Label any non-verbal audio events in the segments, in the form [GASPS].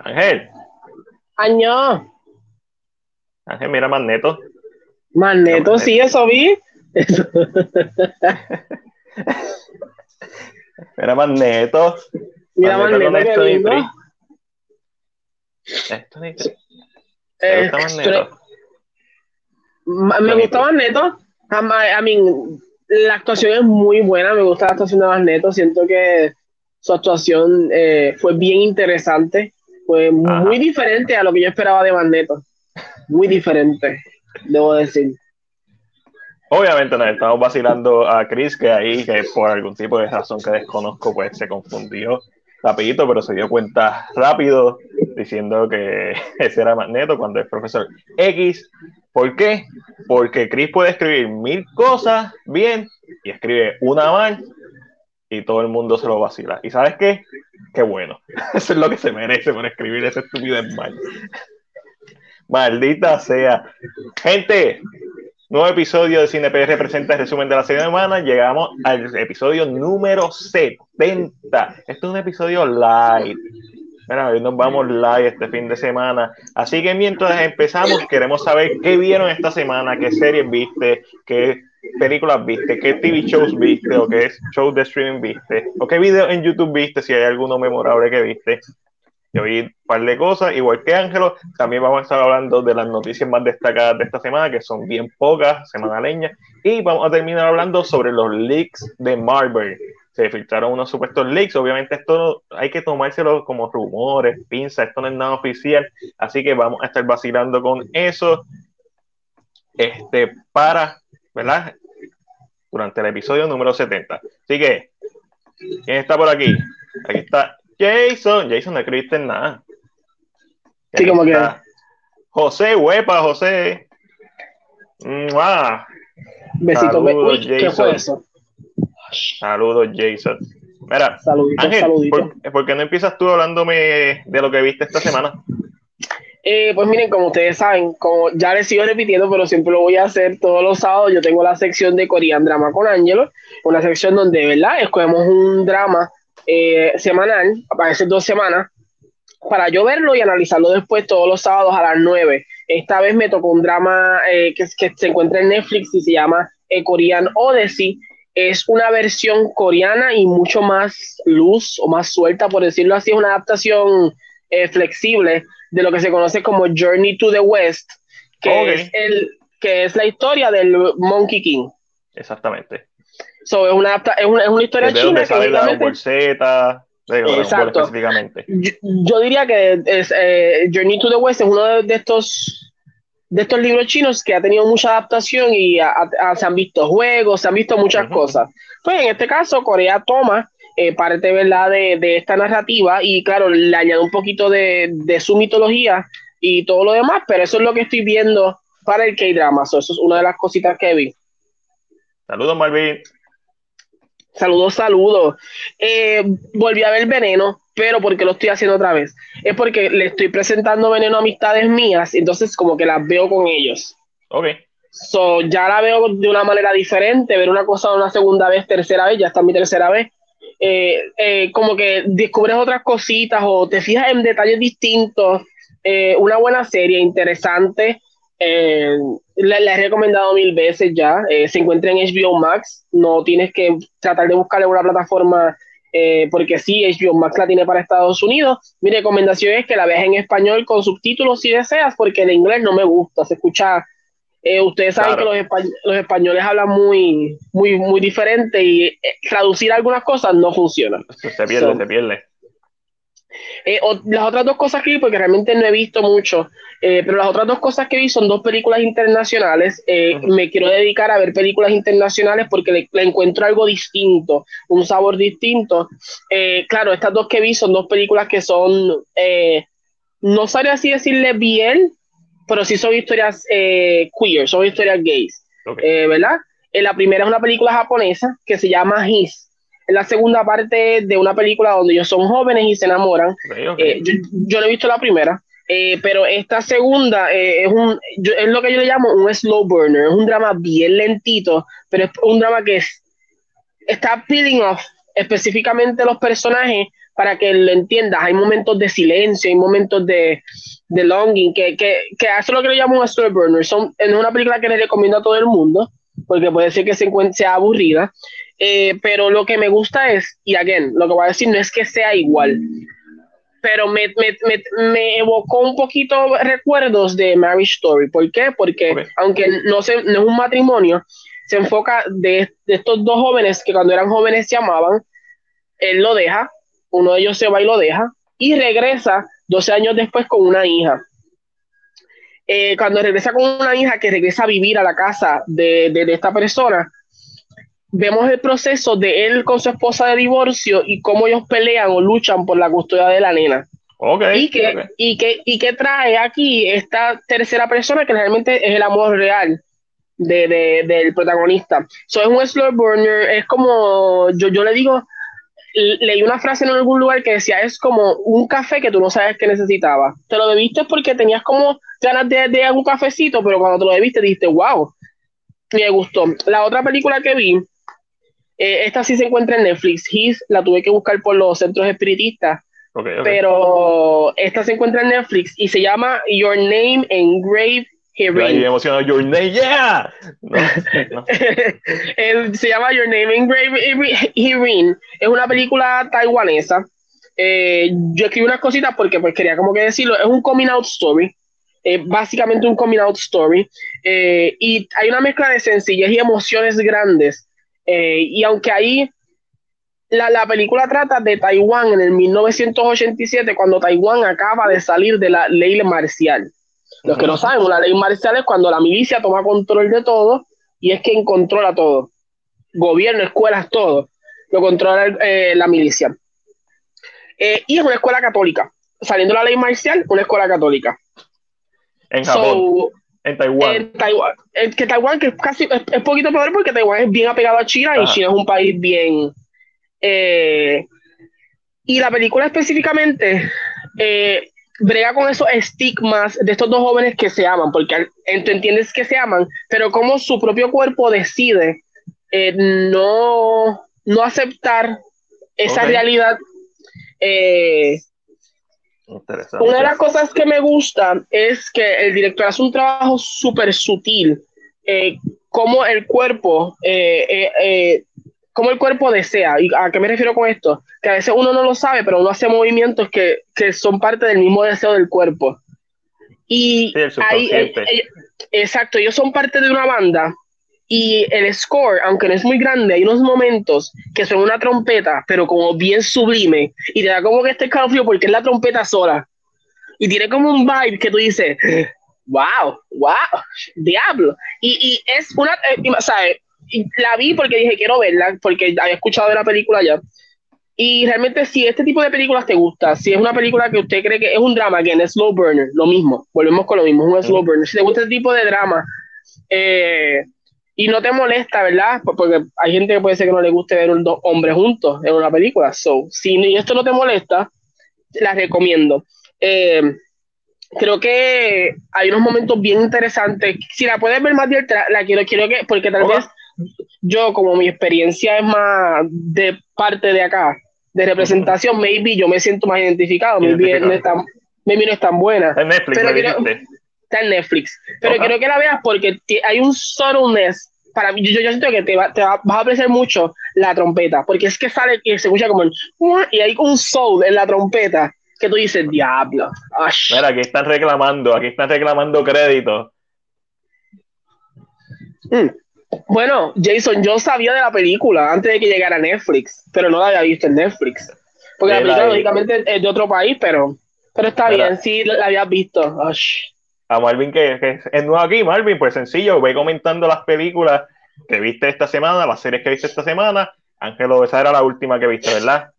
Ángel. Año. Ángel, mira Magneto. Magneto, sí, eso vi. mira Magneto. Mira Magneto, Magneto lindo. Esto ni ¿Te gusta Magneto? Me gusta Magneto. I mean, la actuación es muy buena, me gusta la actuación de Magneto, siento que su actuación eh, fue bien interesante, fue muy diferente a lo que yo esperaba de Magneto, muy diferente, debo decir. Obviamente nos estamos vacilando a Chris, que ahí, que por algún tipo de razón que desconozco, pues se confundió rapidito, pero se dio cuenta rápido diciendo que [LAUGHS] ese era Magneto cuando es profesor X. ¿Por qué? Porque Chris puede escribir mil cosas bien y escribe una mal y todo el mundo se lo vacila. ¿Y sabes qué? Qué bueno. [LAUGHS] Eso es lo que se merece por escribir ese estupidez mal. Maldita sea. Gente, nuevo episodio de CinePR presenta el resumen de la semana. Llegamos al episodio número 70. Esto es un episodio live. Mira, hoy nos vamos live este fin de semana. Así que mientras empezamos, queremos saber qué vieron esta semana, qué series viste, qué películas viste, qué TV shows viste, o qué shows de streaming viste, o qué videos en YouTube viste, si hay alguno memorable que viste. Yo vi un par de cosas, igual que Ángelo. También vamos a estar hablando de las noticias más destacadas de esta semana, que son bien pocas, semana leña. Y vamos a terminar hablando sobre los leaks de Marvel se filtraron unos supuestos leaks. Obviamente, esto hay que tomárselo como rumores, pinza, esto no es nada oficial. Así que vamos a estar vacilando con eso. Este, para, ¿verdad? Durante el episodio número 70. Así que, ¿quién está por aquí? Aquí está Jason. Jason, no escribiste nada. Sí, como que. José, huepa, José. ¡Mua! Besito, Uy, ¿qué fue eso? Saludos, Jason. Mira, saludito, Ángel, ¿por, qué no empiezas tú hablándome de lo que viste esta semana? Eh, pues miren, como ustedes saben, como ya les sigo repitiendo, pero siempre lo voy a hacer todos los sábados, yo tengo la sección de Korean Drama con Angelo, una sección donde, ¿verdad? Escogemos un drama eh, semanal, aparece dos semanas, para yo verlo y analizarlo después todos los sábados a las 9. Esta vez me tocó un drama eh, que, que, se encuentra en Netflix y se llama Korean Odyssey es una versión coreana y mucho más luz o más suelta, por decirlo así, es una adaptación eh, flexible de lo que se conoce como Journey to the West, que, es, el, que es la historia del Monkey King. Exactamente. So, es, una, es, una, es una historia china. que Exacto. Específicamente. Yo, diría que es, eh, Journey to the West es uno de estos de estos libros chinos que ha tenido mucha adaptación y se han visto juegos, se han visto muchas cosas. Pues en este caso, Corea toma eh, parte ¿verdad? De, de, esta narrativa y claro, le añade un poquito de, de, su mitología y todo lo demás, pero eso es lo que estoy viendo para el K-Drama. eso es una de las cositas que vi. Saludos, Marvin. Saludos, saludos. Eh, volví a ver Veneno pero porque lo estoy haciendo otra vez? Es porque le estoy presentando veneno a amistades mías, entonces como que las veo con ellos. Ok. So, ya la veo de una manera diferente, ver una cosa una segunda vez, tercera vez, ya está mi tercera vez. Eh, eh, como que descubres otras cositas o te fijas en detalles distintos. Eh, una buena serie, interesante. la, he recomendado mil veces ya. se encuentra en HBO Max. No tienes que tratar de buscarle una plataforma eh, porque sí, HBO Max la tiene para Estados Unidos. Mi recomendación es que la veas en español con subtítulos si deseas, porque el inglés no me gusta, se escucha. Eh, ustedes saben que los, españoles hablan muy, muy, muy diferente y eh, traducir algunas cosas no funciona. Se pierde, se pierde. Eh, las otras dos cosas que vi, porque realmente no he visto mucho, pero las otras dos cosas que vi son dos películas internacionales. Me quiero dedicar a ver películas internacionales porque le, encuentro algo distinto, un sabor distinto. claro, estas dos que vi son dos películas que son, no sabría así decirle bien, pero sí son historias queer, son historias gays, ¿verdad? la primera es una película japonesa que se llama His es la segunda parte de una película donde ellos son jóvenes y se enamoran. Eh, yo, no he visto la primera, eh, pero esta segunda eh, es, un, es lo que yo le llamo un slow burner, es un drama bien lentito, pero es un drama que está peeling off específicamente los personajes para que lo entiendas. Hay momentos de silencio, hay momentos de, de longing, que, que, que eso es lo que le llamo un slow burner. Son, es una película que le recomiendo a todo el mundo, porque puede ser que se encuentre, sea aburrida, eh, pero lo que me gusta es, y again, lo que voy a decir no es que sea igual, pero me, me, me, me evocó un poquito recuerdos de Marriage Story. ¿Por qué? Porque aunque no, se, no es un matrimonio, se enfoca de, de, estos dos jóvenes que cuando eran jóvenes se amaban, él lo deja, uno de ellos se va y lo deja, y regresa 12 años después con una hija. Eh, cuando regresa con una hija que regresa a vivir a la casa de, de, de esta persona, vemos el proceso de él con su esposa de divorcio y cómo ellos pelean o luchan por la custodia de la nena. Okay, y, que, okay. y, que, y que trae aquí esta tercera persona que realmente es el amor real de, de, del protagonista. So, es un slow burner, es como, yo, yo le digo, leí una frase en algún lugar que decía, es como un café que tú no sabes que necesitabas. Te lo debiste porque tenías como ganas de, de un cafecito, pero cuando te lo debiste dijiste, wow, me gustó. La otra película que vi, eh, esta sí se encuentra en Netflix. His la tuve que buscar por los centros espiritistas. Okay, okay. Pero esta se encuentra en Netflix y se llama Your Name Engraved Herein. Ay, emocionado, Your Name, yeah. No, no. [LAUGHS] se llama Your Name Engraved Herein. Es una película taiwanesa. Eh, yo escribí unas cositas porque pues quería como que decirlo. Es un coming out story. Eh, básicamente un coming out story. Eh, y hay una mezcla de sencillez y emociones grandes. Eh, y aunque ahí la, la, película trata de Taiwán en el 1987, cuando Taiwán acaba de salir de la ley marcial. Los que no saben, una ley marcial es cuando la milicia toma control de todo y es quien controla todo. Gobierno, escuelas, todo. Lo controla eh, la milicia. Eh, y es una escuela católica. Saliendo la ley marcial, una escuela católica. En Japón. So, en Taiwán. En Taiwán. En que Taiwán, que es casi, es, es, poquito peor porque Taiwán es bien apegado a China Ajá. y China es un país bien. Eh, y la película específicamente eh, brega con esos estigmas de estos dos jóvenes que se aman, porque tú entiendes que se aman, pero como su propio cuerpo decide eh, no, no aceptar esa okay. realidad. Eh, una de las cosas que me gusta es que el director hace un trabajo súper sutil, eh, como el cuerpo, eh, eh, eh, como el cuerpo desea. ¿Y a qué me refiero con esto? Que a veces uno no lo sabe, pero uno hace movimientos que, que son parte del mismo deseo del cuerpo. Y sí, ahí, exacto, ellos son parte de una banda y el score, aunque no es muy grande, hay unos momentos que son una trompeta, pero como bien sublime, y te da como que este escalofrío porque es la trompeta sola. Y tiene como un vibe que tú dices, wow, wow, diablo. Y, y es una, eh, ¿sabes? La vi porque dije, quiero verla, porque había escuchado de la película ya. Y realmente, si este tipo de películas te gusta, si es una película que usted cree que es un drama, que es slow burner, lo mismo, volvemos con lo mismo, es un slow burner. Si te gusta este tipo de drama, eh, y no te molesta, ¿verdad? Porque hay gente que puede ser que no le guste ver dos hombres juntos en una película. So, si esto no te molesta, la recomiendo. Eh, creo que hay unos momentos bien interesantes. Si la puedes ver más directa, la quiero, quiero que, porque tal vez yo, como mi experiencia es más de parte de acá, de representación, maybe yo me siento más identificado, maybe no es tan, maybe no es tan buena. En Netflix, pero quiero, está en Netflix. Pero okay. quiero que la veas porque hay un subtleness. Para mí, yo, yo siento que te, va, te va, vas a apreciar mucho la trompeta, porque es que sale y se escucha como el, y hay un soul en la trompeta que tú dices, diablo. Ash. Mira, aquí están reclamando, aquí están reclamando crédito. Mm. Bueno, Jason, yo sabía de la película antes de que llegara a Netflix, pero no la había visto en Netflix. Porque la película, lógicamente, es de otro país, pero, pero está Mira. bien, sí la habías visto. A Marvin que, que, es nuevo aquí, Marvin, pues sencillo, ve comentando las películas que viste esta semana, las series que viste esta semana. Ángelo, esa era la última que viste, ¿verdad?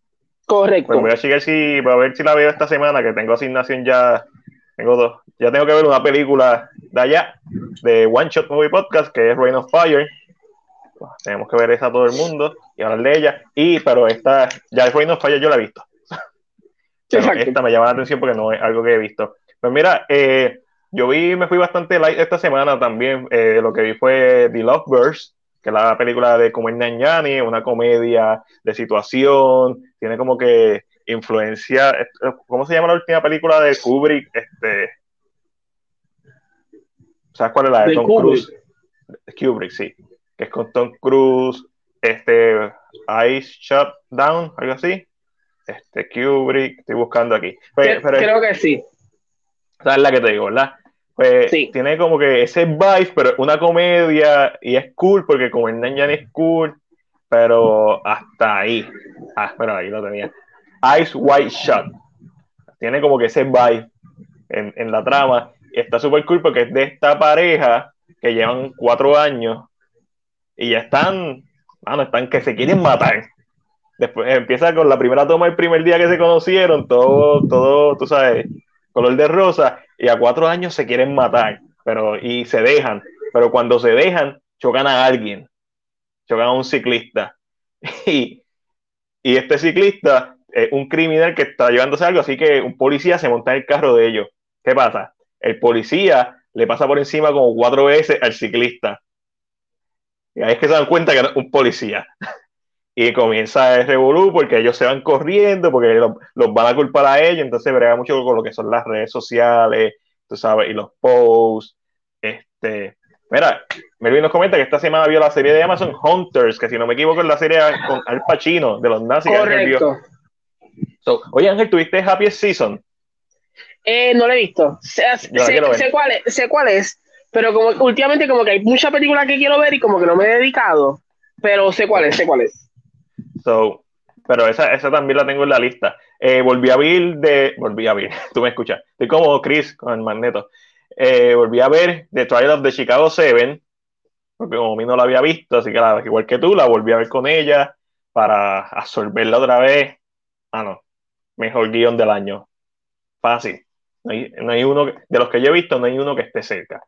Correcto. Pues voy a checar si, voy a ver si la veo esta semana, que tengo asignación ya, tengo dos. Ya tengo que ver una película de allá, de One Shot Movie Podcast, que es Rain of Fire. Pues, tenemos que ver esa todo el mundo y hablar de ella. Y, pero esta, ya Rain of Fire yo la he visto. [LAUGHS] Pero esta me llama la atención porque no es algo que he visto. Pues mira, eh, yo vi, me fui bastante light esta semana también. Eh, lo que vi fue The Lovebirds, que es la película de como Nanjani, una comedia de situación, tiene como que influencia, ¿cómo se llama la última película de Kubrick? Este, ¿Sabes cuál es la de, Tom Cruise? Kubrick, sí, que es con Tom Cruise, este, Ice Shut Down, algo así. Este, Kubrick, estoy buscando aquí. Pues, creo que sí. Esa es la que te digo, ¿verdad? Pues tiene como que ese vibe, pero una comedia y es cool porque como el Nanjan es cool, pero hasta ahí. Ah, pero ahí lo tenía. Ice White Shot. Tiene como que ese vibe en, en la trama. Está súper cool porque es de esta pareja que llevan cuatro años y ya están, están que se quieren matar. Después empieza con la primera toma el primer día que se conocieron, todo, todo, tú sabes, color de rosa, y a cuatro años se quieren matar, pero, y se dejan, pero cuando se dejan, chocan a alguien, chocan a un ciclista. [LAUGHS] Y, y este ciclista es un criminal que está llevándose algo, así que un policía se monta en el carro de ellos. ¿Qué pasa? El policía le pasa por encima como cuatro veces al ciclista. Y ahí es que se dan cuenta que es un policía. Y comienza el revolú porque ellos se van corriendo, porque los, van a culpar a ellos, entonces brega mucho con lo que son las redes sociales, tú sabes, y los posts. Este, mira, Melvin nos comenta que esta semana vio la serie de Amazon Hunters, que si no me equivoco es la serie con Al Pacino, de los nazis. Correcto. oye Ángel, ¿tuviste Happy Season? Eh, no la he visto. Sé, cuál es, sé cuál es, pero como últimamente como que hay muchas películas que quiero ver y como que no me he dedicado, pero sé cuál es, sé cuál es. So, pero esa, esa también la tengo en la lista. Eh, volví a ver de. Volví a ver, [LAUGHS] tú me escuchas. Estoy como Chris con el magneto. Eh, volví a ver The Trial of the Chicago Seven, porque como a mí no la había visto, así que la, igual que tú, la volví a ver con ella para absorberla otra vez. Ah, no. Mejor guion del año. Fácil. No hay, no hay uno, de los que yo he visto, no hay uno que esté cerca.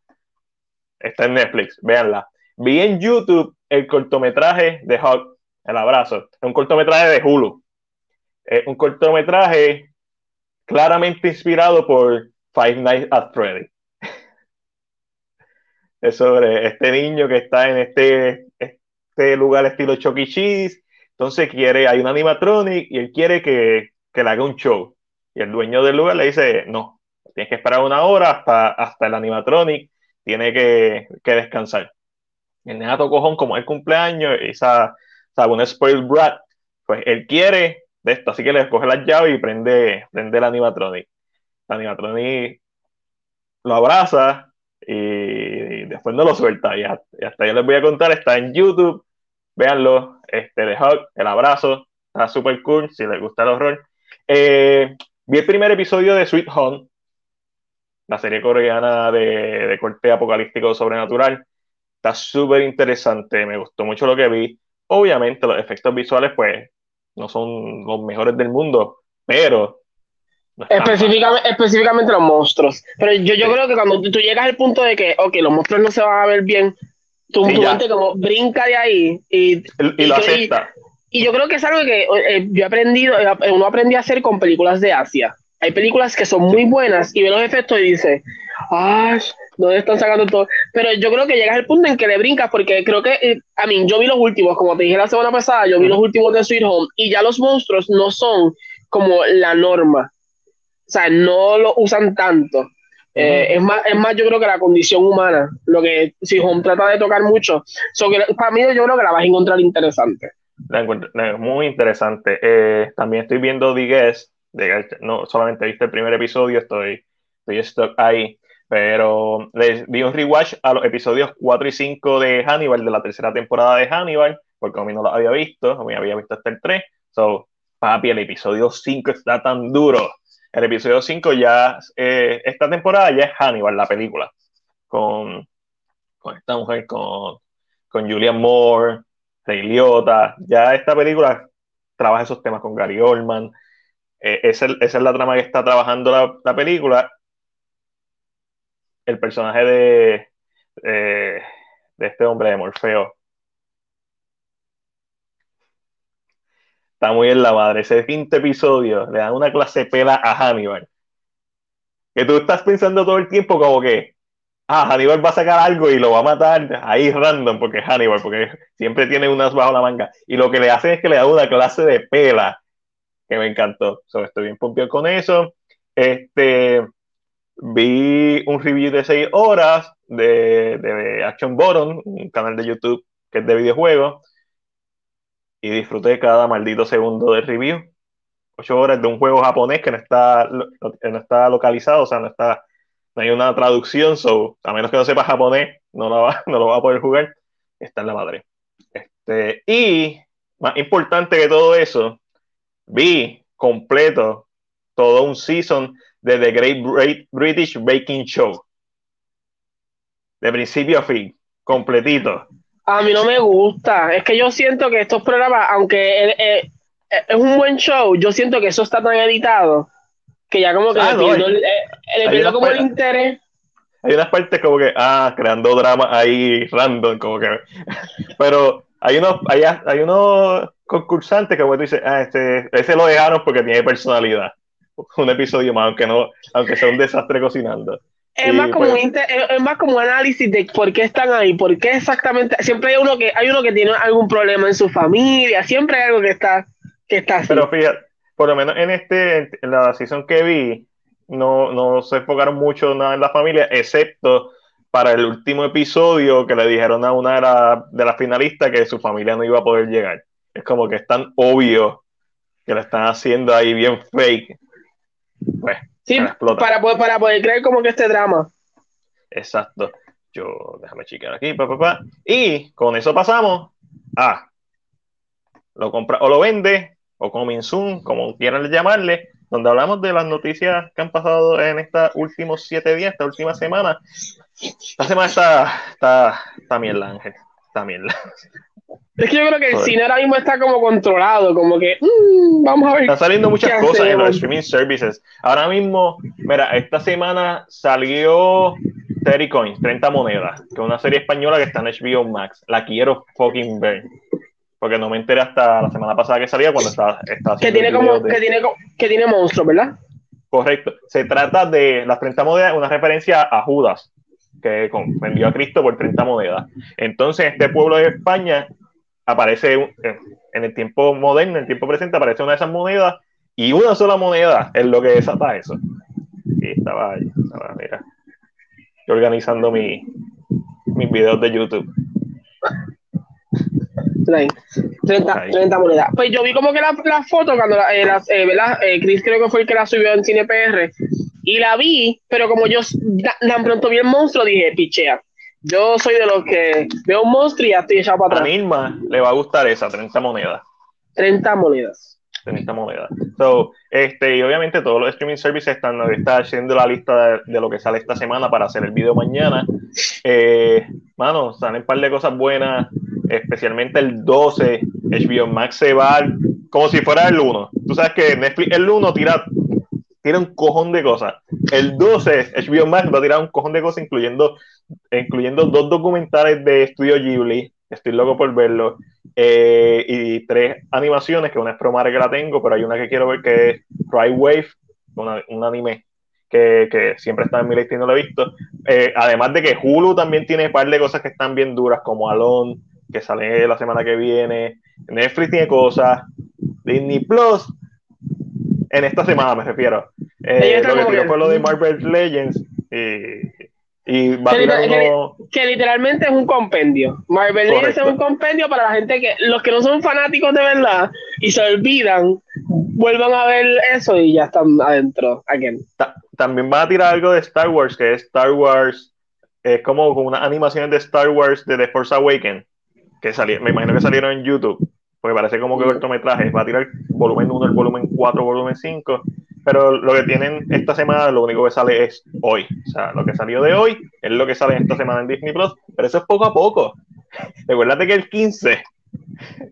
Está en Netflix, véanla. Vi en YouTube el cortometraje de Hawk el abrazo. Es un cortometraje de Hulu. Es un cortometraje claramente inspirado por Five Nights at Freddy. [LAUGHS] es sobre este niño que está en este, este lugar estilo Chucky e. Cheese. Entonces quiere, hay un animatronic y él quiere que, que le haga un show. Y el dueño del lugar le dice, no, tienes que esperar una hora hasta, hasta el animatronic, tiene que, que descansar. El neato cojón, como es cumpleaños, esa sea, un spoiled brat, pues él quiere de esto, así que le coge las llaves y prende, prende el animatronic. El animatronic lo abraza y después no lo suelta. Y hasta, yo les voy a contar, está en YouTube, véanlo, este Hug, el abrazo, está súper cool, si les gusta el horror. Eh, vi el primer episodio de Sweet Home, la serie coreana de, de corte apocalíptico sobrenatural. Está súper interesante, me gustó mucho lo que vi. Obviamente los efectos visuales pues no son los mejores del mundo, pero... específicamente, específicamente los monstruos. Pero yo, yo creo que cuando tú llegas al punto de que, ok, los monstruos no se van a ver bien, tu, mente como brinca de ahí y, y, lo acepta. Y, yo creo que es algo que eh, yo he aprendido, eh, uno aprendí a hacer con películas de Asia. Hay películas que son muy buenas y ve los efectos y dice, ¡ay! ¿Dónde están sacando todo? Pero yo creo que llegas al punto en que le brincas, porque creo que, eh, a mí, yo vi los últimos, como te dije la semana pasada, yo vi los últimos de Sweet Home, y ya los monstruos no son como la norma. O sea, no lo usan tanto. Eh, es, más, es más, yo creo que la condición humana, lo que Sweet Home trata de tocar mucho. para mí, yo creo que la vas a encontrar interesante. La encuentro muy interesante. Eh, también estoy viendo The Guest. No solamente viste el primer episodio, estoy, estoy ahí. Pero les di un rewatch a los episodios 4 y 5 de Hannibal, de la tercera temporada de Hannibal, porque a mí no lo había visto, a mí había visto hasta el 3. So, papi, el episodio 5 está tan duro. El episodio 5 ya, eh, esta temporada ya es Hannibal, la película, con, con esta mujer, con, con Julian Moore, Ray Liotta. Ya esta película trabaja esos temas con Gary Oldman. Eh, esa, es la trama que está trabajando la, la película el personaje de, de este hombre de Morfeo. Está muy en la madre. Ese quinto episodio le dan una clase pela a Hannibal. Que tú estás pensando todo el tiempo como que ah, Hannibal va a sacar algo y lo va a matar ahí random, porque Hannibal, porque siempre tiene unas bajo la manga. Y lo que le hacen es que le da una clase de pela, que me encantó. estoy bien pompeado con eso. Este, vi un review de 6 horas de, de Action Bottom, un canal de YouTube que es de videojuegos, y disfruté cada maldito segundo de review. 8 horas de un juego japonés que no está, no está localizado, o sea, no está no hay una traducción, so, a menos que no sepa japonés, no, va, [LAUGHS] no lo va a poder jugar, está en la madre. Este, y más importante que todo eso, vi completo todo un season de The Great British Baking Show. De principio a fin, completito. A mí no me gusta. Es que yo siento que estos programas, aunque es un buen show, yo siento que eso está tan editado que ya como que ah, no, el, el, como el interés. Hay unas partes como que, ah, creando drama ahí random, como que. [LAUGHS] Pero hay unos, hay, hay unos concursantes que como tú dices, ah, este, ese lo dejaron porque tiene personalidad. Un episodio más, aunque no, aunque sea un desastre cocinando. Es más, como pues, un es más como un análisis de por qué están ahí, por qué exactamente. Siempre hay uno que hay uno que tiene algún problema en su familia, siempre hay algo que está que está así. Pero fíjate, por lo menos en este, en la season que vi, no, no se enfocaron mucho nada en la familia, excepto para el último episodio que le dijeron a una de, de las finalistas que su familia no iba a poder llegar. Es como que es tan obvio que lo están haciendo ahí bien fake. Pues, sí, para poder, para poder creer como que este drama. Exacto. Yo, déjame checar aquí, papá, Y con eso pasamos a lo compra o lo vende o Coming Soon, como quieran llamarle, donde hablamos de las noticias que han pasado en estos últimos siete días, esta última semana. Esta semana está, está, está mierda, Ángel. Está mierda. Es que yo creo que el cine ahora mismo está como controlado, como que mm, vamos a ver. Están saliendo muchas cosas en los streaming services. Ahora mismo, mira, esta semana salió 30 Coins, 30 monedas, que es una serie española que está en HBO Max. La quiero fucking ver porque no me enteré hasta la semana pasada que salía cuando estaba, estaba que tiene como que tiene que tiene monstruos verdad correcto se trata de las 30 monedas una referencia a Judas que vendió a Cristo por 30 monedas. Entonces este pueblo de España aparece en el tiempo moderno en el tiempo presente aparece una de esas monedas y una sola moneda es lo que desata eso. Y estaba ahí estaba, mira organizando mi, mis videos de YouTube. 30, monedas. Pues yo vi como que la, la foto cuando la, eh, eh, eh, Chris creo que fue el que la subió en Cine PR y la vi, pero como yo tan pronto vi el monstruo dije, pichea. Yo soy de los que veo un monstruo y ya estoy echado para atrás. A Irma le va a gustar esa, 30 monedas. 30 monedas. 30 monedas. So, este, y obviamente todos los streaming services están, están haciendo la lista de, lo que sale esta semana para hacer el video mañana. Eh, mano, salen un par de cosas buenas especialmente el 12, HBO Max se va como si fuera el 1. Tú sabes que Netflix, el 1 tira, tira un cojón de cosas. El 12, HBO Max va a tirar un cojón de cosas, incluyendo, incluyendo dos documentales de Estudio Ghibli, estoy loco por verlo, eh, y tres animaciones, que una es Promare que la tengo, pero hay una que quiero ver que es Cry Wave, un anime que, que, siempre está en mi lista y no lo he visto. Eh, además de que Hulu también tiene un par de cosas que están bien duras, como Alone, que sale la semana que viene. Netflix tiene cosas. Disney Plus, en esta semana me refiero. [LAUGHS] Eh, lo que fue lo de Marvel Legends. y va que, a que, literalmente es un compendio. Marvel Legends es un compendio para la gente que, los que no son fanáticos de verdad y se olvidan, vuelvan a ver eso y ya están adentro. Again. también va a tirar algo de Star Wars, que es Star Wars, es como, como unas animaciones de Star Wars de The Force Awakens que me imagino que salieron en YouTube, porque parece como que cortometraje, va a tirar volumen 1, el volumen 4, volumen 5, pero lo que tienen esta semana, lo único que sale es hoy, o sea, lo que salió de hoy es lo que sale esta semana en Disney Plus, pero eso es poco a poco. [LAUGHS] Recuerda que el 15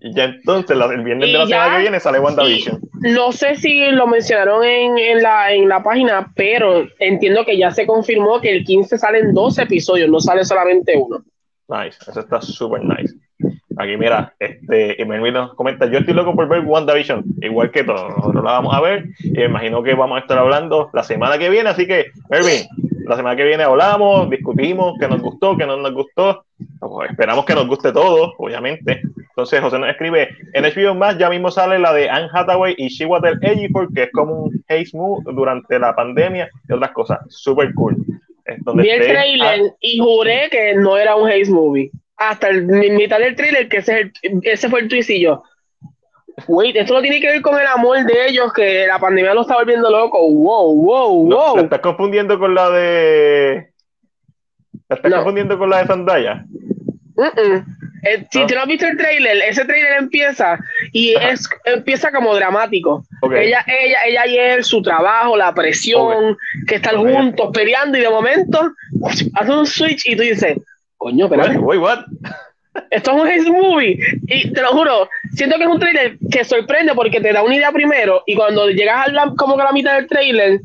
y ya entonces, el viernes de la semana que viene sale WandaVision. No sé si lo mencionaron en, en, la, en la página, pero entiendo que ya se confirmó que el 15 salen dos episodios, no sale solamente uno. Nice, eso está súper nice. Aquí, mira, este, Melvin nos comenta, yo estoy loco por ver WandaVision, igual que todos, nosotros la vamos a ver, y me imagino que vamos a estar hablando la semana que viene, así que, Melvin, la semana que viene hablamos, discutimos qué nos gustó, qué no nos gustó. Pues, esperamos que nos guste todo, obviamente. Entonces José nos escribe, en HBO más ya mismo sale la de Anne Hathaway y Shiwater Ejiofor, que es como un haze move durante la pandemia y otras cosas. Súper cool. Vi el trailer y juré que no era un haze movie. Hasta el mitad del trailer, que ese, ese fue el yo. Wait, esto no tiene que ver con el amor de ellos, que la pandemia lo está volviendo loco. Wow, wow, wow. ¿Te estás confundiendo con la de. ¿Te estás confundiendo con la de Zendaya? Eh, si tú no has visto el trailer, ese trailer empieza y es empieza como dramático. Ella, ella, ella y él, su trabajo, la presión, que están juntos peleando y de momento hace un switch y tú dices, coño, pero. what? Esto es un Haze Movie. Y te lo juro, siento que es un trailer que sorprende porque te da una idea primero y cuando llegas a la, como que a la mitad del trailer,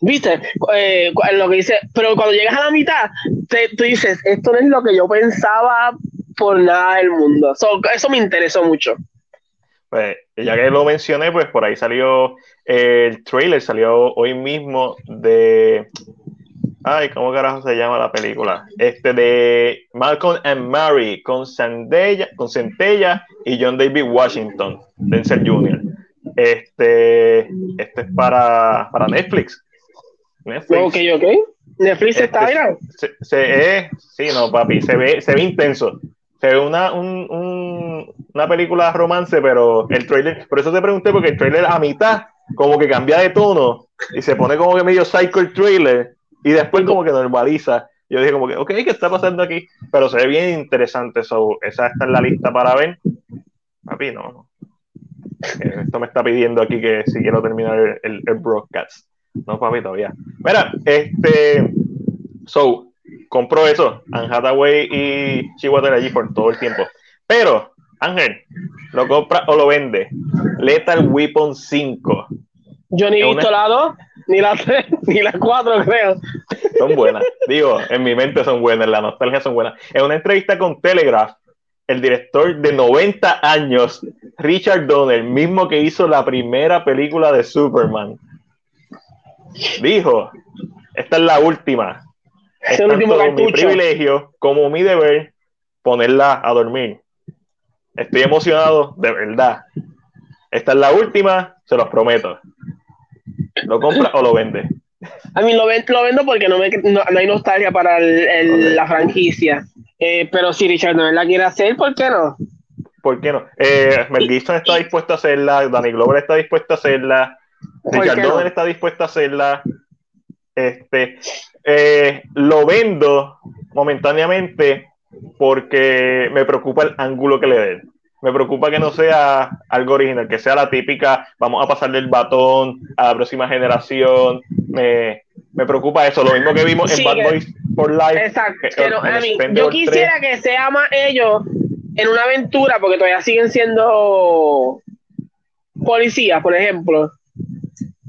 viste, eh, lo que dice, pero cuando llegas a la mitad, te, tú dices, esto no es lo que yo pensaba por nada del mundo. eso me interesó mucho. Pues ya que lo mencioné, pues por ahí salió el trailer, salió hoy mismo de Ay, ¿cómo carajo se llama la película? Este de Malcolm and Mary con Zendaya, con Centella y John David Washington, Denzel Jr. Este, este es para, para Netflix. Netflix. Ok, ok. Netflix está este, se, se, eh, sí, no, papi, se ve, se ve intenso. Se ve una, un, un, una película romance, pero el trailer, por eso te pregunté, porque el trailer a mitad como que cambia de tono y se pone como que medio cycle trailer y después como que normaliza. Yo dije como que, ok, ¿qué está pasando aquí? Pero se ve bien interesante eso. Esa está en la lista para ver. Papi, no. Eh, esto me está pidiendo aquí que si quiero terminar el, el, broadcast. No, papi, todavía. Mira, este. So, compró eso. Anne Hathaway y Chihuahua allí por todo el tiempo. Pero, Ángel, ¿lo compra o lo vende? Lethal Weapon 5. Yo ni he visto la 2, ni la 3, [LAUGHS] ni la 4, creo. Son buenas. Digo, en mi mente son buenas, en la nostalgia son buenas. En una entrevista con Telegraph, el director de 90 años, Richard Donner, mismo que hizo la primera película de Superman, dijo: Esta es la última. Es, tanto mi privilegio como mi deber ponerla a dormir. Estoy emocionado, de verdad. Esta es la última, se los prometo. ¿Lo compra o lo vende? A mí lo, vendo, lo vendo porque no, me, no, hay nostalgia para la franquicia. Eh, pero si Richard no la quiere hacer, ¿por qué no? ¿Por qué no? Eh, Mel Gibson está dispuesto a hacerla, Danny Glover está dispuesto a hacerla, Richard Donner está dispuesto a hacerla. Este, eh, lo vendo momentáneamente porque me preocupa el ángulo que le den me preocupa que no sea algo original, que sea la típica, vamos a pasarle el batón a la próxima generación. Me, preocupa eso, lo mismo que vimos en Bad Boys for Life. Exacto, yo quisiera que sea más ellos en una aventura, porque todavía siguen siendo policías, por ejemplo,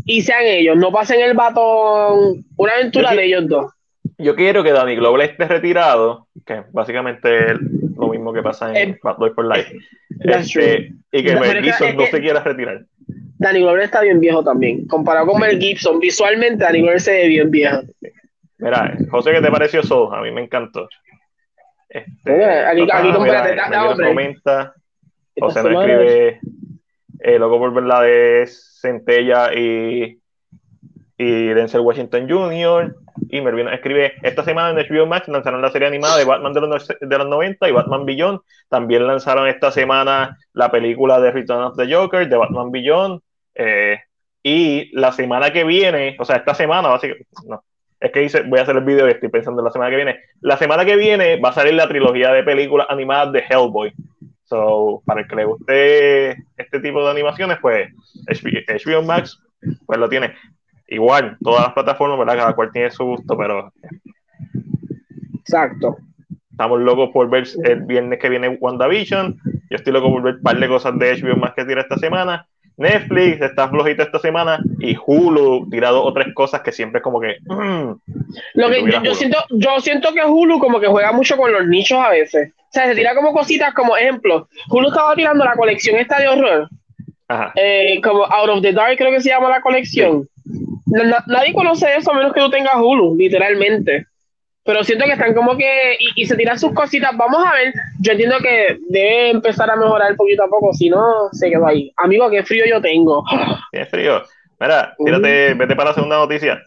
y sean ellos, no pasen el batón, una aventura de ellos dos. Yo quiero que Danny Glover esté retirado, que básicamente lo mismo que pasa en eh, Bad for Life. Este, y que Mel Gibson no se quiera retirar. Danny Glover está bien viejo también. Comparado con Mel Gibson, visualmente Danny Glover se ve bien viejo. Mira, José, ¿qué te pareció eso? A mí me encantó. Este, aquí, aquí mira, comenta, José nos escribe eh, loco por ver la de Centella y, y Denzel Washington Jr. Y Mervino escribe, esta semana en HBO Max lanzaron la serie animada de Batman de los, de los 90 y Batman Beyond. También lanzaron esta semana la película de Return of the Joker, de Batman Beyond. Eh, y la semana que viene, o sea, esta semana, básicamente, no, es que hice, voy a hacer el video y estoy pensando en la semana que viene. La semana que viene va a salir la trilogía de películas animadas de Hellboy. So, para el que le guste este tipo de animaciones, pues HBO Max pues lo tiene. Igual, todas las plataformas, ¿verdad? Cada cual tiene su gusto, pero. Exacto. Estamos locos por ver el viernes que viene WandaVision. Yo estoy loco por ver un par de cosas de HBO más que tira esta semana. Netflix está flojito esta semana y Hulu tirado otras cosas que siempre es como que. Mm, [CLEARS THROAT] Lo que yo, siento, yo siento que Hulu como que juega mucho con los nichos a veces. O sea, se tira como cositas como ejemplo. Hulu estaba tirando la colección esta de horror. Ajá. Eh, como Out of the Dark creo que se llama la colección nadie conoce eso a menos que tú tengas Hulu, literalmente. Pero siento que están como que. Y, se tiran sus cositas. Vamos a ver. Yo entiendo que debe empezar a mejorar poquito a poco. Si no, se quedó ahí. Amigo, qué frío yo tengo. [GASPS] Qué frío. Mira, tírate, vete para la segunda noticia.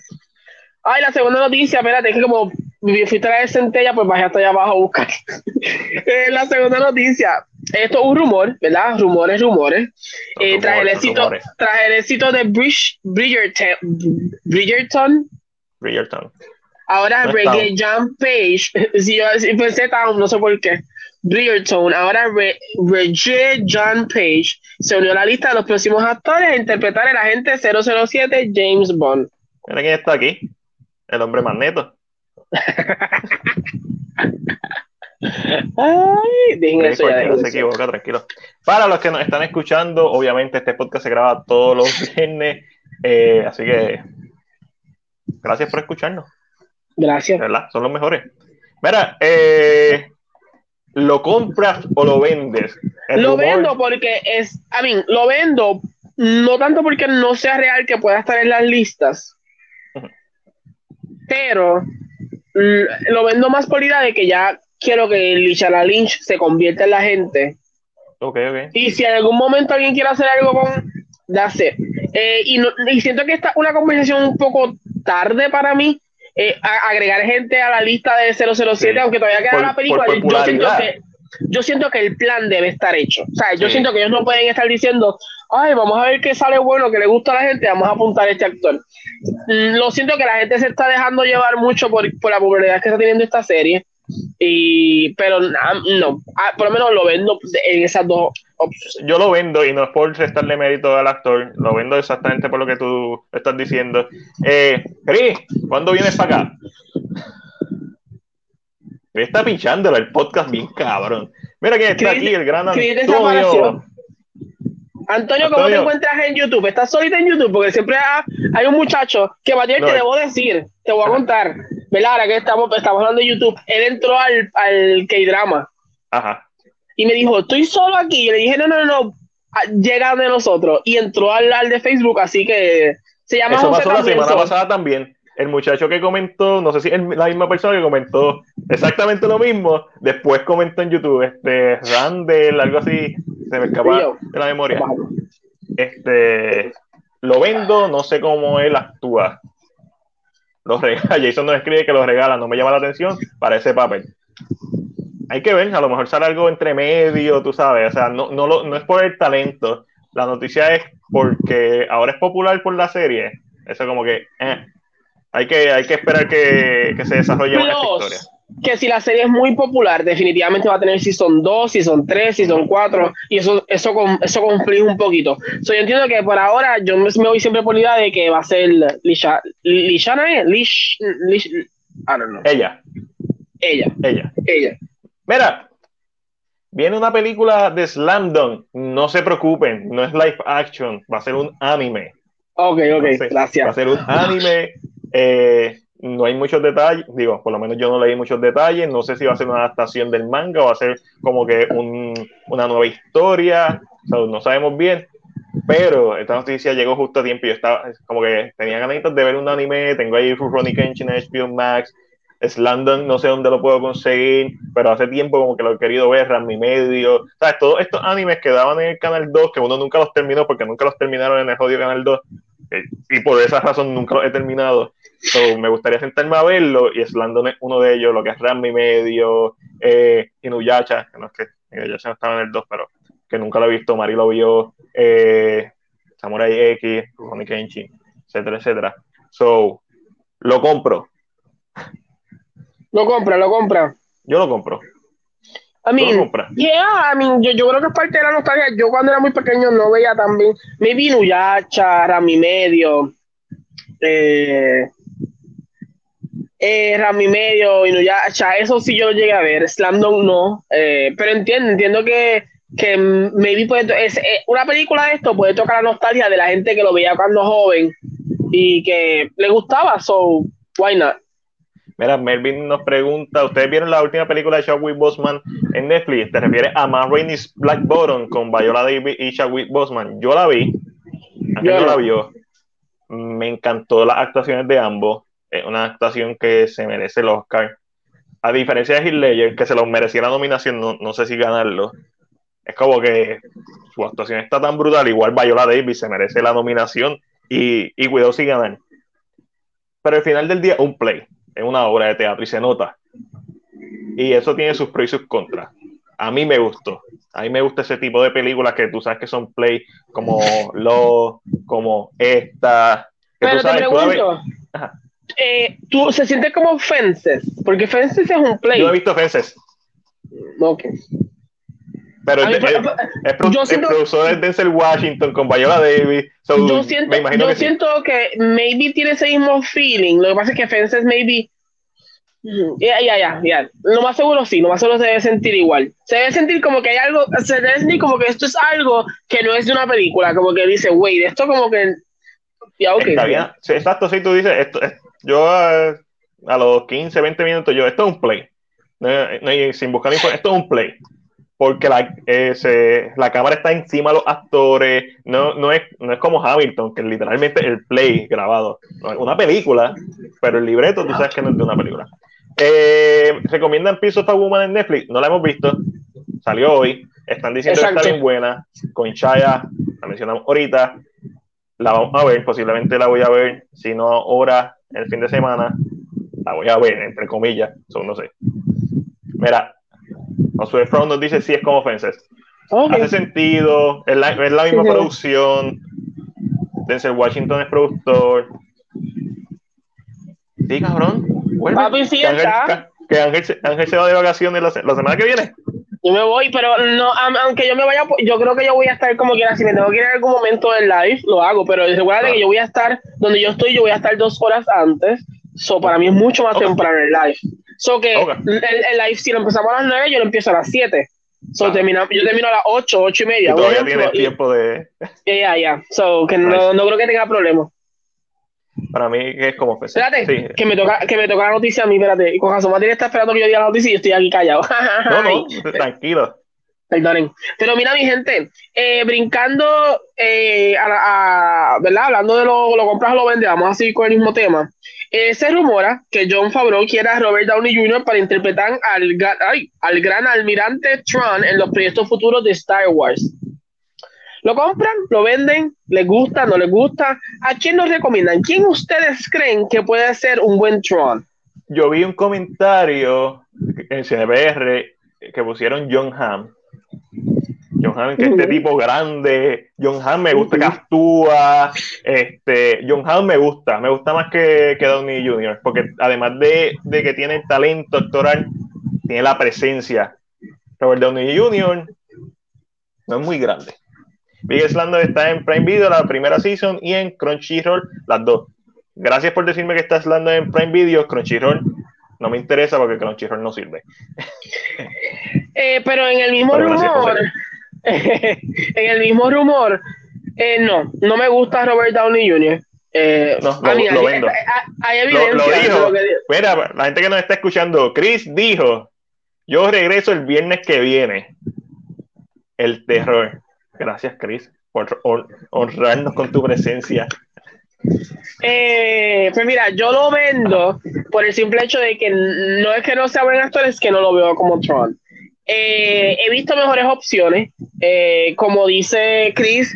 Ay, la segunda noticia, espérate, es que como fuiste a la centella, pues bajé hasta allá abajo a buscar. [LAUGHS] Eh, la segunda noticia, esto es un rumor, ¿verdad? Rumores, rumores. Eh, tras, el éxito, tras el éxito de Bridge, Bridgerton, Bridgerton, Bridgerton. Ahora no Reggae John Page, [LAUGHS] si yo pensé Town, no sé por qué. Bridgerton, ahora Reggae John Page se unió a la lista de los próximos actores a interpretar el agente 007 James Bond. Mira quién está aquí, el hombre magneto. [LAUGHS] Ay, eso ya no se equivoca, tranquilo. Para los que nos están escuchando, obviamente este podcast se graba todos los [LAUGHS] viernes, eh, así que gracias por escucharnos. Gracias. ¿Verdad? Son los mejores. Mira, eh, ¿lo compras o lo vendes? lo vendo porque es, a mí, lo vendo no tanto porque no sea real que pueda estar en las listas, pero lo vendo más por idea de que ya quiero que Lichala Lynch se convierta en la gente. Ok, ok. Y si en algún momento alguien quiere hacer algo con, ya sé. Eh, y, y siento que esta es una conversación un poco tarde para mí. Eh, agregar gente a la lista de 007, aunque todavía queda la película. yo, siento que, yo siento que el plan debe estar hecho. O sea, yo siento que ellos no pueden estar diciendo, ay, vamos a ver qué sale bueno, que le gusta a la gente, vamos a apuntar a este actor. Lo siento que la gente se está dejando llevar mucho por, por la popularidad que está teniendo esta serie. Y, pero no, ah, por lo menos lo vendo en esas dos opciones. Yo lo vendo y no es por restarle mérito al actor, lo vendo exactamente por lo que tú estás diciendo. Eh, Chris, ¿cuándo vienes para acá? Me está pinchándolo el podcast bien cabrón. Mira quién está aquí, el gran Antonio. Antonio, ¿cómo te encuentras en YouTube? ¿Estás solito en YouTube? Porque siempre hay un muchacho que va a tener que debo decir, te voy a contar, ¿verdad? Ahora que estamos, estamos hablando de YouTube, él entró al, al K-Drama. Ajá. Y me dijo, estoy solo aquí. Y le dije, no, no, no, llega de nosotros. Y entró al, al de Facebook, así que se llama Eso pasó la semana pasada también el muchacho que comentó, no sé si es la misma persona que comentó exactamente lo mismo, después comentó en YouTube, este, Randall, algo así, se me escapa de la memoria. Este, lo vendo, no sé cómo él actúa. Lo regala, [LAUGHS] Jason no escribe que lo regala, no me llama la atención para ese papel. Hay que ver, a lo mejor sale algo entre medio, tú sabes, o sea, no, no, no es por el talento, la noticia es porque ahora es popular por la serie. Eso como que, eh, hay que, hay que esperar que, que se desarrolle una historia. Que si la serie es muy popular, definitivamente va a tener season 2, season 3, season 4, y eso, eso, eso conflige un poquito. So, yo entiendo que por ahora yo me, voy siempre por la idea de que va a ser Lisha, Lishana, Lish, Lish, I don't know. Ella. Ella. Ella. Ella. Mira, viene una película de Slam Dunk. No se preocupen, no es live action, va a ser un anime. Ok, ok, gracias. Va a ser un anime eh, no hay muchos detalles, digo, por lo menos yo no leí muchos detalles, no sé si va a ser una adaptación del manga o va a ser como que una nueva historia, no sabemos bien, pero esta noticia llegó justo a tiempo yo estaba como que tenía ganas de ver un anime, tengo ahí Ronnie Kenshin, HBO Max, es London, no sé dónde lo puedo conseguir, pero hace tiempo como que lo he querido ver, mi Medio, ¿sabes? Todos estos animes que daban en el Canal 2, que uno nunca los terminó porque nunca los terminaron en el jodido Canal 2, eh, y por esa razón nunca los he terminado. Me gustaría sentarme a verlo y Slandon es uno de ellos, lo que es Rami Medio, eh, Inuyacha, que no es que Inuyacha no estaba en el 2, pero que nunca lo he visto, Mari lo vio, eh, Samurai X, Ronnie Kenshin, etcétera, etcétera. So, lo compro. Lo compra, lo compra. Yo lo compro. I mean, yeah, I mean, yo, yo, creo que es parte de la nostalgia. Yo cuando era muy pequeño no veía también. Me vino Yacha, Rami Medio, eh, eh, Rami Medio, Inuyacha, eso sí yo lo llegué a ver. Slam no. Eh, pero entiendo, entiendo que, que maybe puede, es, eh, una película de esto puede tocar la nostalgia de la gente que lo veía cuando joven y que le gustaba, so why not? Mira, Melvin nos pregunta, ¿ustedes vieron la última película de Chadwick Boseman en Netflix? ¿Te refieres a Man Rainey's Black Bottom con Viola Davis y Chadwick Boseman? Yo la vi. Yo no la vio. Me encantó las actuaciones de ambos. Es una actuación que se merece el Oscar. A diferencia de Ledger, que se lo merecía la nominación, no, no sé si ganarlo. Es como que su actuación está tan brutal. Igual Viola Davis se merece la nominación y, y cuidado si ganar. Pero al final del día, un play. Es una obra de teatro y se nota. Y eso tiene sus pros y sus contras. A mí me gustó. A mí me gusta ese tipo de películas que tú sabes que son play, como lo, como esta. Pero te pregunto, eh, ¿tú se siente como Fences? Porque Fences es un play. Yo he visto Fences. Ok. Pero es, es, el profesor de Denzel Washington con Viola Davis. yo siento, yo que, siento que maybe tiene ese mismo feeling. Lo que pasa es que Fences maybe ya, ya, ya, ya. Lo más seguro sí, lo más seguro se debe sentir igual. Se debe sentir como que hay algo, se debe sentir como que esto es algo que no es de una película, como que dice, wey, esto como que. Ya, ok. exacto, si tú dices, esto, yo eh, a los 15, 20 minutos, yo, esto es un play. sin buscar esto es un play. Porque la, eh, la cámara está encima de los actores, no, no, es, no es como Hamilton, que literalmente el play grabado. Una película, pero el libreto tú sabes que no es de una película. Eh, recomiendan Piso of Woman en Netflix. No la hemos visto. Salió hoy. Están diciendo que está bien buena. Con Chaya, la mencionamos ahorita. La vamos a ver. Posiblemente la voy a ver. Si no ahora, el fin de semana. La voy a ver, entre comillas. Son, no sé. Mira, Josué Front nos dice si es como Fences. Hace sentido. Es la, es la misma producción. Denzel Washington es productor. Sí, cabrón. Papi, sí, que Ángel, Ángel, se va de vacaciones la, la, semana que viene. Yo me voy, pero no, aunque yo me vaya, yo creo que yo voy a estar como quiera. Si me tengo que ir en algún momento del live, lo hago. Pero recuerda que yo voy a estar donde yo estoy, yo voy a estar dos horas antes. So, para mí es mucho más temprano el live. So, que el, live, si lo empezamos a las 9, yo lo empiezo a las 7. So, termina, yo termino a las 8, 8 y media. todavía tiempo de. Ya, ya, ya. So, que no, no creo que tenga problema. Para mí es como. Espérate, que, me toca, que me toca la noticia a mí, espérate. Y con Jason está esperando que yo diga la noticia y yo estoy aquí callado. no, no, [LAUGHS] tranquilo. Perdonen. Pero mira, mi gente, eh, brincando, eh, a, ¿verdad? Hablando de lo, lo compras o lo vendes, vamos a seguir con el mismo tema. Eh, se rumora que John Favreau quiera a Robert Downey Jr. para interpretar al, ay, al gran almirante Tron en los proyectos futuros de Star Wars. ¿Lo compran? ¿Lo venden? ¿Les gusta? ¿No les gusta? ¿A quién nos recomiendan? ¿Quién ustedes creen que puede ser un buen Tron? Yo vi un comentario en CNBR que pusieron John Hamm. John Hamm, que es este tipo grande. John Hamm me gusta que actúa. Este, John Hamm me gusta. Me gusta más que, que Downey Jr. Porque además de, de que tiene talento actoral, tiene la presencia. Robert Downey Jr. no es muy grande. Big Slender está en Prime Video, la primera season, y en Crunchyroll, las dos. Gracias por decirme que está Slender en Prime Video. Crunchyroll no me interesa porque Crunchyroll no sirve. [LAUGHS] Eh, pero en el mismo rumor, [LAUGHS] en el mismo rumor, eh, no, no me gusta Robert Downey Jr. Eh, no, lo, lo vendo. Hay, evidencia. dijo. Mira, la gente que nos está escuchando, Chris dijo, yo regreso el viernes que viene. El terror. Gracias, Chris, por honrarnos con tu presencia. Eh, pues mira, yo lo vendo por el simple hecho de que no es que no sea buen actor, es que no lo veo como Tron. Eh, he visto mejores opciones, eh, como dice Chris,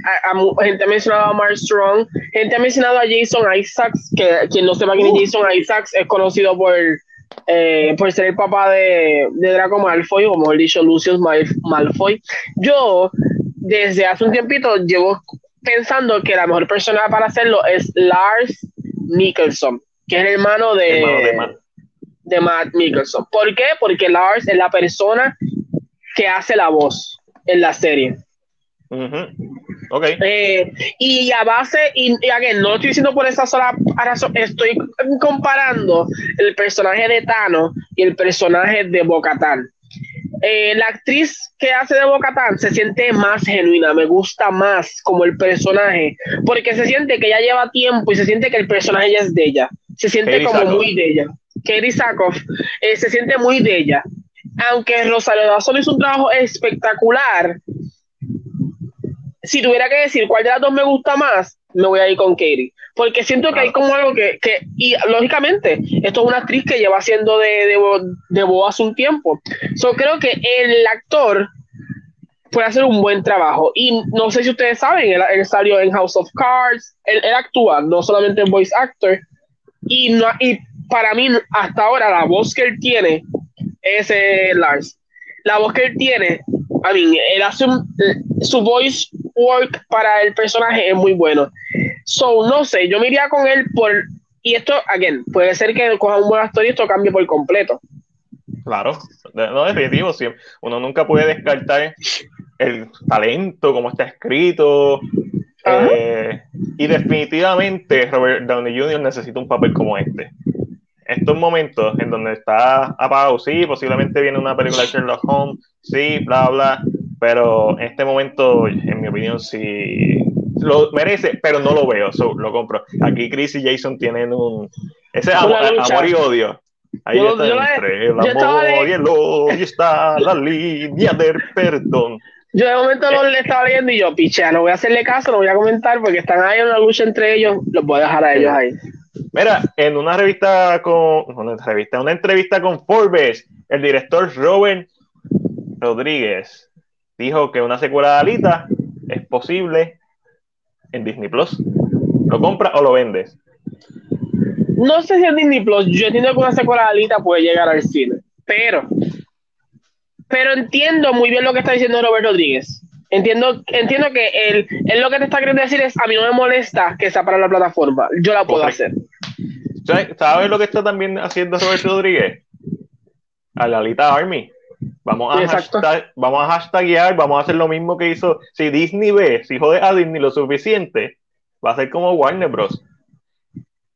gente ha mencionado a Mark Strong, gente ha mencionado a Jason Isaacs, que quien no sepa quién es uh. Jason Isaacs es conocido por, por ser el papá de, de Draco Malfoy, o mejor dicho, Lucius Malfoy. Yo desde hace un tiempito llevo pensando que la mejor persona para hacerlo es Lars Mikkelsen, que es el hermano de, de, Matt. Mikkelsen. ¿Por qué? Porque Lars es la persona que hace la voz en la serie. okay. Eh, y a base, y, y no lo estoy diciendo por esa sola razón, estoy comparando el personaje de Tano y el personaje de Bocatán. Eh, la actriz que hace de Bocatán se siente más genuina, me gusta más como el personaje, porque se siente que ya lleva tiempo y se siente que el personaje ya es de ella, se siente como muy de ella. Katie Sackhoff eh, se siente muy de ella. Aunque Rosario Dawson hizo un trabajo espectacular, si tuviera que decir cuál de las dos me gusta más, me voy a ir con Katie. Porque siento que hay como algo que, que, y lógicamente, esto es una actriz que lleva haciendo de, de, de voz hace un tiempo. So, creo que el actor puede hacer un buen trabajo. Y no sé si ustedes saben, él, él salió en House of Cards, él, él, actúa, no solamente en voice actor. Y, no, y para mí, hasta ahora, la voz que él tiene es eh, Lars. La voz que él tiene, a mí, él hace un, su voice work para el personaje es muy bueno. So, no sé, yo me iría con él por. Y esto, again, puede ser que coja un buen actor y esto cambie por completo. Claro, no, definitivo, sí. uno nunca puede descartar el talento, cómo está escrito. Eh, y definitivamente Robert Downey Jr. necesita un papel como este. Estos momentos en donde está apagado, sí, posiblemente viene una película de Sherlock Holmes, sí, bla, bla, pero en este momento, en mi opinión, sí lo merece, pero no lo veo, so, lo compro. Aquí Chris y Jason tienen un... Ese amor, amor y odio. Ahí yo, está yo entre el amor y el odio está la línea del perdón. Yo de momento lo le estaba leyendo y yo, pichea, no voy a hacerle caso, no voy a comentar porque están ahí en una lucha entre ellos, los voy a dejar a ellos ahí. Mira, en una revista con, una revista, una entrevista con Forbes, el director Robert Rodríguez dijo que una secuela de Alita es posible en Disney Plus. ¿Lo compras o lo vendes? No sé si en Disney Plus, yo entiendo que una secuela de Alita puede llegar al cine, pero pero entiendo muy bien lo que está diciendo Robert Rodríguez. Entiendo, entiendo que él, él lo que te está queriendo decir es, a mí no me molesta que sea para la plataforma, yo la puedo hacer. ¿Sabes lo que está también haciendo Robert Rodríguez? A la Alita Army. Vamos a, hashtag, vamos a hashtaguear, vamos a hacer lo mismo que hizo. Si Disney ve, si jode a Disney lo suficiente, va a ser como Warner Bros.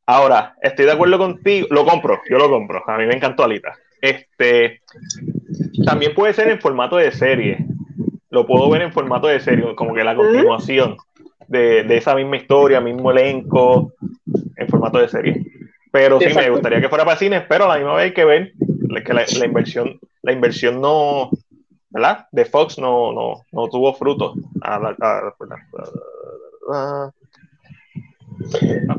Ahora, estoy de acuerdo contigo, lo compro, yo lo compro. A mí me encantó Alita. Este, también puede ser en formato de serie. Lo puedo ver en formato de serie, como que la continuación de, de esa misma historia, mismo elenco, en formato de serie. Pero sí, me gustaría que fuera para cine, pero a la misma vez hay que ver que la, la, inversión, la inversión no, ¿verdad? De Fox no, no, no tuvo fruto.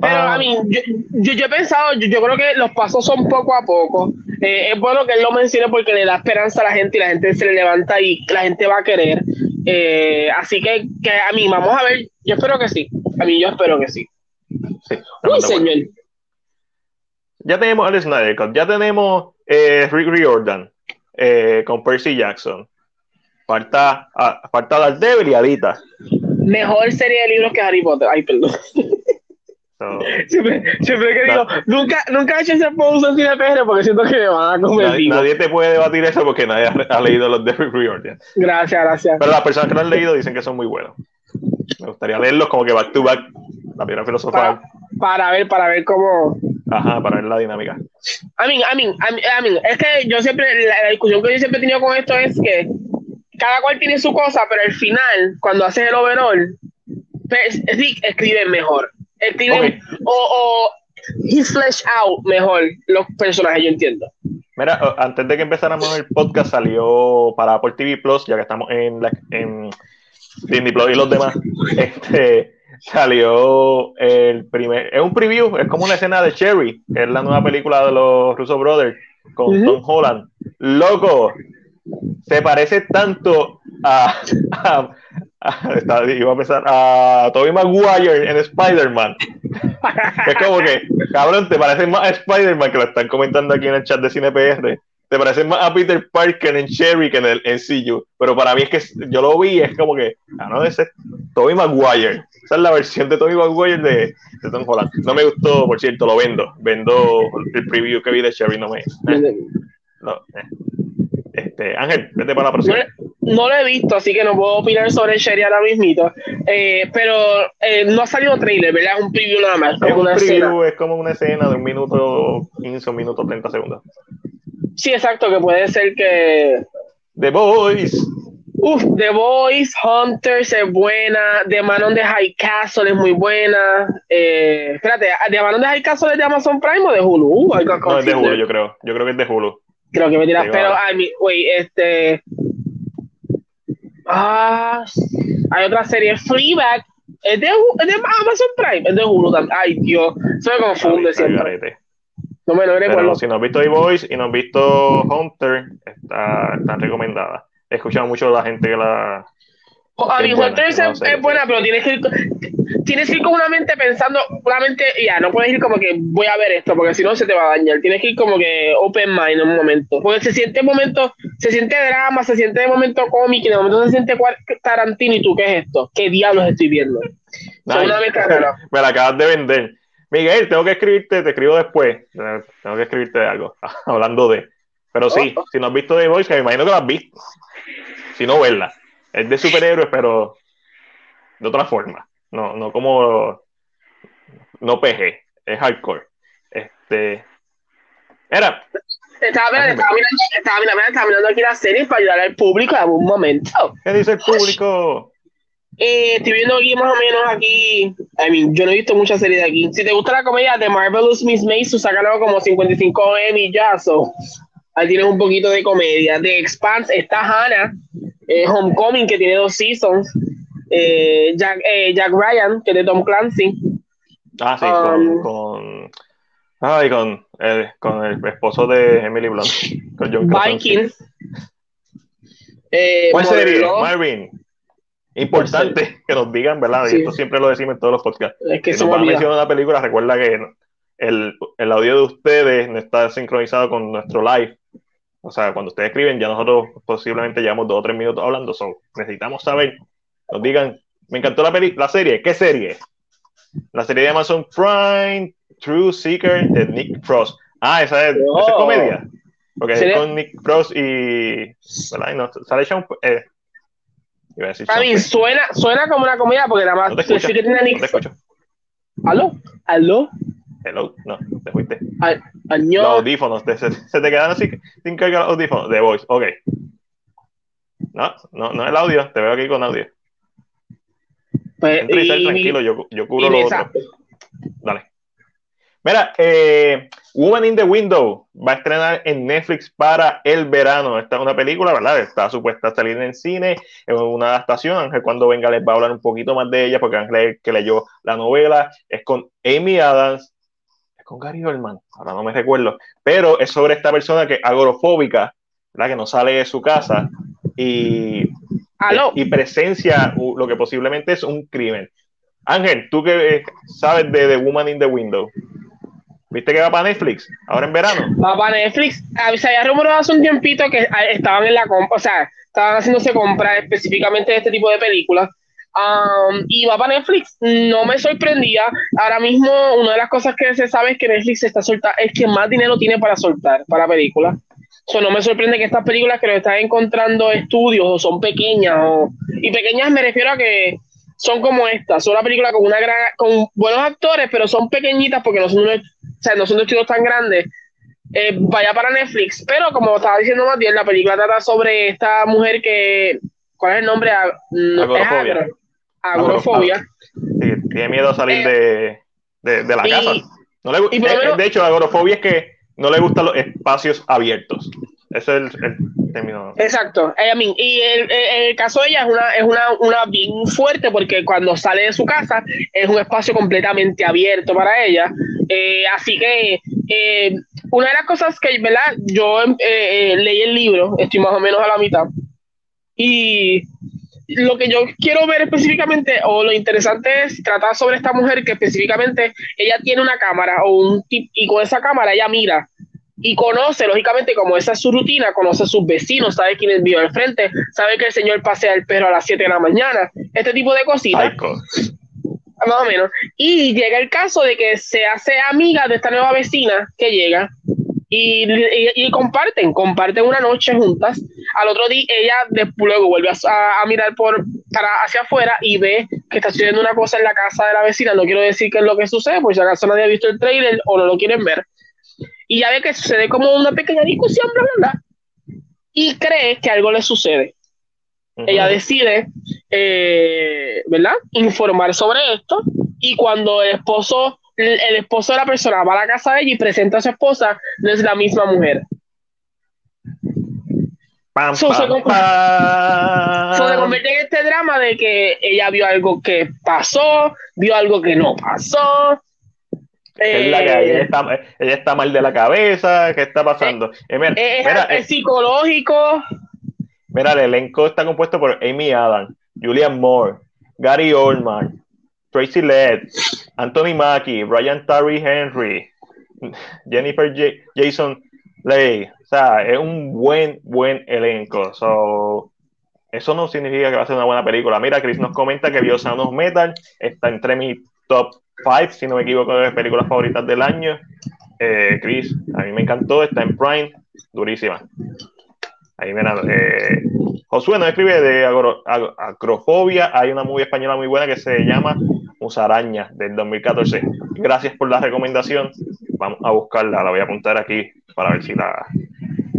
Pero a mí, yo, yo, yo, he pensado, yo, yo, creo que los pasos son poco a poco. Eh, es bueno que él lo mencione porque le da esperanza a la gente y la gente se le levanta y la gente va a querer. Eh, así que, que, a mí, vamos a ver, yo espero que sí. A mí, yo espero que sí. sí Uy, señor. Ya tenemos Alex Snyder ya tenemos eh, Rick Riordan eh, con Percy Jackson. Falta, ah, falta Daredevil y Alita. Mejor serie de libros que Harry Potter. Ay, perdón. [LAUGHS] Siempre, siempre que digo, nunca, nunca he hecho ese post en Cine PR porque siento que me van a comer. Nadie, nadie, te puede debatir eso porque nadie ha, ha leído los de Riordan. Gracias, gracias. Pero las personas que lo han leído dicen que son muy buenos. Me gustaría leerlos como que back to back, la piedra filosofal. Para, para ver, para ver cómo. Ajá, para ver la dinámica. I mean, I mean, I mean, es que yo siempre, la, la discusión que yo siempre he tenido con esto es que cada cual tiene su cosa, pero al final, cuando haces el overall, pues, Rick escribe mejor. Escribe okay. o, o he flesh out mejor los personajes, yo entiendo. Mira, antes de que empezáramos el podcast, salió para Apple TV Plus, ya que estamos en, la, en Disney Plus y los demás. [LAUGHS] Este salió el primer, es un preview, es como una escena de Cherry, que es la nueva película de los Russo Brothers con uh -huh. Tom Holland. Loco, se parece tanto a, a, a, iba a empezar a Tobey Maguire en Spider-Man. es como que, cabrón, te parece más a Spider-Man que lo están comentando aquí en el chat de CinePR. Te parece más a Peter Parker en Cherry que en el en CU. Pero para mí es que yo lo vi es como que, ah, no, ese es Tobey Maguire. Esa es la versión de Tobey Maguire de, de Tom Holland. No me gustó, por cierto, lo vendo. Vendo el preview que vi de Cherry, no me. Eh, no, eh. Este, Ángel, vete para la próxima. No, no, lo he visto, así que no puedo opinar sobre Sherry ahora mismito. Eh, pero eh, no ha salido trailer, ¿verdad? Es un preview nada más. Es, un preview, es como una escena de un minuto 15, un minuto 30 segundos. Sí, exacto, que puede ser que. The Boys. Uf, The Boys, Hunters es buena. The Man on the High Castle es muy buena. Eh, espérate, ¿The Man on the High Castle es de Amazon Prime o de Hulu? no, es de Hulu, yo creo. Yo creo que es de Hulu. Creo que me dirás, pero, ay, mi, güey, este. Ah, hay otra serie, Fleabag. ¿Es de, es de Amazon Prime? Es de Hulu también. Ay, Dios. Se me confunde siempre. No me lo recuerdo. Si no has visto The Voice y no has visto Hunter, está, está recomendada. He escuchado mucho de la gente que la, a mi Hunter es, buena, pero tienes que, ir, tienes que ir con una mente pensando, una mente, ya, no puedes ir como que voy a ver esto, porque si no se te va a dañar. Tienes que ir como que open mind en un momento. Porque se siente momento, se siente drama, se siente de momento cómic, y de momento se siente Tarantino, y tú, ¿qué es esto? ¿Qué diablos estoy viendo? [LAUGHS] me la acabas de vender. Miguel, tengo que escribirte, te escribo después. Tengo que escribirte algo, [LAUGHS] hablando de. Pero sí, oh. si no has visto The Voice, que me imagino que lo has visto. Si no, verla. Es de superhéroes, pero de otra forma. No, no como. No PG, es hardcore. Este. Era. Estaba, mirando, estaba, mirando, estaba mirando aquí la serie para ayudar al público en algún momento. ¿Qué dice el público? Eh, estoy viendo aquí más o menos aquí. I mean, yo no he visto muchas series de aquí. Si te gusta la comedia de Marvelous Miss Maisel, sácalo como 55 Emmy ya. So. Ahí tienes un poquito de comedia. De Expanse está Hannah, eh, Homecoming, que tiene dos seasons, eh, Jack, eh, Jack, Ryan, que es de Tom Clancy. Ah, sí, con, um, con, ay, con, el, con el esposo de Emily Blunt, con John Vikings. ¿Cuál serie? Marvin. Importante que nos digan, ¿verdad? Y esto siempre lo decimos en todos los podcasts. Es que si nos va a mencionar una película, recuerda que el, el audio de ustedes no está sincronizado con nuestro live o sea, cuando ustedes escriben, ya nosotros posiblemente llevamos dos o tres minutos hablando. So, necesitamos saber, nos digan, me encantó la, la serie. ¿Qué serie? La serie de Amazon Prime, True Seeker de Nick Frost. Ah, esa es, esa es comedia. Porque es con Nick Frost y. ¿Verdad? no, sale Sean. Eh, iba a decir a mí suena, suena como una comedia porque nada más. No te escucho. No te escucho. ¿Aló? ¿Aló? Hello, no, te fuiste. Los audífonos, se, te quedan así sin cargar los audífonos. De voice, ok. No, no, no es el audio, te veo aquí con audio. Pues, y, tranquilo, yo, yo cubro lo otro. Dale. Mira, eh, Woman in the Window va a estrenar en Netflix para el verano. Esta es una película, ¿verdad? Está supuesta a salir en cine, es una adaptación. Ángel, cuando venga, les va a hablar un poquito más de ella, porque Ángel que leyó la novela es con Amy Adams, con Gary Oldman, ahora no me recuerdo, pero es sobre esta persona que es agorofóbica, ¿verdad? que no sale de su casa y, y presencia lo que posiblemente es un crimen. Ángel, tú que sabes de The Woman in the Window, ¿viste que va para Netflix ahora en verano? Va para Netflix. Se había rumorado hace un tiempito que estaban en la compra, o sea, estaban haciéndose compras específicamente de este tipo de películas y va para Netflix. No me sorprendía. Ahora mismo, una de las cosas que se sabe es que Netflix está solta, es que más dinero tiene para soltar para películas. So, no me sorprende que estas películas que lo están encontrando estudios o son pequeñas. O, y pequeñas me refiero a que son como estas. Son una película con, una gran, con buenos actores, pero son pequeñitas porque no son, o sea, no son estudios tan grandes. Eh, vaya para Netflix. Pero como estaba diciendo más bien, la película trata sobre esta mujer que. ¿Cuál es el nombre? agorofobia. tiene miedo a salir de, de, la casa. No le, eh, de hecho, la agorofobia es que no le gustan los espacios abiertos. Ese es el, término. Exacto. Eh, y el, el, caso de ella es una, es una, una bien fuerte porque cuando sale de su casa es un espacio completamente abierto para ella. Eh, así que una de las cosas que, ¿verdad? Yo leí el libro, estoy más o menos a la mitad. Y lo que yo quiero ver específicamente, o lo interesante es tratar sobre esta mujer que específicamente ella tiene una cámara o un tip, y con esa cámara ella mira y conoce, lógicamente, como esa es su rutina, conoce a sus vecinos, sabe quién es vivo al frente, sabe que el señor pasea el perro a las 7 de la mañana, este tipo de cositas. Más o menos. Y llega el caso de que se hace amiga de esta nueva vecina que llega y, comparten, comparten una noche juntas. Al otro día ella después luego vuelve a, mirar por para hacia afuera y ve que está sucediendo una cosa en la casa de la vecina. No quiero decir qué es lo que sucede, pues si acaso nadie ha visto el trailer o no lo quieren ver. Y ya ve que sucede como una pequeña discusión, bla, bla, bla. Y cree que algo le sucede. Ella decide, eh, ¿verdad? Informar sobre esto. Y cuando el esposo el esposo de la persona va a la casa de ella y presenta a su esposa, no es la misma mujer. Pam, So, pam, so, se convierte en este drama de que ella vio algo que pasó, vio algo que no pasó. Que es la que Eh, ella está, ella está mal de la cabeza, ¿qué está pasando? Eh, mira, es, mira, es eh, psicológico. mira, el elenco está compuesto por Amy Adams, Julian Moore, Gary Oldman, Tracy Led, Anthony Mackie, Brian Tyree Henry, Jennifer J- Jason Leigh. O sea, es un buen, buen elenco. So, eso no significa que va a ser una buena película. Mira, Chris nos comenta que vio Sound of Metal, está entre mis top 5, si no me equivoco, de películas favoritas del año. Eh, Chris, a mí me encantó, está en Prime, durísima. Ahí mira, eh, Josué nos escribe de acrofobia. Hay una movie española muy buena que se llama Musaraña del 2014. Gracias por la recomendación. Vamos a buscarla, la voy a apuntar aquí para ver si la,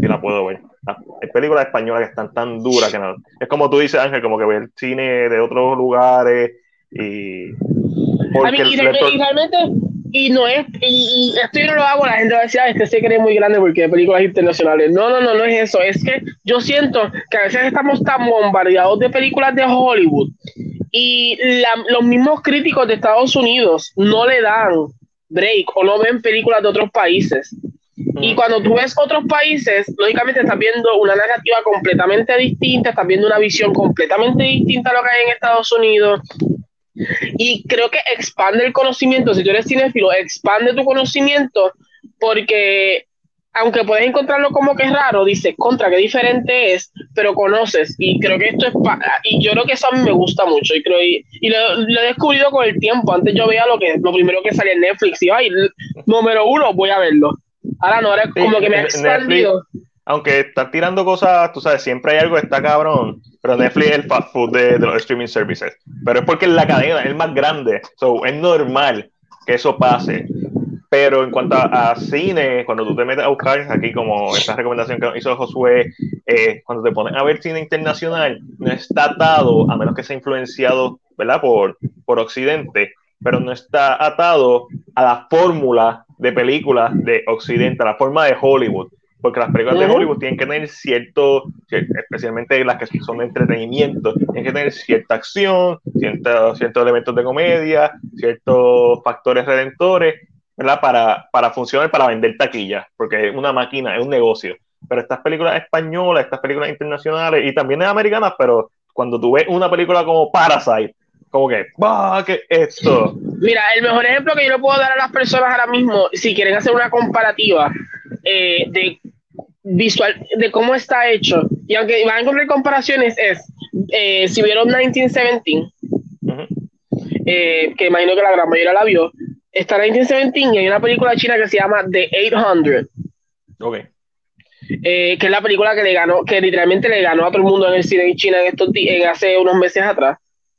si la puedo ver. Ah, Hay películas españolas que están tan duras que no. Es como tú dices, Ángel, como que ver cine de otros lugares y. A mí, y, y realmente, y no es, y, y esto yo no lo hago, la gente va a decir, "Ah, este se cree muy grande porque hay películas internacionales. No, no, no, no es eso. Es que yo siento que a veces estamos tan bombardeados de películas de Hollywood y la- los mismos críticos de Estados Unidos no le dan break o no ven películas de otros países. Y cuando tú ves otros países, lógicamente estás viendo una narrativa completamente distinta, estás viendo una visión completamente distinta a lo que hay en Estados Unidos. Y creo que expande el conocimiento. Si tú eres cinéfilo, expande tu conocimiento porque aunque puedes encontrarlo como que es raro, dices, contra, qué diferente es, pero conoces. Y creo que esto es, pa- y yo creo que eso a mí me gusta mucho. Y, creo, y, y lo, lo he descubrido con el tiempo. Antes yo veía lo que lo primero que salía en Netflix y, ay, número uno, voy a verlo. Ahora no, ahora Sí, como que me ha Netflix- expandido. aunque están tirando cosas, tú sabes, siempre hay algo que está cabrón, pero Netflix es el fast food de, de los streaming services. Pero es porque la cadena, es más grande. So, es normal que eso pase. Pero en cuanto a, a cine, cuando tú te metes a buscar aquí, como esta recomendación que hizo Josué, eh, cuando te pones a ver cine internacional, no está atado, a menos que sea influenciado, ¿verdad? Por, por Occidente, pero no está atado a la fórmula de películas de Occidente, a la forma de Hollywood porque las películas de. Hollywood tienen que tener cierto, cier- especialmente las que son de entretenimiento, tienen que tener cierta acción, cierto- ciertos elementos de comedia, ciertos factores redentores, ¿verdad? Para, para funcionar, para vender taquillas, porque es una máquina, es un negocio. Pero estas películas españolas, estas películas internacionales y también americanas, pero cuando tú ves una película como Parasite, como que, ¡bah! ¿Qué es esto? Mira, el mejor ejemplo que yo le puedo dar a las personas ahora mismo, si quieren hacer una comparativa eh, de visual, de cómo está hecho, y aunque van a encontrar comparaciones, es eh, si vieron 1917, Ujú. eh, que imagino que la gran mayoría la vio, está 1917 y hay una película china que se llama The 800, Ok. eh, que es la película que le ganó, que literalmente le ganó a todo el mundo en el cine en China en estos en hace unos meses atrás.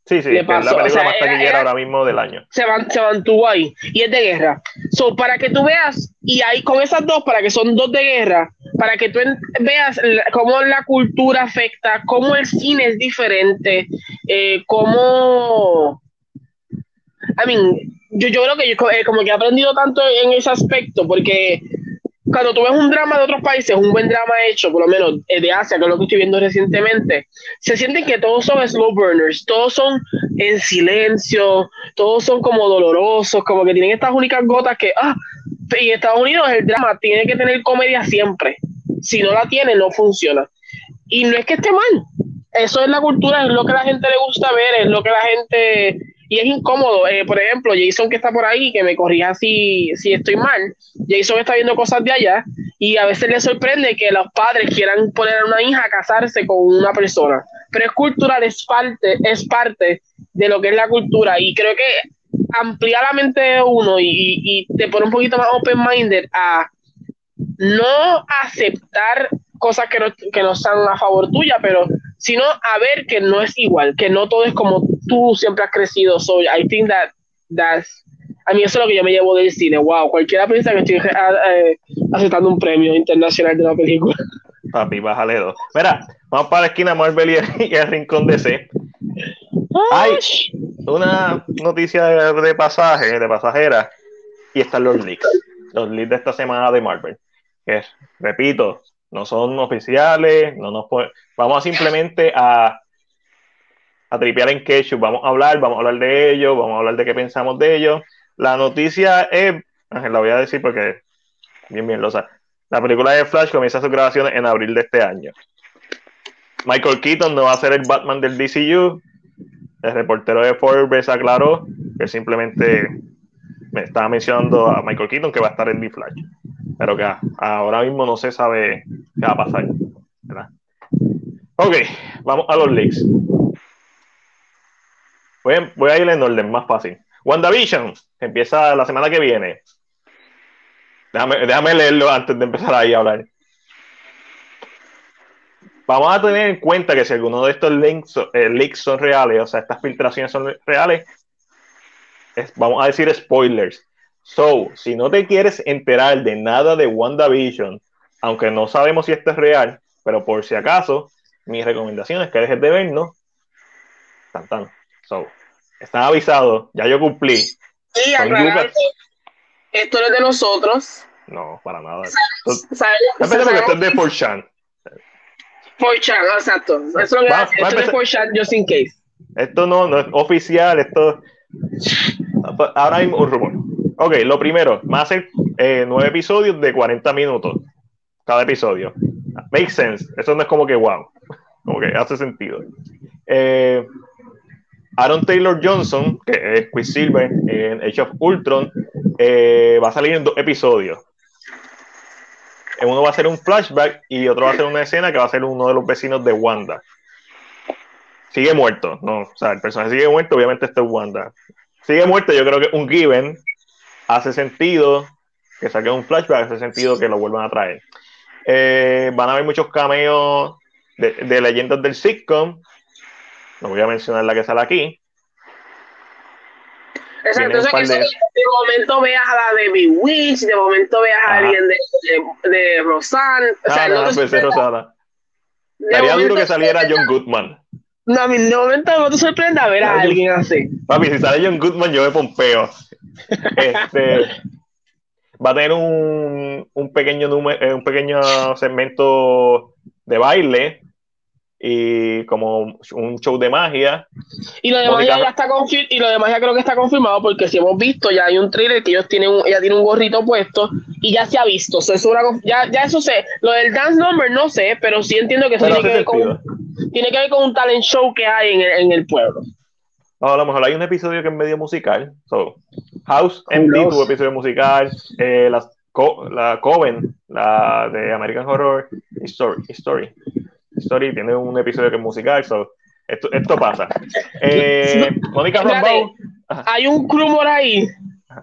Sí, sí, que es pasó, la película o sea, más era- taquillera era- ahora mismo del año. se, man- se mantuvo ahí y es de guerra. So, para que tú veas, y ahí con esas dos, para que son dos de guerra, para que tú veas cómo la cultura afecta, cómo el cine es diferente, eh, cómo. I mean, yo, yo creo que yo eh, como que he aprendido tanto en ese aspecto, porque cuando tú ves un drama de otros países, un buen drama hecho, por lo menos eh, de Asia, que es lo que estoy viendo recientemente, se sienten que todos son slow burners, todos son en silencio, todos son como dolorosos, como que tienen estas únicas gotas que, ah, y Estados Unidos el drama tiene que tener comedia siempre. Si no la tiene, no funciona. Y no es que esté mal. Eso es la cultura, es lo que la gente le gusta ver, es lo que la gente... Y es incómodo. Eh, por ejemplo, Jason que está por ahí, que me corrija si, si estoy mal, Jason está viendo cosas de allá y a veces le sorprende que los padres quieran poner a una hija a casarse con una persona. Pero es cultural, es parte, es parte de lo que es la cultura y creo que amplía la mente de uno y- y te pone un poquito más open-minded a no aceptar cosas que no, que no están a favor tuya, pero sino a ver que no es igual, que no todo es como tú siempre has crecido. So I think that that's, a mí eso es lo que yo me llevo del cine. Wow, cualquiera piensa que estoy eh, aceptando un premio internacional de una película. Papi, bájale dos. Mira, vamos para la esquina Marvel y el, y el rincón DC. Ay. Una noticia de, de pasaje, de pasajera, y están los leaks. Los leaks de esta semana de Marvel. Que repito, no son oficiales, no nos vamos simplemente a, a tripear en ketchup, vamos a hablar, vamos a hablar de ellos, vamos a hablar de qué pensamos de ellos. La noticia es, la voy a decir porque bien, bien lo sabe. La película de Flash comienza sus grabaciones en abril de este año. Michael Keaton no va a ser el Batman del DCU. El reportero de Forbes aclaró que simplemente me estaba mencionando a Michael Keaton que va a estar en The Flash. Pero que ahora mismo no se sabe qué va a pasar. Ok, vamos a los leaks. Voy a, voy a ir en orden más fácil. WandaVision empieza la semana que viene. Déjame, leerlo antes de empezar ahí a hablar. Vamos a tener en cuenta que si alguno de estos links, eh, leaks son reales, o sea, estas filtraciones son reales, vamos a decir spoilers. So, si no te quieres enterar de nada de WandaVision, aunque no sabemos si esto es real, pero por si acaso, mi recomendación es que dejes de vernos. Tan, tan. So, están avisados, ya yo cumplí. Y esto no es de nosotros. No, para nada. ¿Sabes? porque esto es de 4chan. 4chan, exacto. Eso es esto es de 4chan, just in case. Esto no, no es oficial, esto. Ahora mismo un rumor. Ok, lo primero, va a ser eh, nueve episodios de 40 minutos cada episodio. Makes sense. Eso no es como que wow. Como que hace sentido. Eh, Aaron Taylor Johnson, que es Quicksilver en Age of Ultron, eh, va a salir en dos episodios. Uno va a ser un flashback y otro va a ser una escena que va a ser uno de los vecinos de Wanda. Sigue muerto, no, o sea, el personaje sigue muerto, obviamente esto es Wanda. Sigue muerto, yo creo que un given hace sentido que saque un flashback, hace sentido que lo vuelvan a traer. Eh, van a haber muchos cameos de, de leyendas del sitcom, no voy a mencionar la que sale aquí. Exacto, entonces de... de... momento veas a la de Witch, de momento veas a alguien de, de, de Rosanne. O sea, ah, no, no, pues es Rosana. Estaría duro que saliera John Goodman. No, a mí de momento no te sorprende ver a alguien así. Papi, si sale John Goodman, yo me pompeo. Este, [LAUGHS] va a tener un, un pequeño número, eh, un pequeño segmento de baile y como un show de magia. Y lo de magia ya está y lo de magia creo que está confirmado porque si hemos visto ya hay un trailer que ellos tienen un, ella tiene un gorrito puesto y ya se ha visto. ya, ya eso sé. Lo del dance number no sé, pero sí entiendo que eso tiene que, ver con, tiene que ver con un talent show que hay en el, en el pueblo. a lo mejor hay un episodio que es medio musical. So, House MD tuvo episodio musical. Eh, la, la Coven, la de American Horror Story, Story Story tiene un episodio que es musical, so, esto, esto pasa. [LAUGHS] Eh, Mónica Rambau. Hay un rumor ahí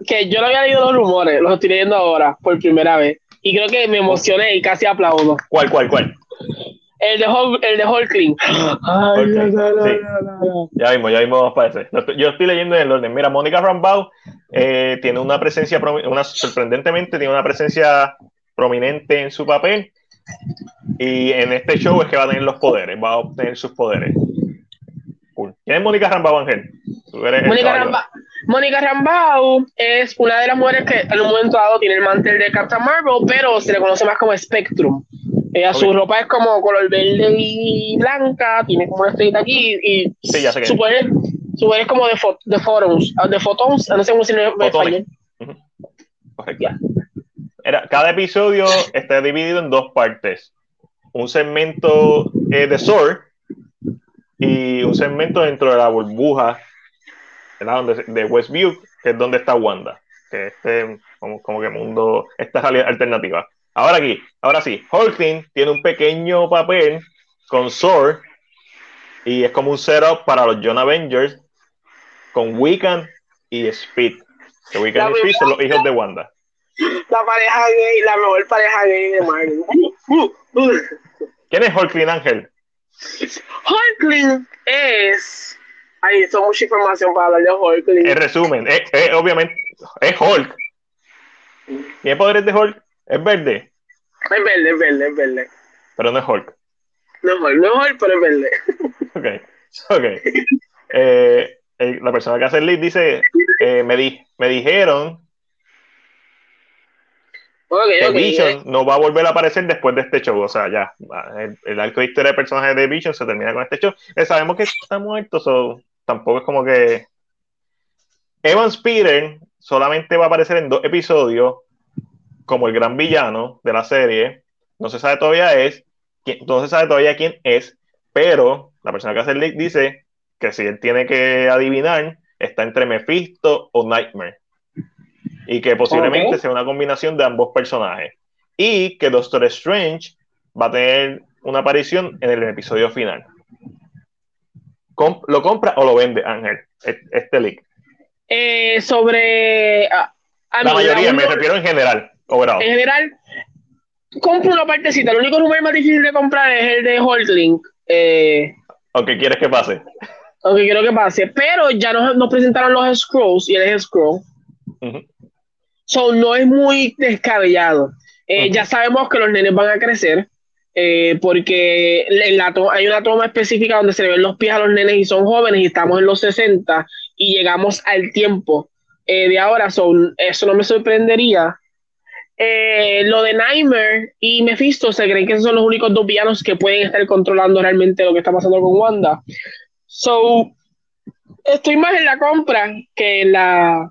que yo no había leído los rumores, los estoy leyendo ahora por primera vez. Y creo que me emocioné y casi aplaudo. ¿Cuál, cuál, cuál? El de, Hol el de Hulkling. Ya vimos, ya vimos para ese. Yo estoy leyendo en el orden. Mira, Mónica Rambau eh, tiene una presencia, una, sorprendentemente, tiene una presencia prominente en su papel. Y en este show es que va a tener los poderes, va a obtener sus poderes. ¿Quién es Mónica Rambau, Ángel? Mónica Rambau, es una de las mujeres que en un momento dado tiene el mantel de Captain Marvel, pero se le conoce más como Spectrum. Ella, Su ropa es como color verde y blanca, tiene como una estrellita aquí y sí, ya sé su, poder, su poder es como de, de photons, de photons, no sé cómo se llama. Correcto. Cada episodio está dividido en dos partes un segmento eh, de Sword y un segmento dentro de la burbuja de Westview, que es donde está Wanda, que este como, como que mundo, esta realidad alternativa. Ahora aquí, ahora sí, Hulkling tiene un pequeño papel con Sword y es como un setup para los John Avengers con Wiccan y Speed. Que Wiccan y Speed son los hijos de Wanda. La pareja gay, la mejor pareja gay de Marvel. ¿Quién es Hulkling Ángel? Hulkling es. Ay, eso mucha información para hablar de Hulkling. En resumen, es, obviamente, es Hulk. ¿Tiene poderes de Hulk? ¿Es verde? Es verde, es verde, es verde. Pero no es Hulk. No es Hulk, no es Hulk, pero es verde. [LAUGHS] Ok, ok. Eh, la persona que hace el lead dice: eh, me, di me dijeron Okay, Vision no va a volver a aparecer después de este show. O sea, ya, el, el arco de historia de personaje de Vision se termina con este show. Eh, sabemos que está muerto, so, tampoco es como que. Evan Peter solamente va a aparecer en dos episodios como el gran villano de la serie. No se sabe todavía es, no se sabe todavía quién es, pero la persona que hace el leak dice que si él tiene que adivinar, está entre Mephisto o Nightmare y que posiblemente sea una combinación de ambos personajes. Y que Doctor Strange va a tener una aparición en el episodio final. ¿Lo compra o lo vende, Ángel? Este leak. Eh, sobre. Ah, la mayoría, me refiero en general. En general, compro una partecita. El único número más difícil de comprar es el de Holdlink. Eh, ¿O qué quieres que pase? O que quiero que pase. Pero ya nos, presentaron los scrolls y es scroll. So, no es muy descabellado. Eh, ya sabemos que los nenes van a crecer. Eh, porque en la hay una toma específica donde se le ven los pies a los nenes y son jóvenes y estamos en los 60 y llegamos al tiempo eh, de ahora, son, eso no me sorprendería. lo de Nightmare y Mephisto se creen que esos son los únicos dos villanos que pueden estar controlando realmente lo que está pasando con Wanda. So, estoy más en la compra que en la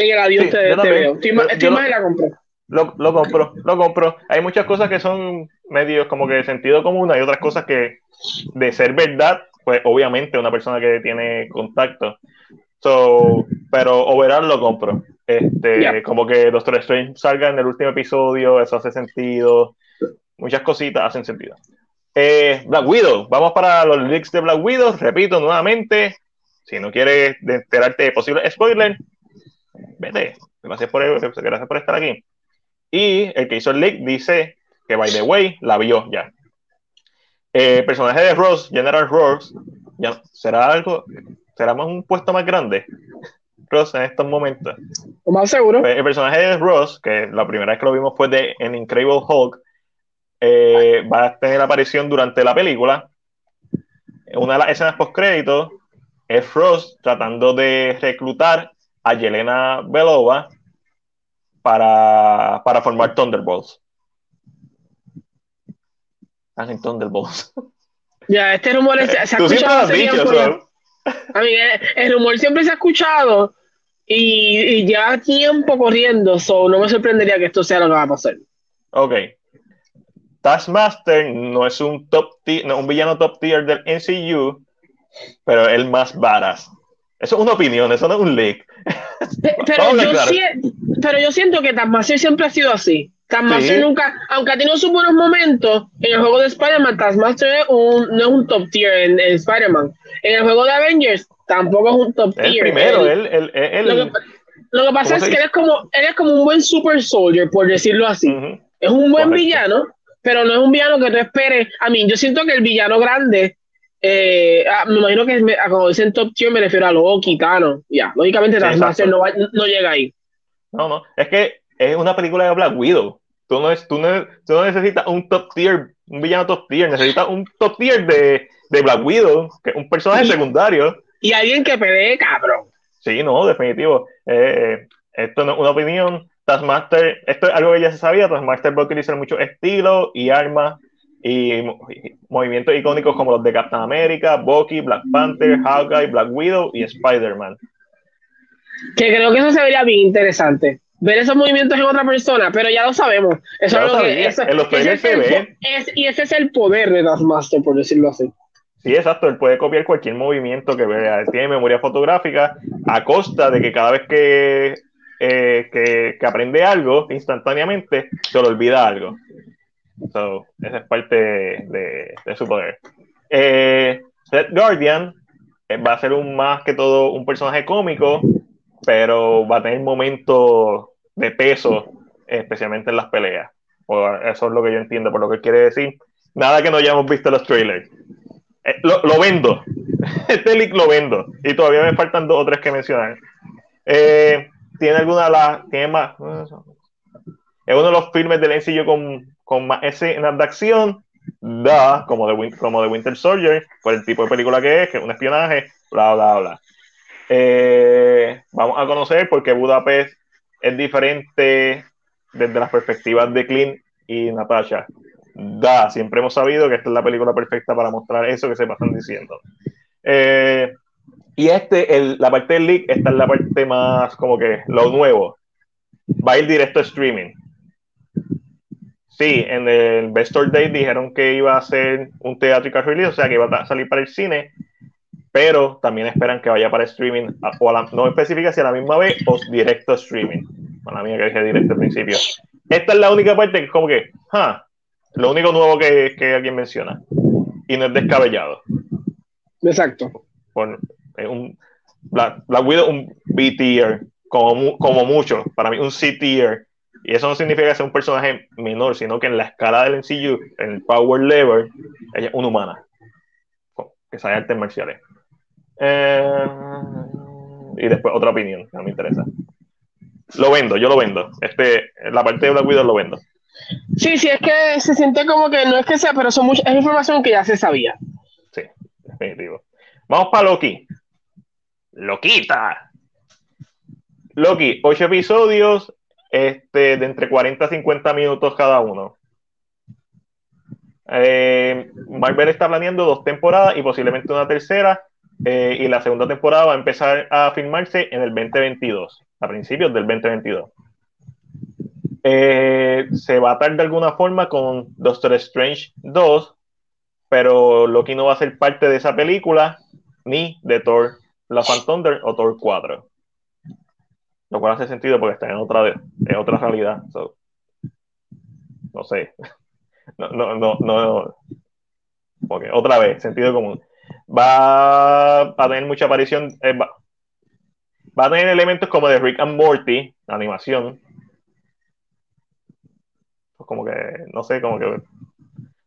en el adiós te, veo. Estoy, más, en la compra. Lo, lo, compro, lo compro. Hay muchas cosas que son medios como que de sentido común, hay otras cosas que de ser verdad, pues obviamente una persona que tiene contacto. So, pero overall lo compro. Este, como que Doctor Strange salga en el último episodio, eso hace sentido. Muchas cositas hacen sentido. Eh, Black Widow, vamos para los leaks de Black Widow. Repito nuevamente, si no quieres enterarte de posibles spoilers, vete. Gracias por, gracias por estar aquí. Y el que hizo el leak dice que, by the way, la vio ya. El personaje de Ross, General Ross, ya, ¿será algo? ¿Será más un puesto más grande? Ross en estos momentos. Más seguro. Pues, el personaje de Ross, que la primera vez que lo vimos fue de, en Incredible Hulk, eh, va a tener aparición durante la película. Una de las escenas post crédito es Ross tratando de reclutar a Yelena Belova para, para formar Thunderbolts. Están en Thunderbolts. [LAUGHS] Ya, este rumor se, ha escuchado. A mí, el, rumor siempre se ha escuchado y, lleva tiempo corriendo, so no me sorprendería que esto sea lo que va a pasar. Ok. Taskmaster no es un top no, un villano top tier del NCU, pero el más varas. Eso es una opinión, eso no es un leak. [LAUGHS] Pero, yo, siento que Taskmaster siempre ha sido así. Taskmaster nunca, aunque ha tenido sus buenos momentos, en el juego de Spider-Man, Taskmaster un, no es un top tier en, Spider-Man. En el juego de Avengers, tampoco es un top tier. primero, él, él, lo, que, pasa es que él es, como, él es como un buen super soldier, por decirlo así. Es un buen villano, pero no es un villano que tú esperes. A mí, yo siento que el villano grande eh, ah, me imagino que me, como dicen top tier me refiero a Loki, Thanos. Ya, lógicamente sí, no, no, llega ahí. No, no, es que es una película de Black Widow. Tú no, tú no, tú no necesitas un top tier, un villano top tier, necesitas un top tier de, de Black Widow, que un personaje secundario. Y alguien que pelee, cabrón. Sí, no, definitivo. Eh, esto no es una opinión. Taskmaster, esto es algo que ya se sabía. Taskmaster va a utilizar mucho estilo y armas y movimientos icónicos como los de Captain America, Bucky, Black Panther, Hawkeye, Black Widow y Spider-Man. Que creo que eso se vería bien interesante. Ver esos movimientos en otra persona, pero ya lo sabemos. Eso es lo que, en los se ve. y ese es el poder de Taskmaster, por decirlo así. Sí, exacto, él puede copiar cualquier movimiento que vea. tiene memoria fotográfica a costa de que cada vez que, eh, que, que aprende algo, instantáneamente se le olvida algo. So, esa es parte de, su poder. Eh, Red Guardian eh, va a ser un más que todo un personaje cómico, pero va a tener momentos de peso, especialmente en las peleas. eso es lo que yo entiendo por lo que quiere decir. Nada que no hayamos visto los trailers. Eh, lo, vendo. [LAUGHS] Este leak lo vendo. Y todavía me faltan dos o tres que mencionar. ¿Tiene alguna de las. Tiene más. Es uno de los filmes del sencillo con con más escenas de acción, da, como de, como de Winter Soldier, por el tipo de película que es, que es un espionaje, bla, bla, bla. Eh, vamos a conocer porque Budapest es diferente desde las perspectivas de Clint y Natasha. Da, siempre hemos sabido que esta es la película perfecta para mostrar eso que se pasan diciendo. Eh, y este, el, la parte del leak, esta es la parte más como que lo nuevo. Va a ir directo a streaming. Sí, en el Best Store Day dijeron que iba a ser un theatrical release, o sea que iba a salir para el cine, pero también esperan que vaya para streaming, o no especifica si a la misma vez o directo a streaming. Para mí que dije directo al principio. Esta es la única parte que es como que, ah, lo único nuevo que, que alguien menciona. Y no es descabellado. Exacto. Bueno, un Black, Widow, un B tier, como, como mucho, para mí un C tier. Y eso no significa que sea un personaje menor, sino que en la escala del MCU, en el power level, ella es una humana, que sabe artes marciales. Eh, y después otra opinión, no me interesa. Lo vendo, yo lo vendo. Este, la parte de Black Widow lo vendo. Sí, sí, es que se siente como que no es que sea, pero son es información que ya se sabía. Sí, definitivo. Vamos para Loki. Loquita. Loki, ocho episodios este, de entre 40 a 50 minutos cada uno. Eh, Marvel está planeando dos temporadas y posiblemente una tercera. Eh, y la segunda temporada va a empezar a filmarse en el 2022, a principios del 2022. Eh, se va a atar de alguna forma con Doctor Strange 2, pero Loki no va a ser parte de esa película ni de Thor La Thunder o Thor 4. Lo cual hace sentido porque está en otra, en otra realidad. no sé. [LAUGHS] No, no, no, no. otra vez, sentido común. Va a tener mucha aparición. Eh, va, va, a tener elementos como de Rick and Morty, animación. Pues como que, no sé, como que.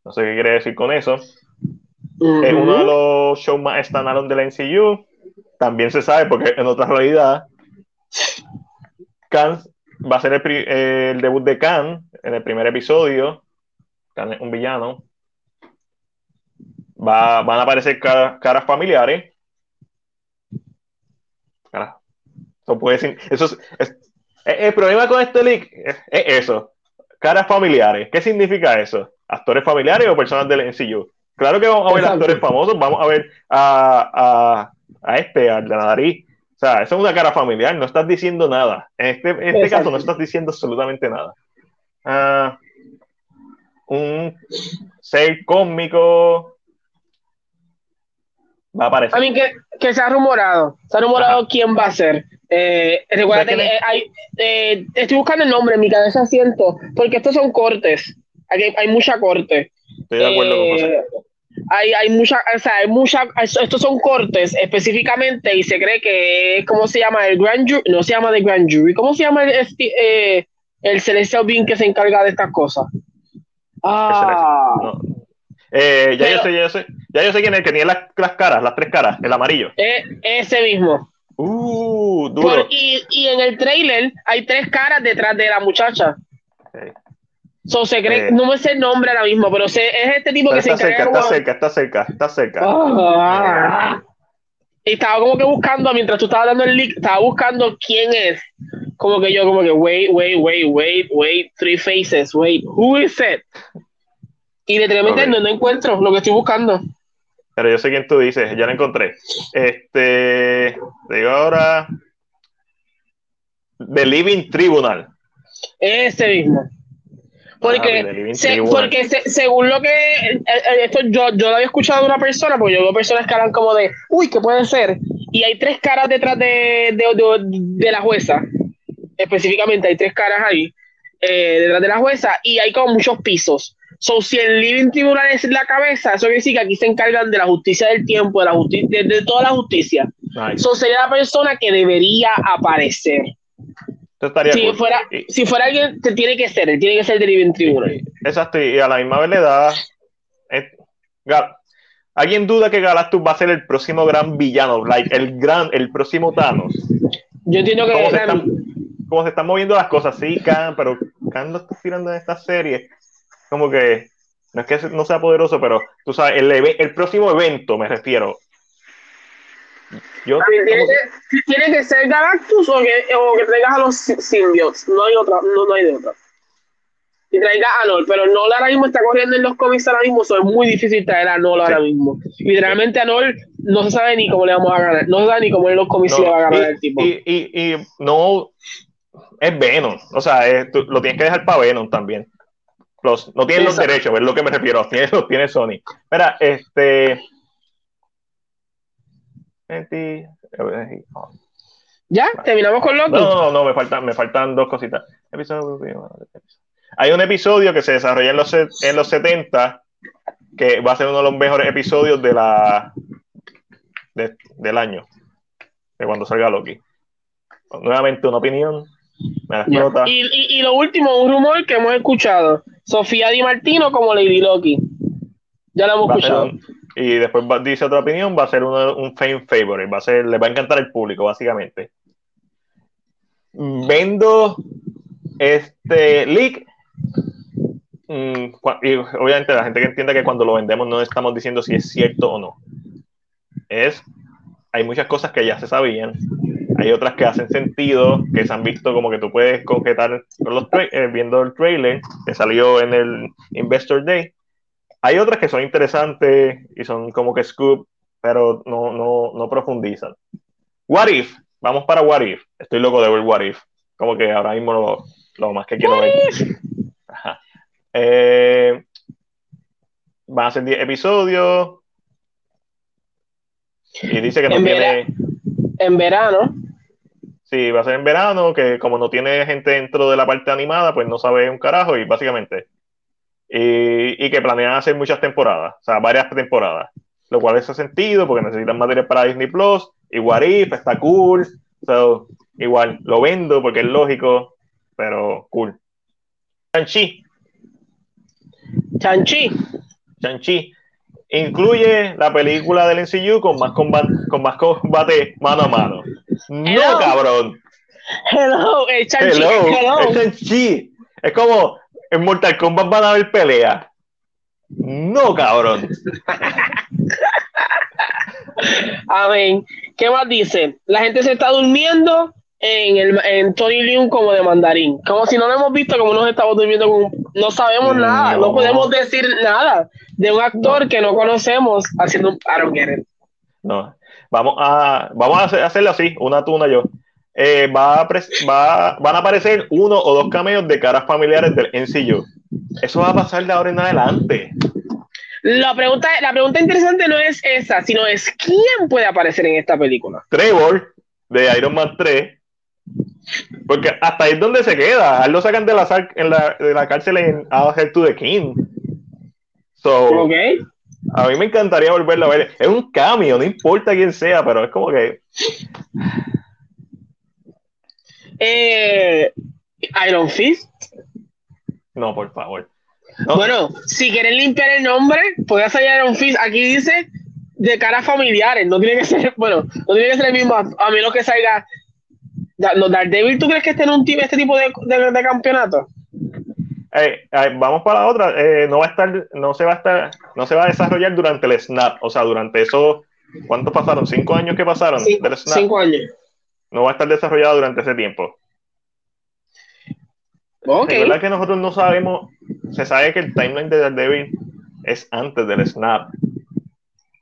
No sé qué quiere decir con eso. Es uno de los shows más standalone de la NCU. También se sabe, porque en otra realidad, Khan va a ser el, debut de Khan en el primer episodio. Khan es un villano. Va, van a aparecer caras familiares. Eso puede decir, eso es, el problema con este leak es, eso. Caras familiares. ¿Qué significa eso? ¿Actores familiares o personas del NCU? Claro que vamos a ver actores famosos, vamos a ver a, a, este, al de la nariz. O sea, eso es una cara familiar, no estás diciendo nada. En este, este caso no estás diciendo absolutamente nada. Ah, un ser cómico va a aparecer. A mí que, que se ha rumorado, se ha rumorado quién va a ser. Eh, recuerda que hay, eh, estoy buscando el nombre en mi cabeza siento, porque estos son cortes. Aquí hay mucha corte. Estoy de acuerdo con José. Hay, hay mucha, o sea, hay mucha, estos son cortes específicamente y se cree que ¿cómo se llama? El Grand Jury, no se llama The Grand Jury, ¿cómo se llama el, eh, el Celestial Being que se encarga de estas cosas? Ah. Eh, ya yo sé, ya yo sé, ya yo sé quién es el que tiene las, las caras, las tres caras, el amarillo. Eh, ese mismo. Uh, duro. y, y, en el trailer hay tres caras detrás de la muchacha. So, se cree, eh. no me sé el nombre ahora mismo, pero sé, es este tipo que se cerca, Está cerca, está cerca, está cerca. Ah. y estaba como que buscando, mientras tú estabas dando el link, estaba buscando quién es. Como que yo, como que, wait, wait, wait, wait, wait, three faces, wait, who is it? Y literalmente no, no encuentro lo que estoy buscando. Pero yo sé quién tú dices, ya lo encontré. Este, digo ahora, The Living Tribunal. Ese mismo. Porque, porque según lo que esto yo, yo lo había escuchado de una persona, porque yo veo personas que hablan como de, uy, ¿qué puede ser? Y hay tres caras detrás de, de, la jueza. Específicamente hay tres caras ahí, eh, detrás de la jueza, y hay como muchos pisos. So, si el living tribunal es la cabeza, eso quiere decir que aquí se encargan de la justicia del tiempo, de, la justicia, de, toda la justicia. So, sería la persona que debería aparecer si, fuera, si fuera alguien, te tiene que ser, tiene que ser del Living Tribunal. Exacto, y a la misma vez le da. ¿Alguien duda que Galactus va a ser el próximo gran villano? Like, el gran, el próximo Thanos. Yo entiendo que. ¿Cómo, se están, se están, moviendo las cosas? Sí, Khan, pero Khan lo está tirando en esta serie. Como que. No es que no sea poderoso, pero tú sabes, el, el próximo evento, me refiero, yo, ¿Tiene, que, ¿Tiene, que, ser Galactus o que, o que traigas a los simbiotes? No hay otra, no, no hay de otra. y traiga a Nol, pero Nol ahora mismo está corriendo en los cómics ahora mismo, so es muy difícil traer a Nol ahora mismo. Literalmente a Nol no se sabe ni cómo le vamos a ganar, no se sabe ni cómo en los cómics le va a ganar el tipo. Y, y, y, no es Venom, o sea, lo tienes que dejar para Venom también. Los, no tienen los derechos, es lo que me refiero, [LAUGHS] tiene, los tiene Sony. Espera, este. ¿Ya? ¿Terminamos con Loki? No, no, no, me faltan, me faltan dos cositas. Hay un episodio que se desarrolla en los, en los 70 que va a ser uno de los mejores episodios de la del año, de cuando salga Loki. Nuevamente una opinión. y, y, lo último, un rumor que hemos escuchado. Sofía Di Martino como Lady Loki. Ya lo hemos escuchado. Y después dice otra opinión, va a ser un fan favorite, va a ser, le va a encantar al público, básicamente. Vendo este leak. Mm, y obviamente la gente que entienda que cuando lo vendemos no estamos diciendo si es cierto o no. Es, hay muchas cosas que ya se sabían, hay otras que hacen sentido, que se han visto como que tú puedes concretar los eh, viendo el trailer que salió en el Investor Day. Hay otras que son interesantes y son como que scoop, pero no, no, no profundizan. What If, vamos para What If. Estoy loco de ver What If. Como que ahora mismo lo, lo más que quiero ver. Eh, van a ser 10 episodios. Y dice que no tiene. en verano. Sí, va a ser en verano, que como no tiene gente dentro de la parte animada, pues no sabe un carajo y básicamente. Y, que planean hacer muchas temporadas, o sea, varias temporadas. Lo cual hace sentido porque necesitan material para Disney Plus. Y What If está cool. So, igual, lo vendo porque es lógico, pero cool. Chanchi. Chanchi. Chanchi. Incluye la película del NCU con más combate, con más combate mano a mano. No, cabrón. Hello, el Chanchi. Chanchi. Es como en Mortal Kombat van a haber pelea. No, cabrón. Amén. ¿Qué más dice? La gente se está durmiendo en, el, en Tony Leung como de mandarín. Como si no lo hemos visto, como nos estamos durmiendo con... No sabemos nada, no podemos decir nada de un actor que no conocemos haciendo un... I No, vamos a, vamos a hacerlo así, una tuna yo. Eh, va, a va van a aparecer uno o dos cameos de caras familiares del NCU. Eso va a pasar de ahora en adelante. La pregunta, la pregunta interesante no es esa, sino es quién puede aparecer en esta película. Trevor, de Iron Man 3, porque hasta ahí es donde se queda. A él lo sacan de la, en la, de la cárcel en Head to the King. So, A mí me encantaría volverlo a ver. Es un cambio, no importa quién sea, pero es como que. Eh, Iron Fist. No, por favor. Bueno, si quieren limpiar el nombre, puede hacer Iron Fist. Aquí dice de caras familiares. No tiene que ser, bueno, no tiene que ser el mismo. A menos que salga no, Daredevil, ¿tú crees que esté en un este tipo de, de, campeonato? Eh, eh, vamos para la otra. Eh, no va a estar, no se va a estar, no se va a desarrollar durante el snap. O sea, durante eso, ¿cuántos pasaron? ¿Cinco años que pasaron Cinco años. No va a estar desarrollado durante ese tiempo. Ok. Es verdad que nosotros no sabemos, se sabe que el timeline de Daredevil es antes del snap.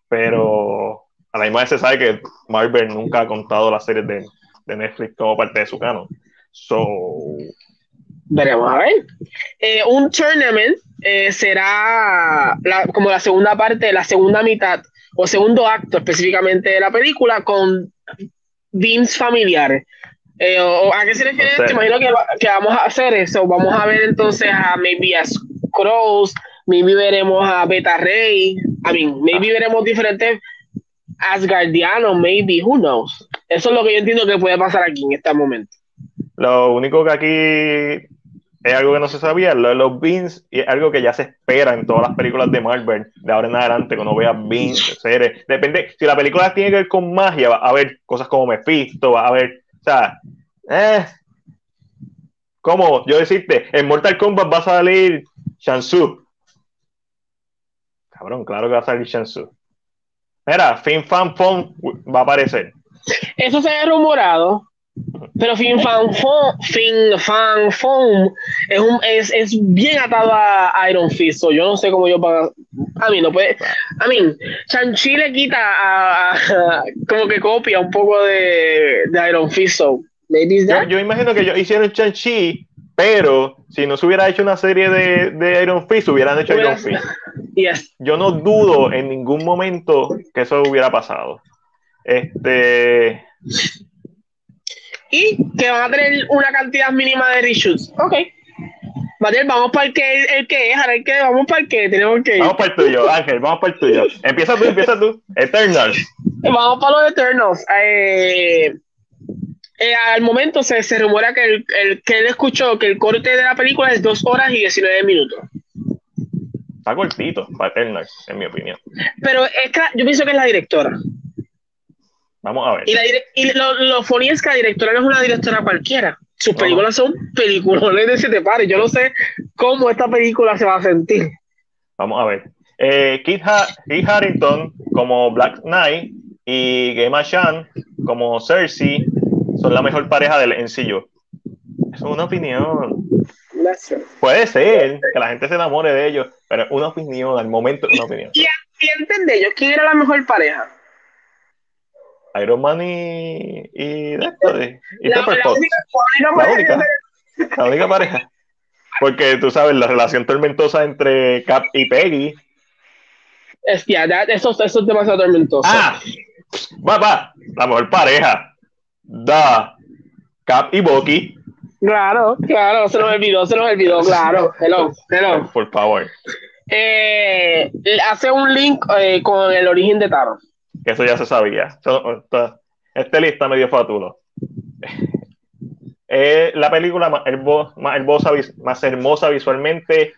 Pero a la misma vez se sabe que Marvel nunca ha contado las series de de Netflix como parte de su canon. So, Veremos a ver. Eh, un tournament eh, será como la segunda parte, la segunda mitad o segundo acto específicamente de la película con beams familiares. Eh, ¿A qué se refiere? Te imagino que, que, vamos a hacer eso. Vamos a ver entonces a maybe a Scrolls, maybe veremos a Beta Ray, I mean, maybe ah. veremos diferentes Asgardianos, maybe, who knows. Eso es lo que yo entiendo que puede pasar aquí en este momento. Lo único que aquí es algo que no se sabía, lo de los beans, y es algo que ya se espera en todas las películas de Marvel, de ahora en adelante, cuando veas beans, series. Depende, si la película tiene que ver con magia, va a haber cosas como Mephisto, va a haber, o sea, eh, como yo decirte, en Mortal Kombat va a salir Shansu. Cabrón, claro que va a salir Shansu. Mira, Fin Fan Fon va a aparecer. Eso se ha rumorado. Pero Fin Fan Foam, fin, fan Foam es, un, es, es bien atado a Iron Fist. So yo no sé cómo yo para. A mí no puede. A mí, Chanchi le quita a, a, [LAUGHS] como que copia un poco de, de Iron Fist. So yo, yo, imagino que ellos hicieron Chanchi, pero si no se hubiera hecho una serie de, de Iron Fist, hubieran hecho Iron Fist. [LAUGHS] Yes. Yo no dudo en ningún momento que eso hubiera pasado. Este y que van a tener una cantidad mínima de reshoots. Ok. Matías, vamos para el que, el que es, ahora el que, vamos para el que, tenemos que ir. Vamos para el tuyo, Ángel, vamos para el tuyo. Empieza tú, empieza tú. Eternals. Vamos para los Eternals. Eh, eh, al momento se, se rumora que, el, el, que él escuchó que el corte de la película es 2 horas y 19 minutos. Está cortito para Eternals, en mi opinión. Pero es que yo pienso que es la directora. Vamos a ver. Y, la y lo, lo funny es que la directora no es una directora cualquiera. Sus películas son películas de siete pares. Yo no sé cómo esta película se va a sentir. Vamos a ver. Eh, Kit, ha Kit Harrington como Black Knight y Gemma Chan como Cersei son la mejor pareja del MCU. Es una opinión. Puede ser que la gente se enamore de ellos, pero es una opinión, al momento es una opinión. ¿Y, quién de ellos? ¿Quién era la mejor pareja? Iron Man y, y, esto, y, y la, la, única, la, única, la única pareja. Porque tú sabes, la relación tormentosa entre Cap y Peggy. That, eso, eso es demasiado tormentoso. Ah, va, va, la mejor pareja. Da, Cap y Bucky. Claro, claro, se nos olvidó, se nos olvidó, claro. Hello, hello. Por favor. Eh, hace un link eh, con el origen de Taro que eso ya se sabía. Este lista medio fatulo. Es [LAUGHS] la película más hermosa, más hermosa, más hermosa visualmente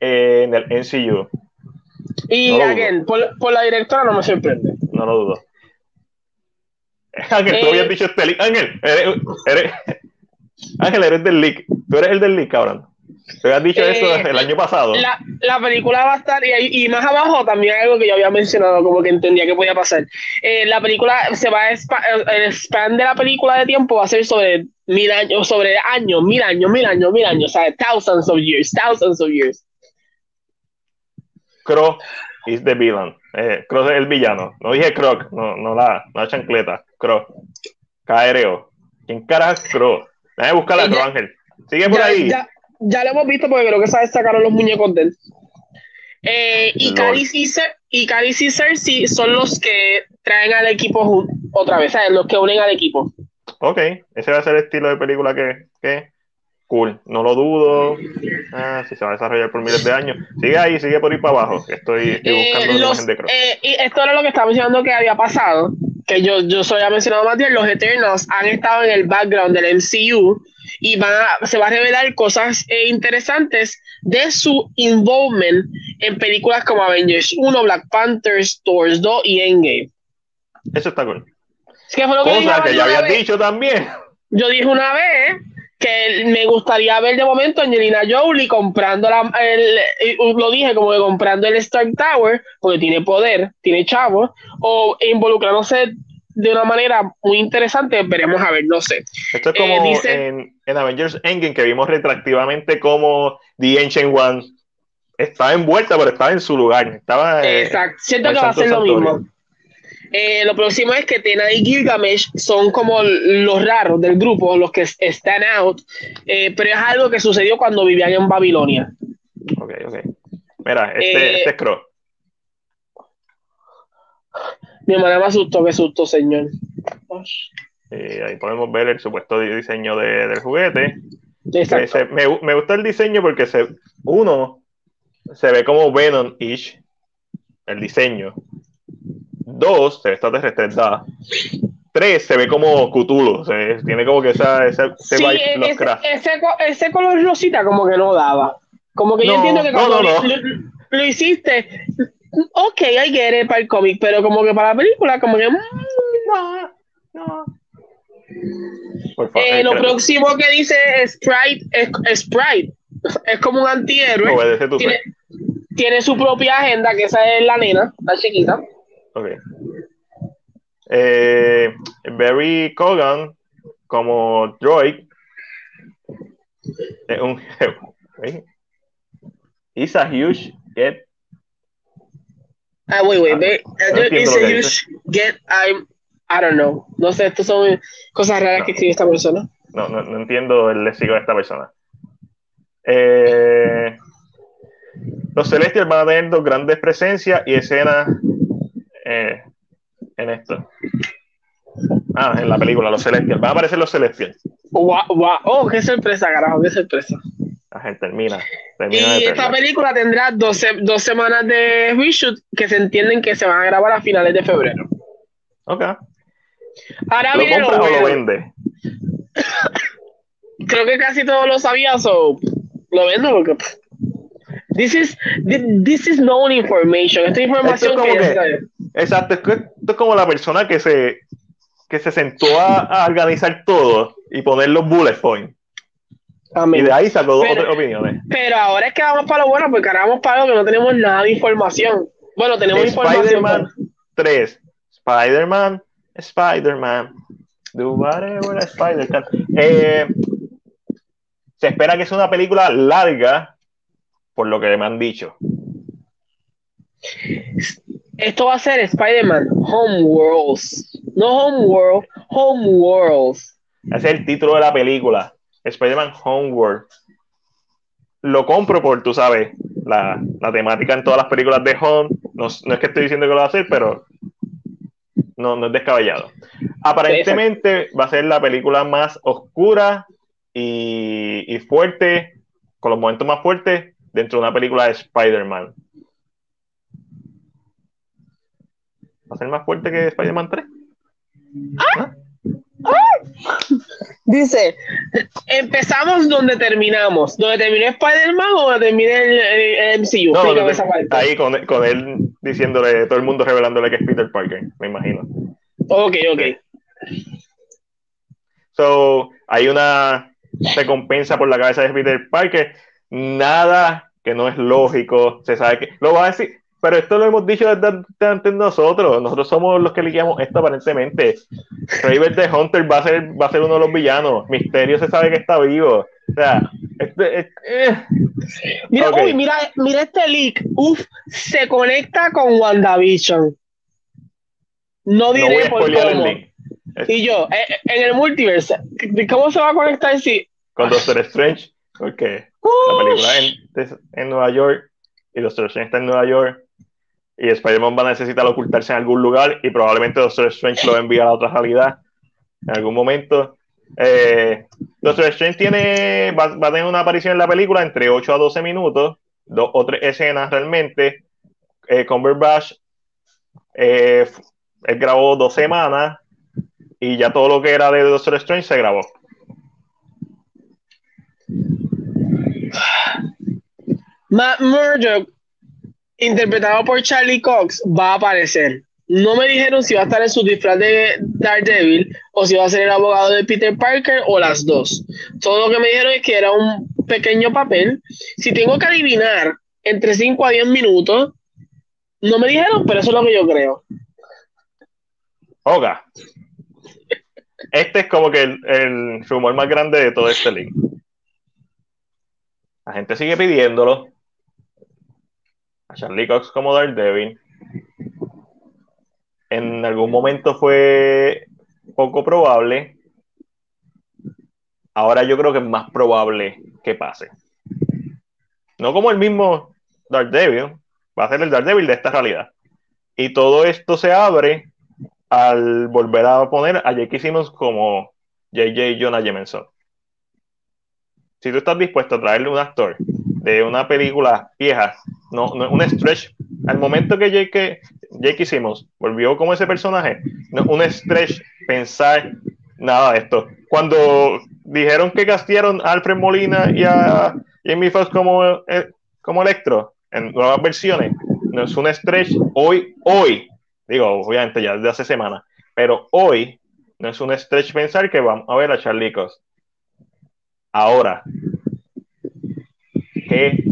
eh, en el MCU. Y no again, por, por, la directora no me sorprende. No lo dudo. [LAUGHS] Ángel, eh, tú habías dicho este leak. Ángel, eres, eres, [LAUGHS] Ángel, eres del leak. Tú eres el del leak, cabrón. Te habías dicho eh, eso el año pasado. La, la, película va a estar, y, y, más abajo también algo que yo había mencionado, como que entendía que podía pasar. Eh, la película se va a el span de la película de tiempo va a ser sobre mil años, sobre años, mil años, mil años, mil años, o sea, thousands of years, thousands of years. Croc is the villain. Eh, Croc es el villano. No dije Croc, no, no, la, no la chancleta. Croc. Caereo. ¿Quién carajo es Croc? Déjame buscar a Croc, Ángel. Sigue por ya, ahí. Ya ya lo hemos visto porque creo que sabes sacaron los muñecos de él. Eh, y Caris y, y Cersei son los que traen al equipo otra vez, ¿sabes? Los que unen al equipo. Ok, ese va a ser el estilo de película que, que cool, no lo dudo. Ah, si se va a desarrollar por miles de años. Sigue ahí, sigue por ir para abajo. Estoy, estoy Eh, buscando los- imagen de Croc. eh, y esto era lo que estaba mencionando que había pasado, que yo, yo soy había mencionado más bien, los Eternals han estado en el background del MCU y van a- se va a revelar cosas eh, interesantes de su involvement en películas como Avengers 1, Black Panther, Thor 2 y Endgame. Eso está cool. Es que fue lo que dije Cosa que ya vez. dicho también. Yo dije una vez que me gustaría ver de momento a Angelina Jolie comprando la, el, lo dije como que comprando el Stark Tower, porque tiene poder, tiene chavo, o involucrándose de una manera muy interesante, veremos a ver, no sé. Esto es Eh, como dice- en, en Avengers Endgame que vimos retroactivamente como The Ancient One estaba envuelta, pero estaba en su lugar. Estaba, eh, Exacto, siento que va a ser lo mismo. Eh, lo próximo es que Tena y Gilgamesh son como los raros del grupo, los que están out, eh, pero es algo que sucedió cuando vivían en Babilonia. Ok, ok. Mira, este, Eh, este es Croc. Mi hermana me asustó, qué susto, señor. Ahí podemos ver el supuesto diseño de- del juguete. Se- me, me gusta el diseño porque se, uno se ve como Venom-ish, el diseño. Dos, se ve extraterrestre, da. Tres, se ve como Cthulhu, se, tiene como que esa, esa, ese Sí, vibe ese, ese, co- ese color rosita como que no daba. Como que yo entiendo que no, cuando no, no. Lo, lo hiciste, ok, I get it para el cómic, pero como que para la película, como que... mm, no, no. Por favor, Eh, lo espérate. próximo que dice Sprite es Sprite. Es como un antihéroe. Tiene, tiene su propia agenda, que esa es la nena, la chiquita. Ok. Eh, Barry Cogan como Droid. Es un. It's a huge get. Ah, wait, wait, wait. No it's a huge get. I'm. I don't know. No sé, estas son cosas raras no. que escribe esta persona. No, no, no entiendo el léxico de esta persona. Eh, los Celestials van a tener dos grandes presencias y escenas eh, en esto. Ah, en la película, los Celestials. Van a aparecer los Celestials. Wow, wow. Oh, qué sorpresa, carajo, qué sorpresa. La gente termina. termina y esta película tendrá dos, dos semanas de reshoot que se entienden que se van a grabar a finales de febrero. Ok. Ahora ¿Lo viene lo compra o lo vende? [LAUGHS] Creo que casi todos lo sabían, so lo vendo porque this is thi- this is known information. Esta información Esto es como que ya que- sabe. Exacto, es, que esto es como la persona que se, que se sentó a, a organizar todo y poner los bullet points. Y de ahí sacó Pero- tres opiniones. Pero ahora es que vamos para lo bueno, porque ahora vamos para lo que no tenemos nada de información. Bueno, tenemos información. Spider-Man pero- 3. Spider-Man, Spider-Man. Do whatever Spider can. Eh, se espera que sea una película larga, por lo que me han dicho. Esto va a ser Spider-Man Homeworlds. No Homeworld, Homeworlds. Ese es el título de la película. Spider-Man Homeworld. Lo compro por, tú sabes, la, la temática en todas las películas de Home. No, no es que estoy diciendo que lo va a hacer, pero no, no es descabellado. Aparentemente va a ser la película más oscura y, y fuerte, con los momentos más fuertes, dentro de una película de Spider-Man. ¿Va a ser más fuerte que Spider-Man 3? Dice, empezamos donde terminamos. ¿Donde terminó Spider-Man o donde terminé el, el- MCU? No, esa parte. ahí con, con él diciéndole, todo el mundo revelándole que es Peter Parker, me imagino. Ok, ok. So, hay una recompensa por la cabeza de Peter Parker. Nada que no es lógico. Se sabe que lo va a decir. Pero esto lo hemos dicho desde antes nosotros. Nosotros somos los que liquidamos esto aparentemente. Raver the Hunter va a ser, va a ser uno de los villanos. Misterio se sabe que está vivo. O sea, este, este, eh. Mira, Ok. uy, mira, mira este leak. Uf, se conecta con WandaVision. No diré por el link. Y yo, eh, en el multiverse, ¿cómo se va a conectar si? Con Doctor Strange, porque la película en, en Nueva York y Doctor Strange está en Nueva York y Spider-Man va a necesitar ocultarse en algún lugar y probablemente Doctor Strange lo envía a otra realidad en algún momento. Eh, Doctor Strange tiene, va, a tener una aparición en la película entre 8 a 12 minutos, dos o tres escenas realmente. Eh, Cumberbatch eh, él grabó dos semanas y ya todo lo que era de Doctor Strange se grabó. Matt Murdock, interpretado por Charlie Cox, va a aparecer. No me dijeron si va a estar en su disfraz de Daredevil o si va a ser el abogado de Peter Parker o las dos. Todo lo que me dijeron es que era un pequeño papel. Si tengo que adivinar entre 5 a 10 minutos, no me dijeron, pero eso es lo que yo creo. Oga. Este es como que el, el rumor más grande de todo este link. La gente sigue pidiéndolo. A Charlie Cox como Daredevil. En algún momento fue poco probable. Ahora yo creo que es más probable que pase. No como el mismo Daredevil. Va a ser el Daredevil de esta realidad. Y todo esto se abre al volver a poner a J.K. Simmons como J.J. Jonah Jameson. Si tú estás dispuesto a traerle un actor una película vieja, no, no un stretch, al momento que J.K. J.K. Simmons volvió como ese personaje, no un stretch pensar nada de esto. Cuando dijeron que castearon Alfred Molina y a Jamie Foxx como, eh, como Electro en nuevas versiones, no es un stretch hoy, hoy, digo, obviamente ya desde hace semanas, pero hoy no es un stretch pensar que vamos a ver a Charlie Cox. Ahora, ¿qué,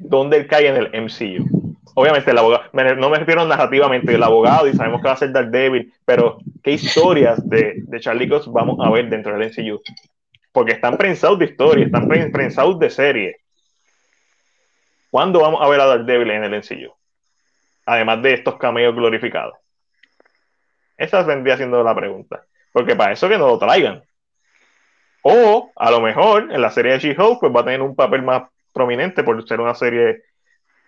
¿dónde él cae en el MCU? Obviamente, el abogado, no me refiero narrativamente, el abogado, y sabemos que va a ser Daredevil, pero qué historias de, Charlie Cox vamos a ver dentro del MCU. Porque están prensados de historia, están prensados de serie. ¿Cuándo vamos a ver a Daredevil en el MCU? Además de estos cameos glorificados. Esa vendría siendo la pregunta. Porque para eso que no lo traigan. O a lo mejor en la serie de She-Hulk pues va a tener un papel más prominente por ser una serie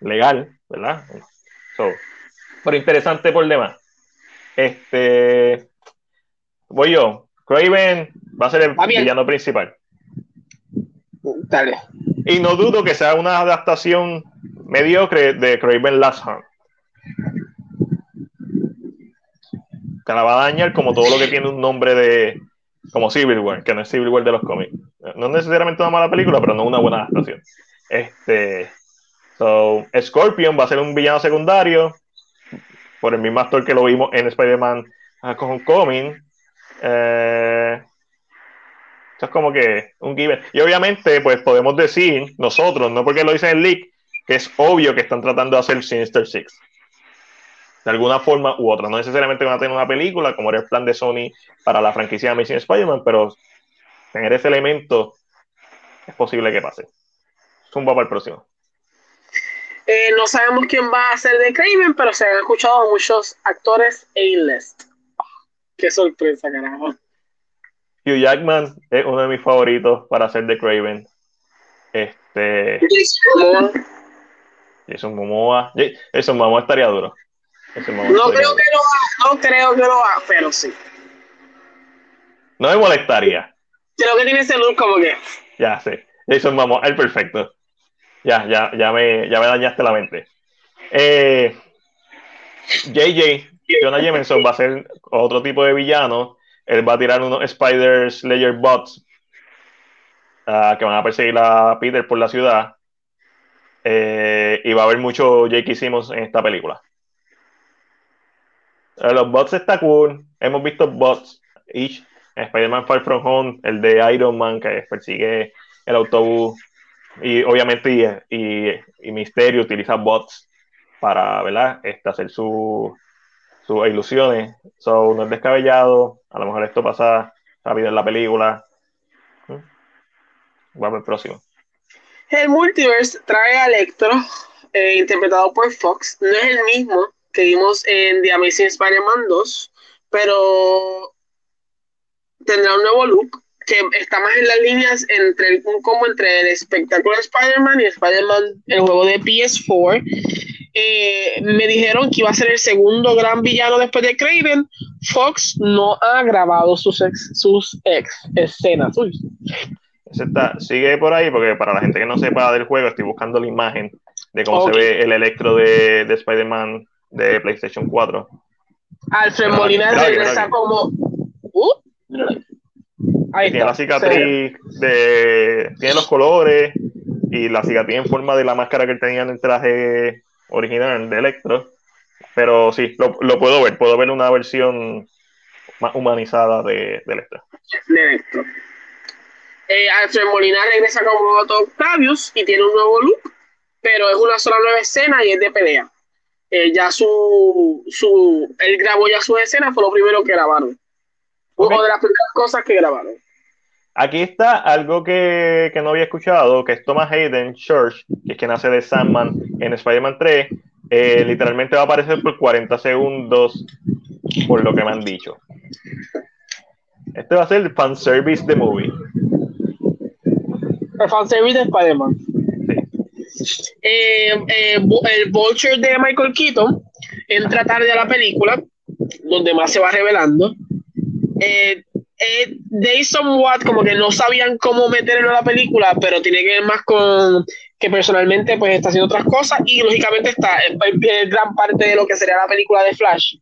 legal, ¿verdad? pero interesante por demás. Este, voy yo. Craven va a ser el villano principal. Dale. Y no dudo que sea una adaptación mediocre de Craven Last Hunt. Que la va a dañar como todo lo que tiene un nombre de, como Civil War, que no es Civil War de los cómics. No necesariamente una mala película, pero no una buena adaptación. Este, so, Scorpion va a ser un villano secundario por el mismo actor que lo vimos en Spider-Man Homecoming. Eh, esto es como que un given. Y obviamente, pues podemos decir nosotros, no porque lo dicen en el leak, que es obvio que están tratando de hacer Sinister Six de alguna forma u otra. No necesariamente van a tener una película, como era el plan de Sony para la franquicia de Amazing Spider-Man, pero tener ese elemento es posible que pase. Zumba para el próximo. Eh, no sabemos quién va a ser de Craven, pero se han escuchado muchos actores A-list. Qué sorpresa, carajo. Hugh Jackman es uno de mis favoritos para ser de Craven. Este. Jason Momoa. Jason Momoa estaría duro. No creo que lo haga, no creo que lo haga, pero sí. No me molestaría. Creo que tiene ese look como que. Ya sé. Jason vamos, el perfecto. Ya, ya, ya me, ya me dañaste la mente. Eh, JJ, Jonah Jameson va a ser otro tipo de villano. Él va a tirar unos Spider Slayer bots uh, que van a perseguir a Peter por la ciudad. Eh, y va a haber mucho J.K. Simmons en esta película. Eh, los bots está cool. Hemos visto bots. Each, Spider-Man Far From Home, el de Iron Man que persigue el autobús. Y obviamente y, y, Misterio utiliza bots para ¿verdad? Este, hacer sus ilusiones. So, no es descabellado. A lo mejor esto pasa rápido en la película. ¿Mm? Vamos al próximo. El multiverse trae a Electro, eh, interpretado por Fox. No es el mismo que vimos en The Amazing Spider-Man 2, pero tendrá un nuevo look que está más en las líneas entre un combo entre el espectáculo de Spider-Man y Spider-Man, el juego de PS4. Eh, me dijeron que iba a ser el segundo gran villano después de Craven. Fox no ha grabado sus ex, sus ex escenas. sigue por ahí porque para la gente que no sepa del juego, estoy buscando la imagen de cómo se ve el electro de, de Spider-Man de PlayStation 4. Alfred Molina regresa como. Uh, tiene la cicatriz de. Tiene los colores y la cicatriz en forma de la máscara que él tenía en el traje original de Electro. Pero sí, lo, lo puedo ver. Puedo ver una versión más humanizada de, de Electro. De Electro. Eh, Alfred Molina regresa como Otto Octavius y tiene un nuevo look, pero es una sola nueva escena y es de pelea. Eh, ya su, su, él grabó ya su escena, fue lo primero que grabaron. Una de las primeras cosas que grabaron. Aquí está algo que, que, no había escuchado, que es Thomas Hayden Church, que es quien hace de Sandman en Spider-Man 3. Eh, literalmente va a aparecer por 40 segundos, por lo que me han dicho. Este va a ser el fanservice de movie. El fanservice de Spider-Man. Eh, eh, el Vulture de Michael Keaton entra tarde a la película, donde más se va revelando. Eh, eh, they somewhat como que no sabían cómo meterlo en la película, pero tiene que ver más con que personalmente pues está haciendo otras cosas y lógicamente está en, gran parte de lo que sería la película de Flash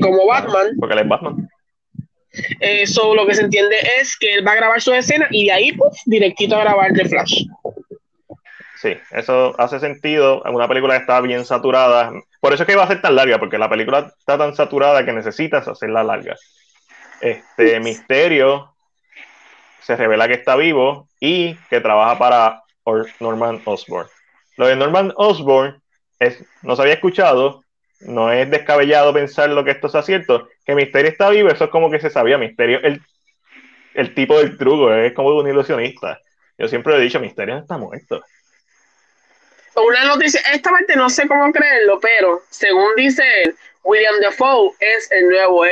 como Batman. Porque él es Batman. Eso lo que se entiende es que él va a grabar su escena y de ahí pues directito a grabar de Flash. Sí, eso hace sentido en una película que está bien saturada. Por eso es que iba a ser tan larga, porque la película está tan saturada que necesitas hacerla larga. Este misterio se revela que está vivo y que trabaja para Norman Osborn. Lo de Norman Osborn es, no se había escuchado, no es descabellado pensar lo que esto sea cierto, que Misterio está vivo, eso es como que se sabía, Misterio, el, el tipo del truco, es como un ilusionista. Yo siempre he dicho, Misterio está muerto. Una noticia, esta parte no sé cómo creerlo, pero según dice William Defoe, es el nuevo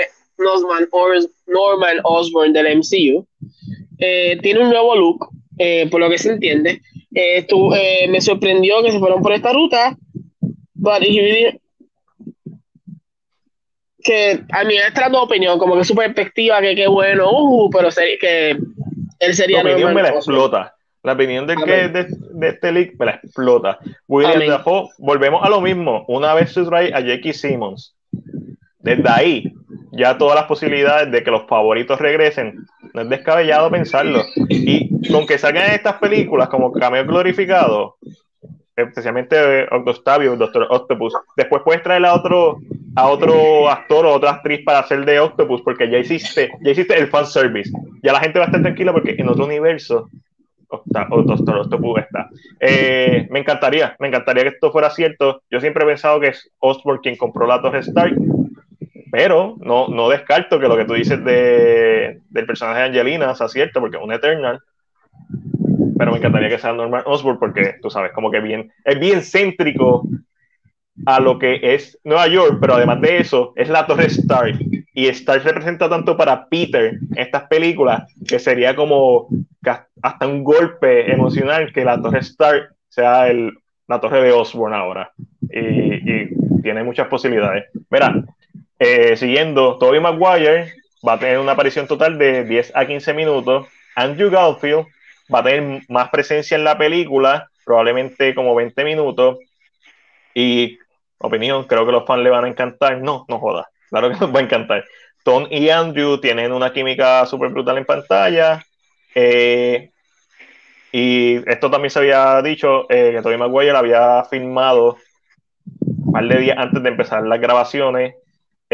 eh, Norman, Norman Osborn del MCU. Eh, tiene un nuevo look, eh, por lo que se entiende. me sorprendió que se fueron por esta ruta, que a mí esta es tu opinión, como que su perspectiva, que qué bueno, uh, pero que él sería... La opinión me la explota. La opinión de, que de, de, este leak me la explota. William Dafoe, volvemos a lo mismo. Una vez trae a Jackie Simmons. Desde ahí, ya todas las posibilidades de que los favoritos regresen, no es descabellado pensarlo. Y con que salgan estas películas como cameo glorificado, especialmente Octavio, Doctor Octopus, después puedes traer a otro, a otro actor o otra actriz para hacer de Octopus, porque ya hiciste, ya hiciste el fan service. Ya la gente va a estar tranquila porque en otro universo Doctor Octopus está. Eh, me encantaría, me encantaría que esto fuera cierto. Yo siempre he pensado que es Osborn quien compró la Torre Stark, pero no, no descarto que lo que tú dices de, del personaje de Angelina sea cierto, porque es un Eternal. Pero me encantaría que sea Norman Osborn, porque tú sabes, como que bien, es bien céntrico a lo que es Nueva York, pero además de eso, es la Torre Stark. Y Stark representa tanto para Peter en estas películas que sería como hasta un golpe emocional que la Torre Stark sea el, la Torre de Osborn ahora. Y, tiene muchas posibilidades. Mira, eh, siguiendo, Toby Maguire va a tener una aparición total de 10 a 15 minutos. Andrew Garfield va a tener más presencia en la película, probablemente como 20 minutos. Y opinión, creo que los fans le van a encantar. No, no joda, claro que [LAUGHS] nos va a encantar. Tom y Andrew tienen una química súper brutal en pantalla. Eh, y esto también se había dicho eh, que Tobey Maguire había filmado un par de días antes de empezar las grabaciones.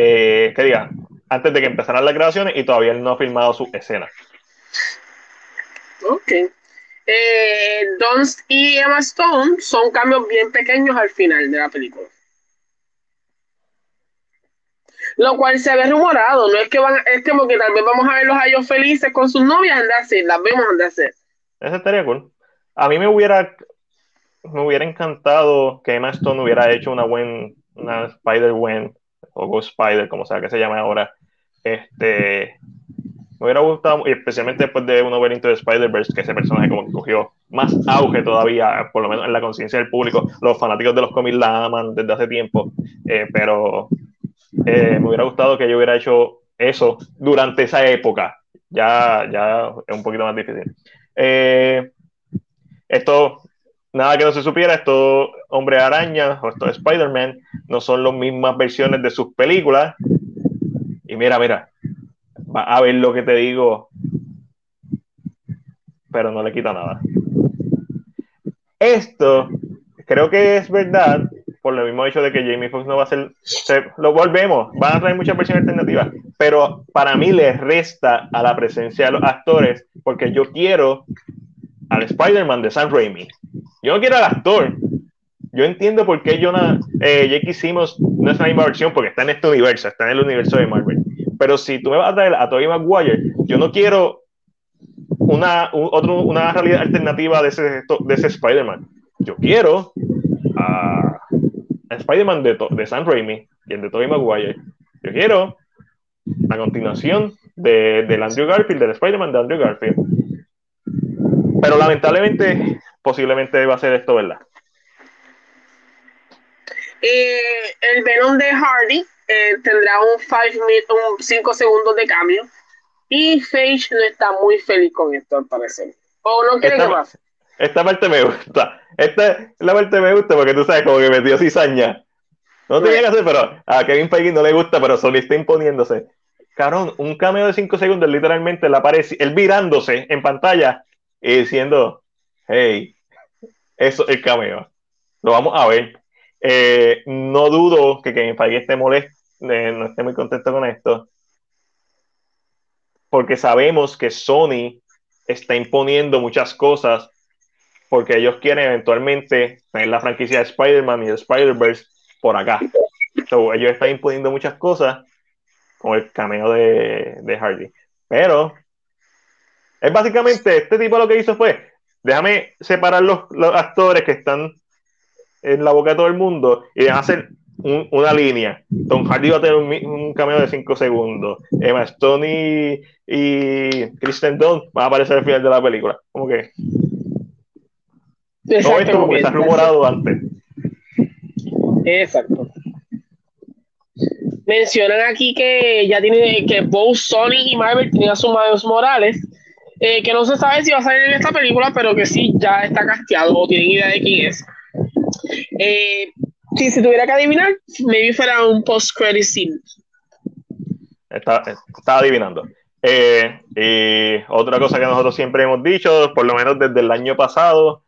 Eh, ¿Qué diga? Antes de que empezaran las grabaciones y todavía él no ha filmado su escena. Ok. Eh, y Emma Stone son cambios bien pequeños al final de la película lo cual se ve rumorado, no es que van, es como que tal vez vamos a verlos a ellos felices con sus novias, anda así, las vemos anda hacer. Eso estaría cool. A mí me hubiera, me hubiera encantado que Emma Stone hubiera hecho una buena, una Spider-Gwen, o Ghost Spider, como sea que se llame ahora. Este, me hubiera gustado, especialmente después de uno ver Into the Spider-Verse, que ese personaje como que cogió más auge todavía, por lo menos en la conciencia del público. Los fanáticos de los cómics la aman desde hace tiempo, eh, pero eh, me hubiera gustado que yo hubiera hecho eso durante esa época. Ya, ya es un poquito más difícil. Eh, esto, nada que no se supiera, esto Hombre Araña o esto Spider-Man no son las mismas versiones de sus películas. Y mira, mira, va a ver lo que te digo, pero no le quita nada. Esto creo que es verdad por lo mismo hecho de que Jamie Foxx no va a ser, lo volvemos, van a traer muchas versiones alternativas, pero para mí le resta a la presencia de los actores, porque yo quiero al Spider-Man de Sam Raimi. Yo no quiero al actor. Yo entiendo por qué Jonah, eh, Jake Simmons no es la misma versión, porque está en este universo, está en el universo de Marvel. Pero si tú me vas a traer a Tobey Maguire, yo no quiero una, otro, una realidad alternativa de ese, de ese Spider-Man. Yo quiero a Spider-Man de, Sam Raimi y el de Tobey Maguire. Yo quiero la continuación de, del Andrew Garfield, del Spider-Man de Andrew Garfield. Pero lamentablemente, posiblemente va a ser esto, ¿verdad? Eh, el Venom de Hardy eh, tendrá un 5 segundos de cambio. Y Fage no está muy feliz con esto, al parecer. ¿O no quiere que pase? Esta parte me gusta. Esta la parte me gusta porque tú sabes, como que metió cizaña. No tenía que hacer, pero a Kevin Feige no le gusta, pero solo está imponiéndose. Cabrón, un cameo de 5 segundos, literalmente aparece, él virándose en pantalla y diciendo, hey, eso es el cameo. Lo vamos a ver. Eh, no dudo que Kevin Feige esté molesto, eh, no esté muy contento con esto, porque sabemos que Sony está imponiendo muchas cosas porque ellos quieren eventualmente tener la franquicia de Spider-Man y de Spider-Verse por acá. ellos están imponiendo muchas cosas con el cameo de, de Hardy. Pero es básicamente, este tipo lo que hizo fue, déjame separar los, los actores que están en la boca de todo el mundo y déjame hacer una línea. Tom Hardy va a tener un, cameo de 5 segundos. Emma Stone y, Kristen Dunst van a aparecer al final de la película. Como que. Exacto, esto como que está rumorado antes. Exacto. Mencionan aquí que ya tiene que both Sony y Marvel tienen a sus Miles Morales. Eh, que no se sabe si va a salir en esta película, pero que sí ya está casteado o tienen idea de quién es. Eh, si se tuviera que adivinar, maybe fuera un post-credit scene. Está, está adivinando. Eh, y otra cosa que nosotros siempre hemos dicho, por lo menos desde el año pasado,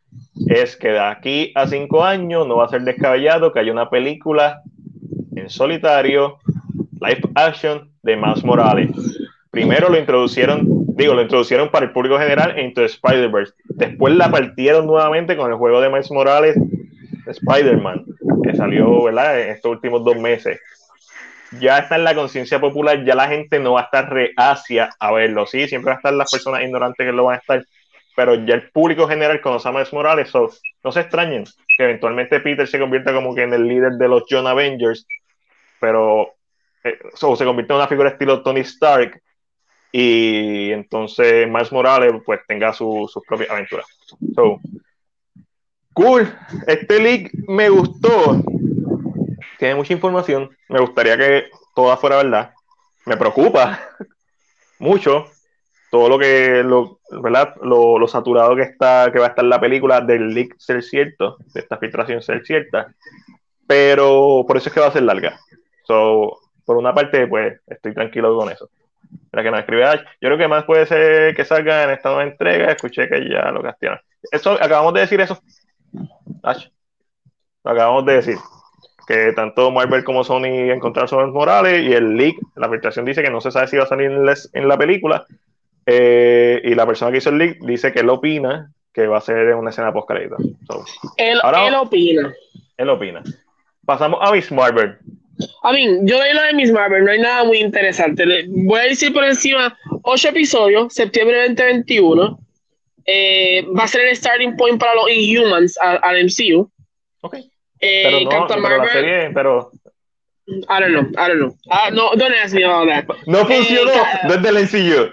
es que de aquí a cinco años no va a ser descabellado que haya una película en solitario, live action, de Miles Morales. Primero lo introducieron, digo, lo introducieron para el público general en Spider-Verse. Después la partieron nuevamente con el juego de Miles Morales, Spider-Man que salió ¿verdad? en estos últimos dos meses, ya está en la conciencia popular, ya la gente no va a estar reacia a verlo, sí, siempre va a estar las personas ignorantes que lo van a estar, pero ya el público general conoce a Miles Morales, no se extrañen que eventualmente Peter se convierta como que en el líder de los John Avengers, pero eh, se convierte en una figura estilo Tony Stark y entonces Miles Morales pues tenga sus propias aventuras. So, Cool, este leak me gustó. Tiene mucha información. Me gustaría que toda fuera verdad. Me preocupa [LAUGHS] mucho todo lo que lo, ¿verdad? Lo, saturado que está que va a estar la película del leak ser cierto, de esta filtración ser cierta. Pero por eso es que va a ser larga. So, por una parte, pues estoy tranquilo con eso. La que nos escribe Yo creo que más puede ser que salga en esta nueva entrega. Escuché que ya lo castigaron. Eso, acabamos de decir eso lo acabamos de decir. Que tanto Marvel como Sony encontraron sobre Morales y el leak, la filtración dice que no se sabe si va a salir en, la película. Eh, y la persona que hizo el leak dice que él opina que va a ser una escena post crédito. él, opina. Él opina. Pasamos a Miss Marvel. A mí, yo doy lo de Miss Marvel, no hay nada muy interesante. voy a decir por encima, ocho episodios, septiembre 2021. Eh, va a ser el starting point para los Inhumans al, MCU. Ok. Eh, pero no, Captain pero la serie, pero... I don't know, I don't know. Uh, no, don't ask me about that. No funcionó eh, desde el MCU.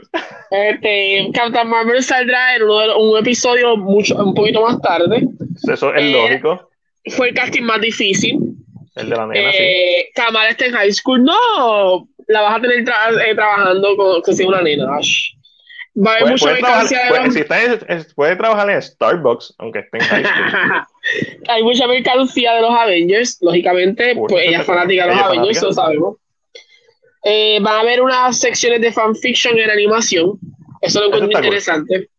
Este, Captain Marvel saldrá en un episodio mucho, un poquito más tarde. Eso es lógico. Fue el casting más difícil. El de la nena, sí. Kamala está en high school. No, la vas a tener trabajando con que sea una nena. Va a haber mucha mercancía de los... puede trabajar en Starbucks, aunque esté en high school. [LAUGHS] Hay mucha mercancía de los Avengers, lógicamente, pues ella es fanática de los Avengers, lo sabemos. Eh, va a haber unas secciones de fanfiction en animación. Eso lo encuentro interesante.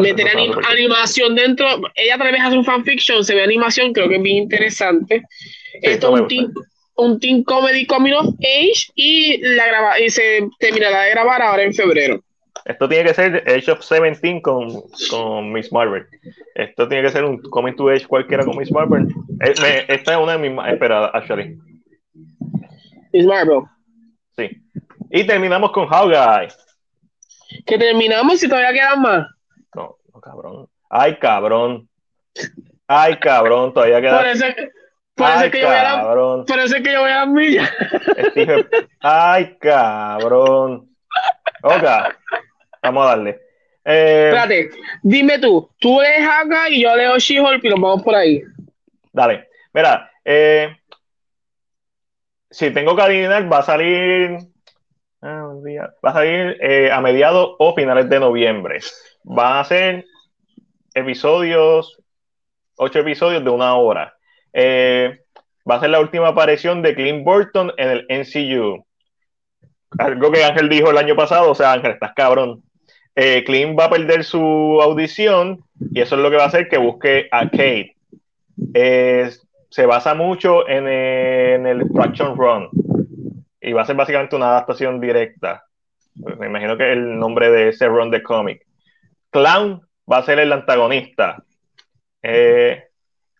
Meter animación dentro. Ella tal vez hace un fanfiction, se ve animación, creo que es bien interesante. Esto es un team, un team comedy coming of age y, la graba, y se terminará de grabar ahora en febrero. Esto tiene que ser Age of 17 con, con Miss Marvel. Esto tiene que ser un Coming to Age cualquiera con Miss Marvel. Eh, esta es una de mis más esperadas, actually. Miss Marvel. Sí. Y terminamos con Hawkeye. ¿Que terminamos y todavía quedan más? No, no, cabrón. Ay, cabrón. Ay, cabrón, todavía quedan. Por eso, por eso que yo voy a la, por eso que yo voy a las millas. Ay, cabrón. Ok. Vamos a darle. Eh, Espérate, dime tú, tú lees acá y yo leo She-Hulk y nos vamos por ahí. Dale, mira, eh, si tengo que adivinar, va a salir, ah, va a salir eh, a mediados o finales de noviembre. Van a ser episodios, ocho episodios de una hora. Va a ser la última aparición de Clint Burton en el NCU. Algo que Ángel dijo el año pasado, o sea, Ángel, estás cabrón eh, Clint va a perder su audición y eso es lo que va a hacer que busque a Kate. se basa mucho en, el Fraction Run y va a ser básicamente una adaptación directa. Me imagino que el nombre de ese run de cómic. Clown va a ser el antagonista. Eh,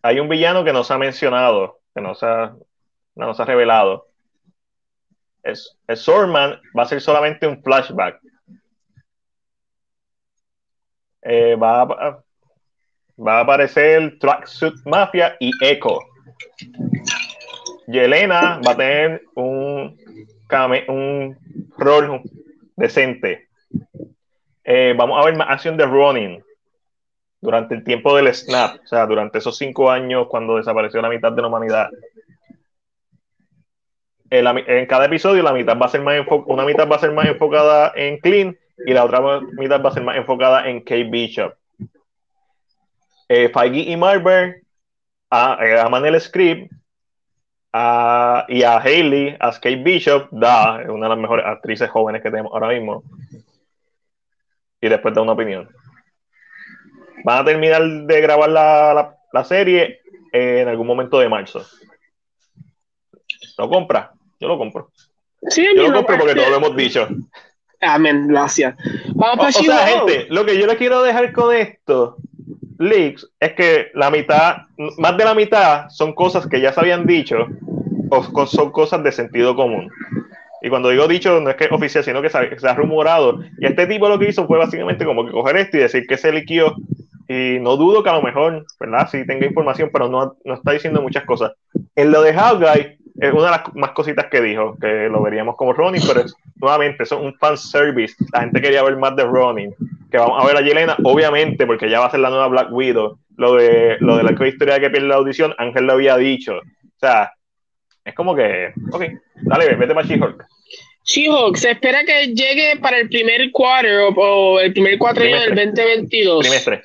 hay un villano que no se ha mencionado, que no se ha, no se ha revelado. Es, es Swordman va a ser solamente un flashback. Eh, va, a, va a aparecer Tracksuit Mafia y Echo. Yelena va a tener un, un rol decente. Eh, vamos a ver más acción de Ronin durante el tiempo del snap, o sea, durante esos cinco años cuando desapareció la mitad de la humanidad. En, cada episodio la mitad va a ser más una mitad va a ser más enfocada en Clean y la otra mitad va a ser más enfocada en Kate Bishop. Eh, Feige y Marber eh, aman el script y a Hailey, a Kate Bishop, da, una de las mejores actrices jóvenes que tenemos ahora mismo. Y después da una opinión. Van a terminar de grabar la, la, serie en algún momento de marzo. ¿Lo compra? Yo lo compro. Sí, yo lo compro porque todo lo hemos dicho. Amén, gracias. Vamos o, o sea, gente, lo que yo les quiero dejar con esto, leaks, es que la mitad, más de la mitad son cosas que ya se habían dicho o son cosas de sentido común. Y cuando digo dicho, no es que oficial, sino que se ha, rumorado. Y este tipo lo que hizo fue básicamente como que coger esto y decir que se liquió. Y no dudo que a lo mejor, ¿verdad? Sí tenga información, pero no, no está diciendo muchas cosas. En lo de Hawkeye, es una de las más cositas que dijo, que lo veríamos como Ronin, pero es, nuevamente, eso es un fan service. La gente quería ver más de Ronin. Que vamos a ver a Yelena, obviamente, porque ya va a ser la nueva Black Widow. Lo de, lo de la historia de que pierde la audición, Ángel lo había dicho. O sea, es como que, ok, dale, vete para She-Hulk. She-Hulk, se espera que llegue para el primer quarter o, el primer cuatrimestre del 2022. Trimestre.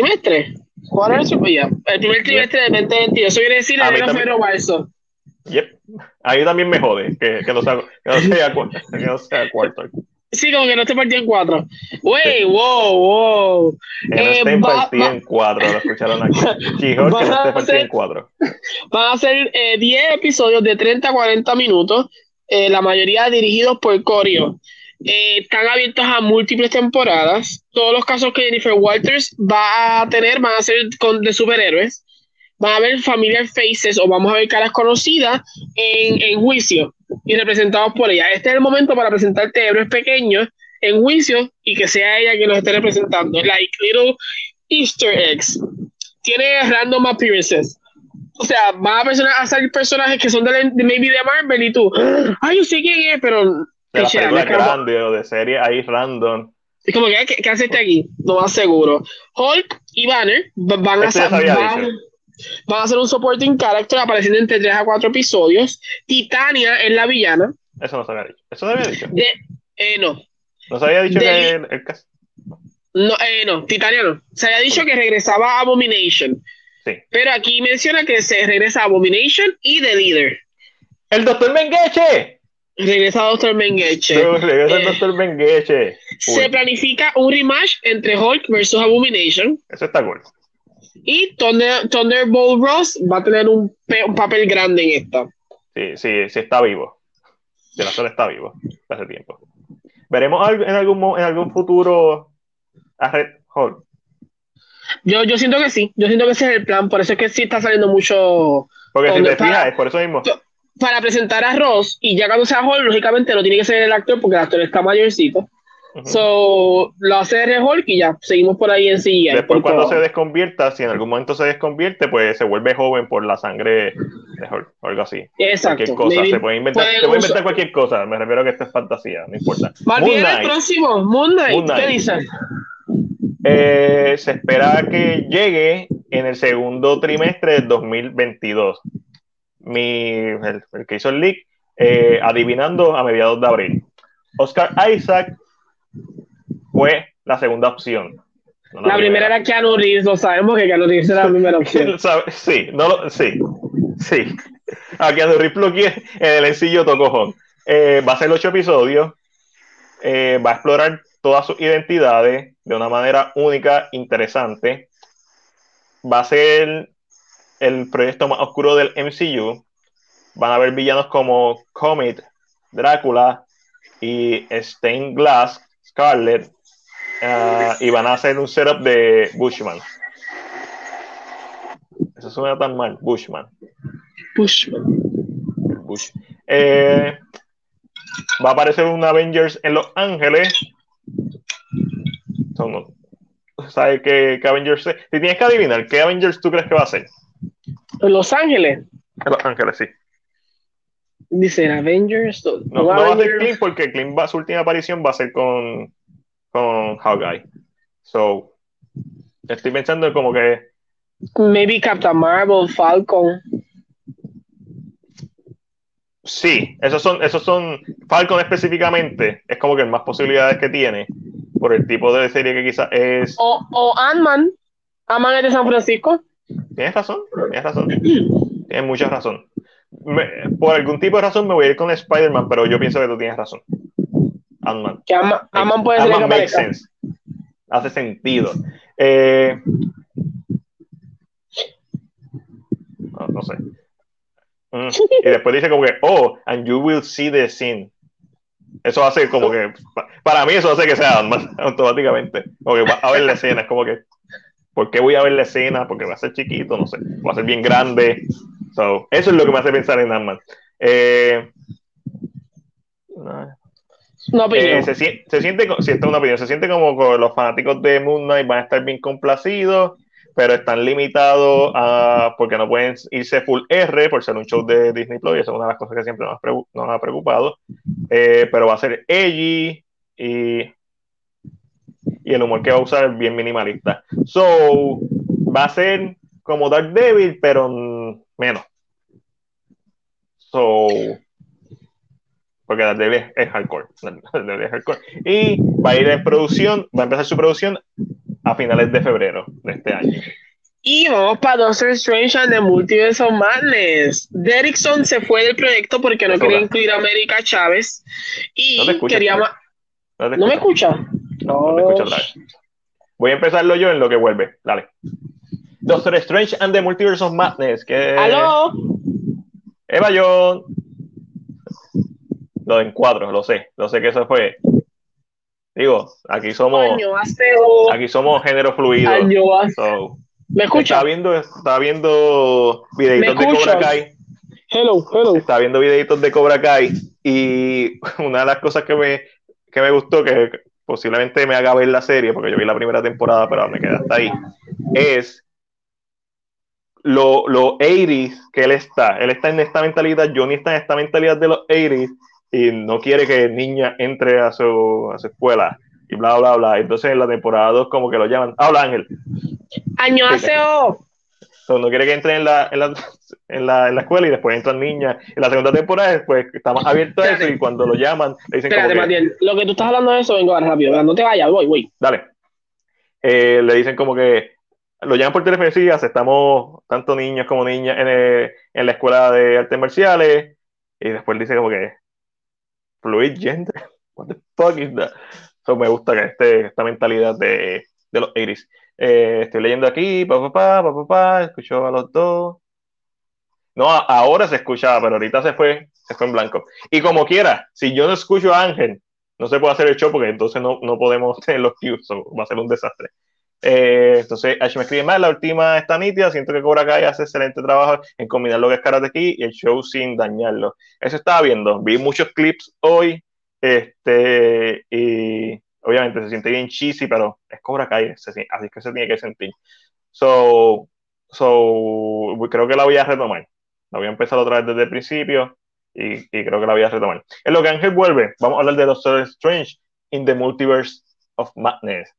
¿Trimestre? Quarter, ya. El primer trimestre del 2022. Eso quiere decir el enero o marzo. Yep. Ahí también me jode que, que no sea, que no sea, que no sea cuarto. Sí, como que no esté partido en cuatro. Wey, wow, wow. Que no esté eh, partido en cuatro, lo escucharon aquí. Chijor, que no esté partido en cuatro. Van a ser 10 eh, episodios de 30 a 40 minutos, eh, la mayoría dirigidos por Corio. Eh, están abiertos a múltiples temporadas. Todos los casos que Jennifer Walters va a tener van a ser con, de superhéroes. Van a haber familiar faces o vamos a ver caras conocidas en, en juicio y representados por ella. Este es el momento para presentarte héroes pequeños en juicio y que sea ella quien los esté representando. Like little Easter eggs. Tiene random appearances. O sea, van a, a salir personajes que son de, maybe de Marvel y tú, ay, yo sé quién es, pero. De la película grande o de serie ahí random. Es como que, ¿qué, hace este aquí? No más seguro. Hulk y Banner van a, van, Van a ser un supporting character apareciendo entre 3 a 4 episodios. Titania es la villana. Eso no se había dicho. Eso se había dicho. eh, no. No se había dicho que el, caso. No, eh, no, Titania no. Se había dicho que regresaba a Abomination. Sí. Pero aquí menciona que se regresa a Abomination y The Leader. ¡El Doctor Mengeche! Regresa Doctor Mengeche. regresa eh, Doctor Mengeche. Se planifica un rematch entre Hulk versus Abomination. Eso está cool. Y Thunder, Thunderbolt Ross va a tener un, un, papel grande en esta. Sí, sí, sí está vivo. El actor está vivo hace tiempo. ¿Veremos en algún, en algún futuro a Red Hulk? Yo, yo siento que sí, yo siento que ese es el plan, por eso es que sí está saliendo mucho. Porque si te fijas, es por eso mismo. Para presentar a Ross, y ya cuando sea Hulk, lógicamente no tiene que ser el actor, porque el actor está mayorcito. So, lo hace de Hulk y ya, seguimos por ahí en sí. Después, cuando se desconvierta, si en algún momento se desconvierte, pues se vuelve joven por la sangre de Hulk o algo así. Exacto. Cualquier cosa, se puede inventar, se puede inventar cualquier cosa. Me refiero a que esto es fantasía, no importa. Moon el próximo, Moon Knight, ¿qué dices? Eh, se espera que llegue en el segundo trimestre del 2022. Mi, el, que hizo el leak, eh, adivinando a mediados de abril. Oscar Isaac fue la segunda opción. la, primera. era Keanu Reeves, lo sabemos que Keanu Reeves era la primera [LAUGHS] opción. [LAUGHS] sí, no, sí, sí. A Keanu Reeves lo quiere en el encillo tocó eh, va a ser ocho episodios. Eh, va a explorar todas sus identidades de una manera única, interesante. Va a ser el proyecto más oscuro del MCU. Van a haber villanos como Comet, Drácula y Stained Glass, Scarlet, uh, y van a hacer un setup de Bushman. Eso suena tan mal, Bushman. Bushman. Bush. Eh, va a aparecer un Avengers en Los Ángeles. ¿Sabes qué, Avengers es? Si tienes que adivinar, ¿qué Avengers tú crees que va a ser? Los Ángeles. Los Ángeles, sí. Dice Avengers. No, no va a ser Clint porque Clint va, su última aparición va a ser con, con Hawkeye. So, estoy pensando como que. Maybe Captain Marvel, Falcon. Sí, esos son, esos son. Falcon específicamente es como que más posibilidades que tiene por el tipo de serie que quizás es. O, o Ant-Man. Ant-Man es de San Francisco. Tienes razón, tienes razón. tienes mucha razón. por algún tipo de razón me voy a ir con Spider-Man, pero yo pienso que tú tienes razón. Ant-Man. Que Ant-Man puede ser Ant makes sense. Hace sentido. Eh, no, sé. Mm. Y después dice como que, oh, and you will see the scene. Eso hace como que, para mí eso hace que sea [LAUGHS] automáticamente. Como que va a ver la escena, es como que, ¿por qué voy a ver la escena? Porque va a ser chiquito, no sé, va a ser bien grande. So, eso es lo que me hace pensar en Ant-Man. Eh, una opinión. Eh, se, se, siente, si esta es una opinión, se siente como que los fanáticos de Moon Knight van a estar bien complacidos pero están limitados a, porque no pueden irse full R por ser un show de Disney Plus, y eso es una de las cosas que siempre nos, ha preocupado, eh, pero va a ser edgy y, y el humor que va a usar es bien minimalista. So, va a ser como Dark Devil, pero menos. So, porque Dark Devil es hardcore. [LAUGHS] es hardcore. Y va a ir en producción, va a empezar su producción a finales de febrero de este año. Y vamos para Doctor Strange and the Multiverse of Madness. Derrickson se fue del proyecto porque no quería incluir a América Chávez y quería más. No, me escucha? No, me escucha Voy a empezarlo yo en lo que vuelve. Dale. Doctor Strange and the Multiverse of Madness. Que... ¡Aló! Eva John. Lo en cuatro, lo sé. Lo sé que eso fue Digo, aquí somos. Aquí somos género fluido. ¿Me escucha? Estaba viendo, estaba viendo videitos de Cobra Kai. Hello, hello. Estaba viendo videitos de Cobra Kai y [LAUGHS] una de las cosas que me, que me gustó, que posiblemente me haga ver la serie, porque yo vi la primera temporada, pero me quedé hasta ahí, es lo, los 80 que él está. Él está en esta mentalidad, Johnny está en esta mentalidad de los 80 y no quiere que niña entre a su, a su escuela y bla, bla, bla. Entonces en la temporada 2 como que lo llaman, habla Ángel. Año aseo. no quiere que entre en la, en, la, en, la, en la escuela y después entran niñas. En la segunda temporada después estamos abiertos a eso y cuando lo llaman le dicen Espérate, como que, lo que tú estás hablando de eso, vengo a rápido, no te vayas, voy, voy. Dale. Eh, le dicen como que lo llaman por teléfono y estamos tanto niños como niñas en, en la escuela de artes marciales y después dice como que fluid gender. [LAUGHS] What the fuck is that? So, me gusta que este, esta mentalidad de, de los iris. Eh, estoy leyendo aquí, papá, papá, papá, pa, escuchó a los dos. No, ahora se escuchaba, pero ahorita se fue, se fue en blanco. Y como quiera, si yo no escucho a Ángel, no se puede hacer el show porque entonces no, no podemos [LAUGHS] tener los cues, va a ser un desastre. Eh, entonces, Ash me escribe más, la última está nítida, siento que Cobra Kai hace excelente trabajo en combinar lo que es Karate y el show sin dañarlo. Eso estaba viendo, vi muchos clips hoy, este, y obviamente se siente bien cheesy, pero es Cobra Kai, así es que se tiene que sentir. So, so, creo que la voy a retomar. La voy a empezar otra vez desde el principio y, y creo que la voy a retomar. En lo que Ángel vuelve, vamos a hablar de Doctor Strange in the Multiverse of Madness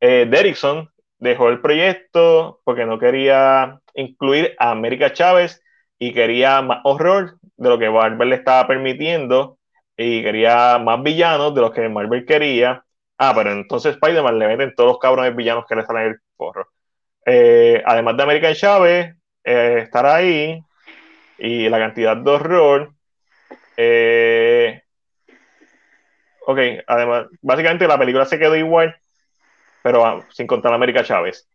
eh, Derrickson dejó el proyecto porque no quería incluir a América Chávez y quería más horror de lo que Marvel le estaba permitiendo y quería más villanos de lo que Marvel quería. Ah, pero entonces Spider-Man le meten todos los cabrones villanos que le salen el forro. Eh, además de América Chávez, eh, estar ahí y la cantidad de horror. Eh, ok, además, básicamente la película se quedó igual pero ah, sin contar a América Chávez.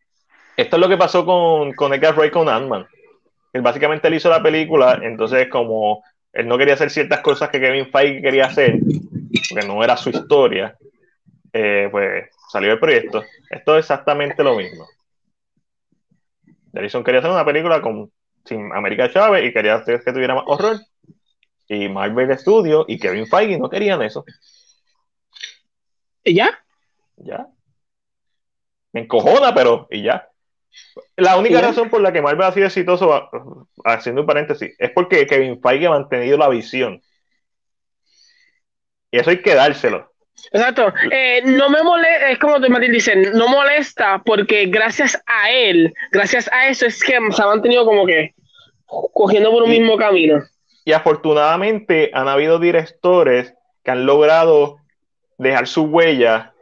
Esto es lo que pasó con, con Edgar Wright con Ant-Man. Básicamente él hizo la película, entonces como él no quería hacer ciertas cosas que Kevin Feige quería hacer, porque no era su historia, eh, pues salió el proyecto. Esto es exactamente lo mismo. Edison quería hacer una película con, sin América Chávez y quería que tuviera más horror. y Marvel Studios y Kevin Feige no querían eso. ¿Y ya? Ya. Me encojona, pero y ya. La única razón por la que Marvel ha sido exitoso, haciendo un paréntesis, es porque Kevin Feige ha mantenido la visión. Y eso hay que dárselo. Exacto. Eh, no me molesta, es como Martín dice, no molesta porque gracias a él, gracias a eso es que se ha mantenido como que cogiendo por un mismo camino. Y afortunadamente han habido directores que han logrado dejar su huella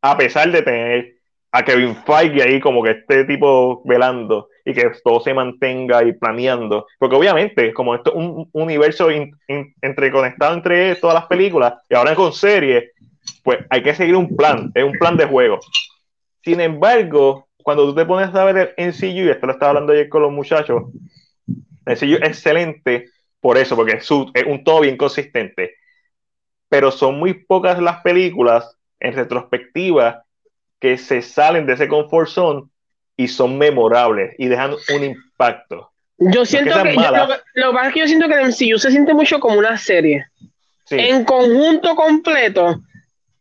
a pesar de tener a Kevin Feige ahí como que este tipo velando y que todo se mantenga y planeando. Porque obviamente, como esto es un universo entreconectado entre todas las películas y ahora con series, pues hay que seguir un plan, es un plan de juego. Sin embargo, cuando tú te pones a ver el NCU, y esto lo estaba hablando ayer con los muchachos, el NCU es excelente por eso, porque es, es un todo bien consistente. Pero son muy pocas las películas en retrospectiva que se salen de ese confort zone y son memorables y dejan un impacto. Yo siento que, lo, que pasa es que yo siento que el MCU se siente mucho como una serie. En conjunto completo,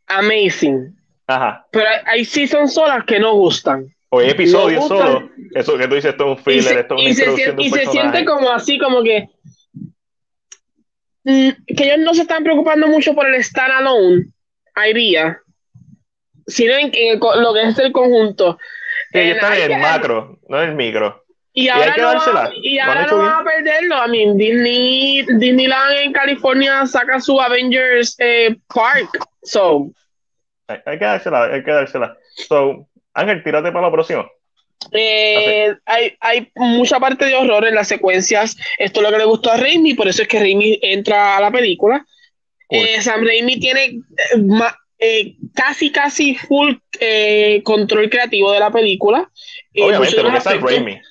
amazing. Ajá. Pero hay, seasons solas que no gustan. O hay episodios solo. Eso que tú dices, esto es un filler, esto es una introducción Y se siente como así, como que. Mm, que ellos no se están preocupando mucho por el standalone idea, sino en, lo que es el conjunto. Sí, está en el macro, no en el micro. Y ahora, no, y ahora no van a perderlo. I mean, Disney, Disneyland en California saca su Avengers eh, Park. So. Hay, que dársela, hay que dársela. So, Ángel, tírate para la próxima. Eh, hay, hay, mucha parte de horror en las secuencias. Esto es lo que le gustó a Raimi, por eso es que Raimi entra a la película. Eh, Sam Raimi tiene casi, casi full control creativo de la película. Obviamente, porque es Sam Raimi.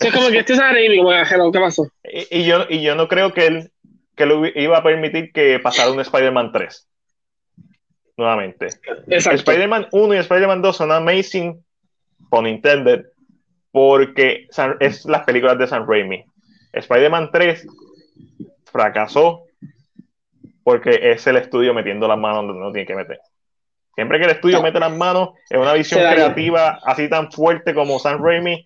Es como que este es Raimi, como ¿qué pasó? Y, yo, y yo no creo que él, que iba a permitir que pasara un Spider-Man 3. Nuevamente. Spider-Man 1 y Spider-Man 2 son amazing, con intended, porque es las películas de Sam Raimi. Spider-Man 3 fracasó porque es el estudio metiendo las manos donde no tiene que meter. Siempre que el estudio mete las manos en una visión creativa así tan fuerte como Sam Raimi,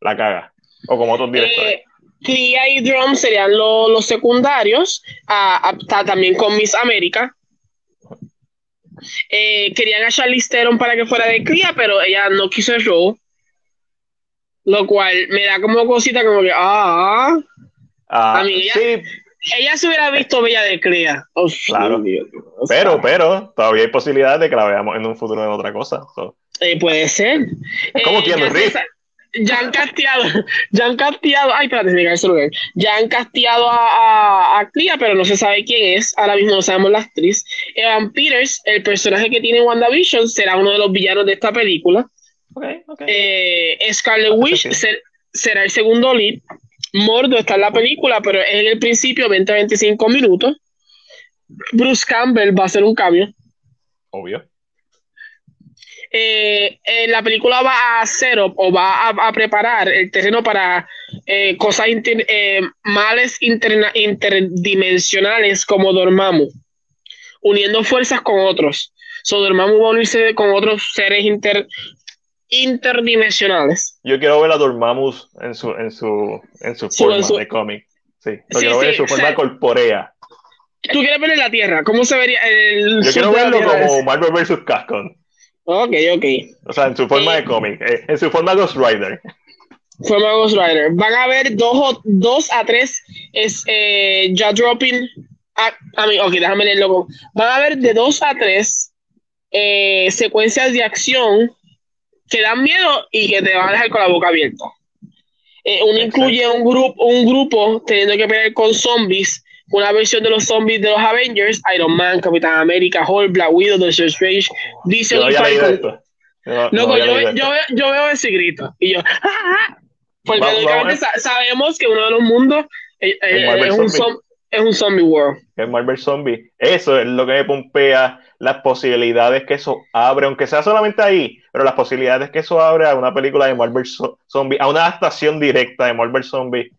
la caga. O como otros directores. Eh, y Drum serían los secundarios. también con Miss América. Eh, querían a Charlize Theron para que fuera de cría, pero ella no quiso el rol. Lo cual me da como cosita como que, ah, ah a mí ella, sí. ella se hubiera visto bella de cría. Oh, claro. pero, pero, todavía hay posibilidades de que la veamos en un futuro en otra cosa. Eh, puede ser. ¿Cómo eh, ya han casteado, [LAUGHS] ya han casteado, ay, espérate, ya han casteado a, a, Clea, pero no se sabe quién es, ahora mismo no sabemos la actriz. Evan Peters, el personaje que tiene WandaVision, será uno de los villanos de esta película. Okay, okay. Eh, Scarlet Witch será el segundo lead. Mordo está en la película, pero es en el principio 20-25 minutos. Bruce Campbell va a hacer un cambio. Obvio. Eh, eh, la película va a hacer o, va a, preparar el terreno para eh, cosas males interdimensionales como Dormammu, uniendo fuerzas con otros. So, Dormammu va a unirse con otros seres interdimensionales. Yo quiero ver a Dormammu en su, en su, en su forma de cómic. Sí, lo quiero ver en su forma corpórea. ¿Tú quieres ver en la Tierra? ¿Cómo se vería? El Yo quiero verlo como Marvel vs. Capcom. Ok, ok. O sea, en su forma de eh, cómic, eh, en su forma Ghost Rider. Forma Ghost Rider. Van a haber dos, dos a tres es, eh, ya dropping. A, a mí, ok, déjame leerlo. Van a haber de dos a tres secuencias de acción que dan miedo y que te van a dejar con la boca abierta. uno incluye un, grupo un grupo teniendo que pelear con zombies una versión de los zombies de los Avengers, Iron Man, Capitán América, Hulk, Black Widow, Doctor Strange, Diesel y Falcon. No, yo, yo, yo, veo ese grito y yo, ¡Ah! porque sabemos que uno de los mundos eh, eh, es, un es un zombie world. Es Marvel Zombie. Eso es lo que me pompea las posibilidades que eso abre, aunque sea solamente ahí, pero las posibilidades que eso abre a una película de Marvel Zombie, a una adaptación directa de Marvel Zombie.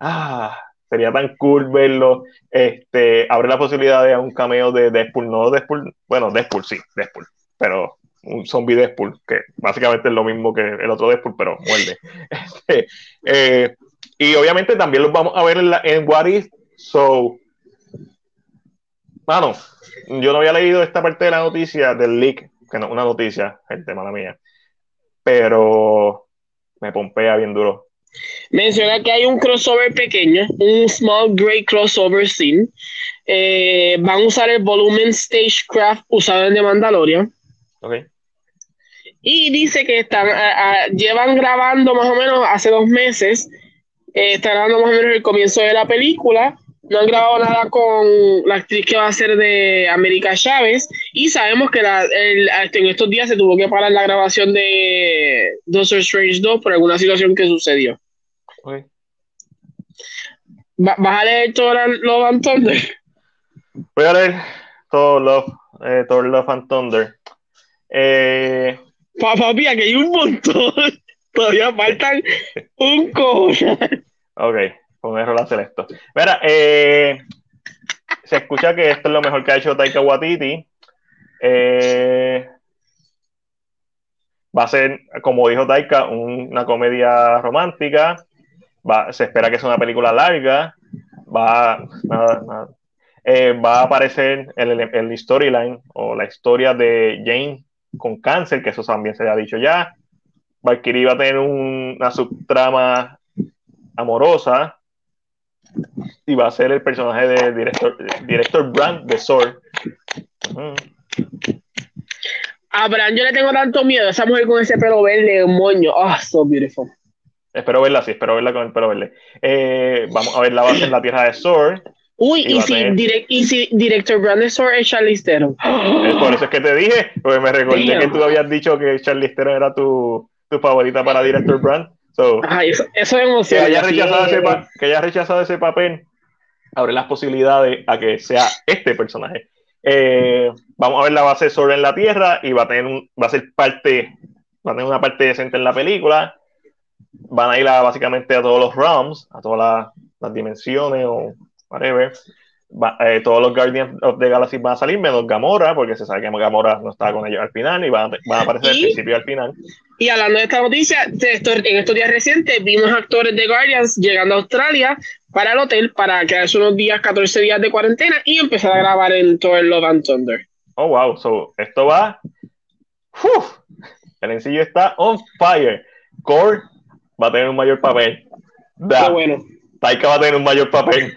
Ah, sería tan cool verlo. Este, abre la posibilidad de un cameo de Deadpool, no Deadpool, bueno, Deadpool sí, Deadpool, pero un zombie Deadpool, que básicamente es lo mismo que el otro Deadpool, pero muerde. [LAUGHS] Este, eh, y obviamente también los vamos a ver en, la, en What If, so, mano, yo no había leído esta parte de la noticia del leak, que no una noticia, gente, mala mía, pero me pompea bien duro. Menciona que hay un crossover pequeño, un small grey crossover scene. Eh, van a usar el volumen Stagecraft usado en The Mandalorian. Okay. Y dice que están, llevan grabando más o menos hace dos meses, eh, están grabando más o menos el comienzo de la película. No han grabado nada con la actriz que va a ser de América Chávez. Y sabemos que la, en estos días se tuvo que parar la grabación de Doctor Strange 2 por alguna situación que sucedió. Okay. ¿Vas a leer todo Love and Thunder? Voy a leer todo Love, eh, todo Love and Thunder. Eh, Papi, aquí hay un montón. [LAUGHS] Todavía faltan un cojo. Ok, con error hacer esto. Mira, eh, se escucha que esto es lo mejor que ha hecho Taika Waititi. Eh, va a ser, como dijo Taika, una comedia romántica. Va, se espera que sea una película larga. Va, nada, nada. Eh, va a aparecer el, el storyline o la historia de Jane con cáncer, que eso también se ha dicho ya. Valkyrie va a tener una subtrama amorosa y va a ser el personaje de director, director Brand de Sword. A Brand yo le tengo tanto miedo, esa mujer con ese pelo verde, moño, oh, so beautiful. Espero verla, sí, espero verla con el pelo verde. Eh, vamos a ver la base en la tierra de Sword. Uy, y, si, y si director Brand es Charlize Theron. Por eso es que te dije, porque me recordé que tú habías dicho que Charlize Theron era tu, tu favorita para director Brand. Ay, eso, eso es que haya, rechazado ese que haya rechazado ese papel abre las posibilidades a que sea este personaje. Eh, vamos a ver la base sobre en la Tierra y va a tener un, va a ser parte, va a tener una parte decente en la película. Van a ir a, básicamente a todos los realms, a todas las dimensiones o whatever. Eh, todos los Guardians of the Galaxy van a salir, menos Gamora, porque se sabe que Gamora no estaba con ellos al final y van a, aparecer al principio y al final. Y hablando de esta noticia, en estos días recientes vimos actores de Guardians llegando a Australia para el hotel para quedarse unos días, 14 días de cuarentena y empezar a grabar en Thor Love and Thunder. Oh, wow, so esto va. Uf, el encillo está on fire. Core va a tener un mayor papel. Qué bueno. Taika va a tener un mayor papel.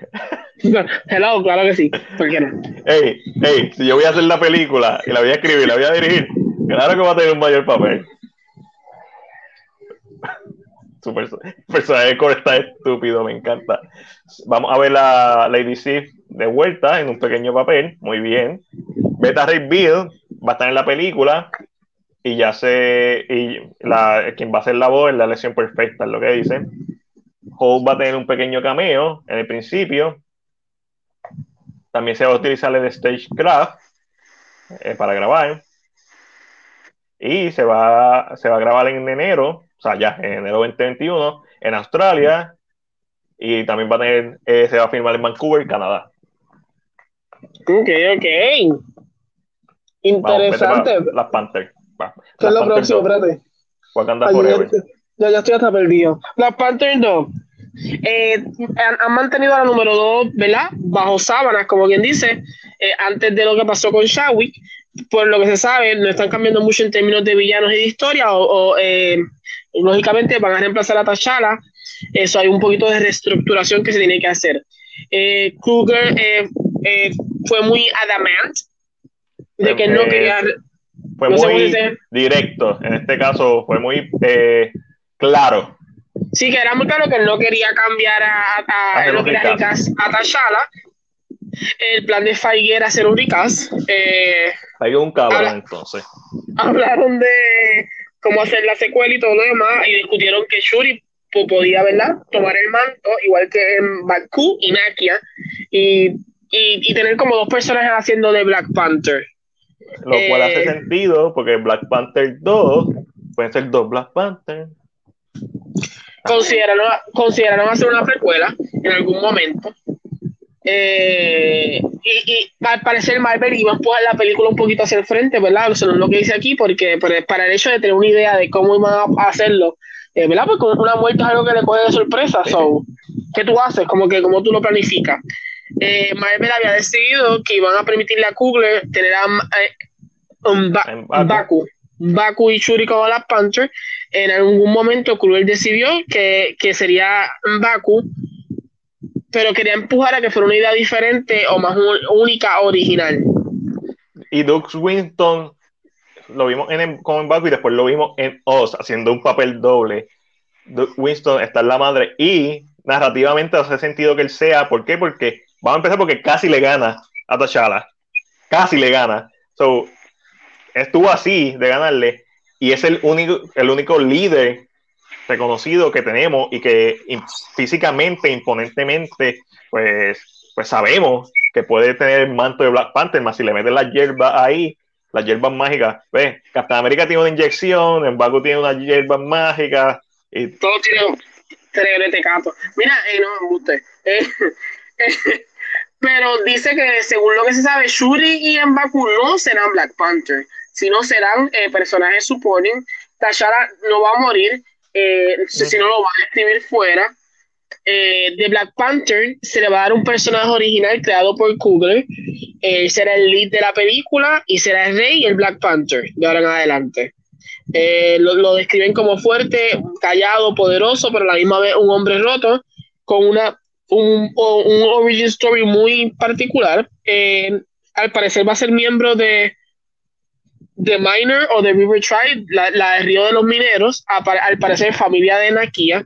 Hello, claro que sí. ¿Por qué no? Hey, hey, si yo voy a hacer la película y la voy a escribir y la voy a dirigir, claro que va a tener un mayor papel. Su personaje de core está estúpido, me encanta. Vamos a ver la Lady Sif de vuelta en un pequeño papel, muy bien. Beta Ray Bill va a estar en la película y ya sé, y la, quien va a hacer la voz es la lesión perfecta, es lo que dicen. Hulk va a tener un pequeño cameo en el principio. También se va a utilizar el Stagecraft eh, para grabar. Y se va, se va a grabar en enero, o sea, ya en enero 2021, en Australia. Y también va a tener, eh, se va a filmar en Vancouver, Canadá. Ok, ok. Interesante. las Panthers. ¿Qué es lo próximo? Espérate. Wakanda Forever. Ya, ya estoy hasta perdido. Las Panthers no. Eh, han, mantenido a la número 2, ¿verdad? Bajo sábanas, como quien dice, eh, antes de lo que pasó con Shawick. Por lo que se sabe, no están cambiando mucho en términos de villanos y de historia, o, eh, lógicamente van a reemplazar a T'Challa. Eso hay un poquito de reestructuración que se tiene que hacer. Kruger fue muy adamant de que no quería. Fue muy directo, en este caso fue muy claro Sí, que era muy claro que él no quería cambiar a, a, a, a Tashala. El plan de Feige era hacer un recast. Eh, Feige un cabrón, entonces. Hablaron de cómo hacer la secuela y todo lo demás, y discutieron que Shuri podía, ¿verdad?, tomar el manto, igual que en Baku y Nakia, y, y, y, tener como dos personajes haciendo de Black Panther. Lo cual hace eh, sentido, porque Black Panther 2 pueden ser dos Black Panther consideraron, consideraron hacer una precuela. en algún momento. Eh, y, y, al parecer Marvel iba a empujar la película un poquito hacia el frente, ¿verdad? Eso no es lo que dice aquí, porque para el hecho de tener una idea de cómo iban a hacerlo, eh, ¿verdad? Pues una muerte es algo que le coge de sorpresa. So, ¿Qué tú haces? Como que como tú lo planificas. Eh, Marvel había decidido que iban a permitirle a Kugler tener a un, Baku. Baku y Shuri como Black Panther. En algún momento Kugler decidió que, que sería Baku pero quería empujar a que fuera una idea diferente o más única, original. Y Dux Winston lo vimos en, como en Baku y después lo vimos en Oz haciendo un papel doble. Doug Winston está en la madre y narrativamente hace sentido que él sea. ¿Por qué? Porque vamos a empezar porque casi le gana a T'Challa. Casi le gana. So, estuvo así de ganarle y es el único, el único líder reconocido que tenemos y que físicamente, imponentemente, pues, pues sabemos que puede tener el manto de Black Panther, más si le meten las hierbas ahí, las hierbas mágicas, ves, Captain América tiene una inyección, Baku tiene unas hierbas mágicas. Y... Todo tiene de capo. Mira, eh, no me guste. Eh, [LAUGHS] pero dice que según lo que se sabe, Shuri y Mbaku no serán Black Panther, sino serán personajes suponen. T'Challa no va a morir, eh, si no lo va a escribir fuera. Eh, de Black Panther se le va a dar un personaje original creado por Kugler. Eh, será el lead de la película y será el rey el Black Panther de ahora en adelante. Eh, lo, describen como fuerte, callado, poderoso, pero a la misma vez un hombre roto, con una, un, un origin story muy particular. al parecer va a ser miembro de The Miner o The River Tribe, la, la de Río de los Mineros, al parecer familia de Nakia.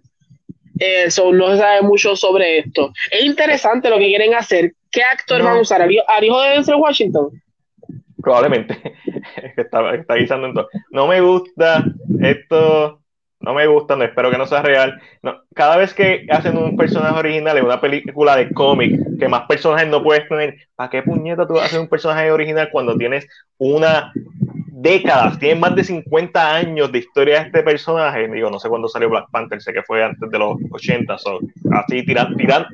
Eh, no se sabe mucho sobre esto. Es interesante lo que quieren hacer. ¿Qué actor van a usar? ¿Al, hijo de Denzel Washington? Probablemente. [LAUGHS] está, está guisando entonces. No me gusta esto. No me gusta, no espero que no sea real. No, cada vez que hacen un personaje original en una película de cómic, que más personajes no puedes tener, ¿para qué puñeta tú hacer un personaje original cuando tienes una décadas, tiene más de 50 años de historia de este personaje. Digo, no sé cuándo salió Black Panther, sé que fue antes de los 80, así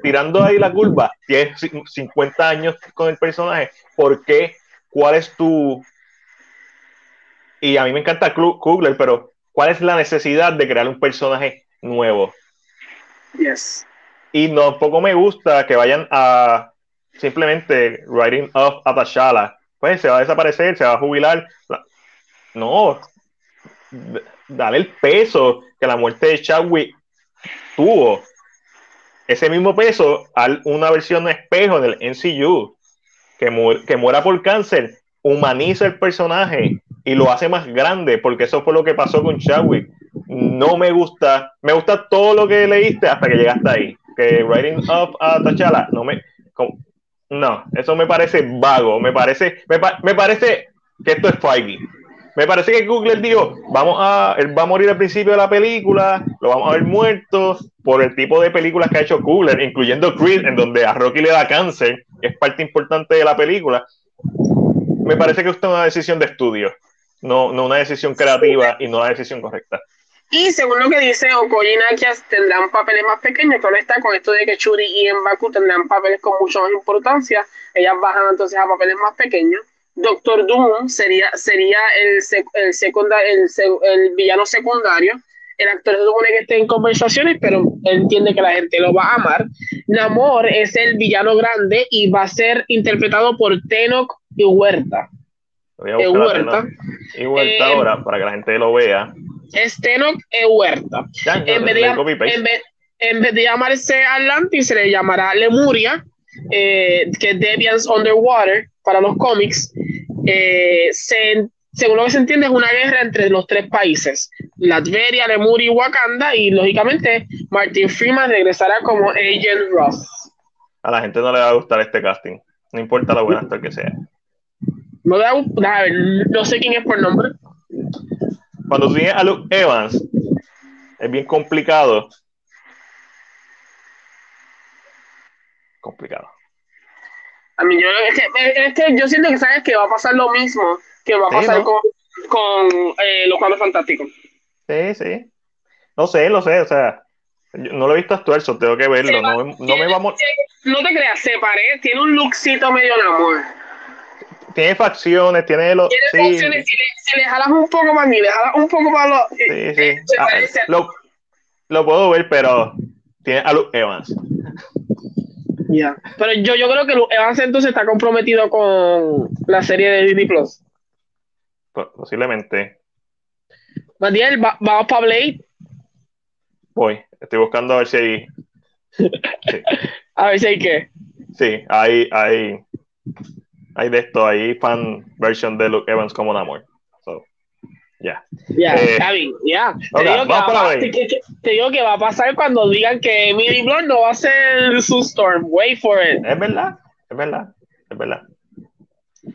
tirando ahí la curva, tiene 50 años con el personaje. ¿Por qué? ¿Cuál es tu... Y a mí me encanta Kugler, pero ¿cuál es la necesidad de crear un personaje nuevo? Yes. Y no, poco me gusta que vayan a simplemente writing off a T'Challa. Pues se va a desaparecer, se va a jubilar. No, dale el peso que la muerte de Chadwick tuvo. Ese mismo peso a una versión de espejo del MCU, que, que muera por cáncer, humaniza el personaje y lo hace más grande, porque eso fue lo que pasó con Chadwick. No me gusta, me gusta todo lo que leíste hasta que llegaste ahí. Que Writing Up a T'Challa, no me. no, eso me parece vago, me parece, me, me parece que esto es Feige. Me parece que Google dijo, vamos a, él va a morir al principio de la película, lo vamos a ver muerto por el tipo de películas que ha hecho Google, incluyendo Creed, en donde a Rocky le da cáncer, que es parte importante de la película. Me parece que esto es una decisión de estudio, no, no una decisión creativa y no una decisión correcta. Y según lo que dice Okoye y tendrán papeles más pequeños, pero está con esto de que Churi y Mbaku tendrán papeles con mucha más importancia, ellas bajan entonces a papeles más pequeños Doctor Doom sería, sería el, el, el, villano secundario. El actor se supone que esté en conversaciones, pero entiende que la gente lo va a amar. Namor es el villano grande y va a ser interpretado por Tenok y Huerta. Y Huerta. Y Huerta ahora, para que la gente lo vea. Es Tenok y Huerta. en, vez de, en, vez, de llamarse Atlantis, se le llamará Lemuria, eh, que es Deviants Underwater para los cómics, eh, según lo que se entiende, es una guerra entre los tres países, Latveria, Lemuria y Wakanda, y lógicamente Martin Freeman regresará como Agent Ross. A la gente no le va a gustar este casting, no importa lo buen actor que sea. No, le va a, no sé quién es por nombre. Cuando tú a Luke Evans, es bien complicado. Complicado. A mí yo, es que, yo siento que sabes que va a pasar lo mismo que va a pasar con, con eh, los cuadros fantásticos. Sí, sí. No sé, lo sé, o sea, no lo he visto actuar, so tengo que verlo. no, no, me vamos. No te creas, se parece, tiene un lookcito medio en amor. Tiene facciones, tiene los. Tiene facciones, si le, jalas un poco más ni le jalas un poco más lo. Sí, sí. Ah, lo, lo, puedo ver, pero tiene a Luke Evans. Ya. Pero yo, yo creo que Luke Evans entonces está comprometido con la serie de Disney Plus. Posiblemente. Matiel, ¿vamos para Blade? Voy, estoy buscando a ver si hay. [LAUGHS] A ver si hay qué. Sí, hay, hay, hay de esto, hay fan version de Luke Evans como Namor. So, ya. Ya, eh, ya. Te, digo que va a pasar cuando digan que Emily Blunt no va a ser su Storm. Wait for it. Es verdad, es verdad, es verdad.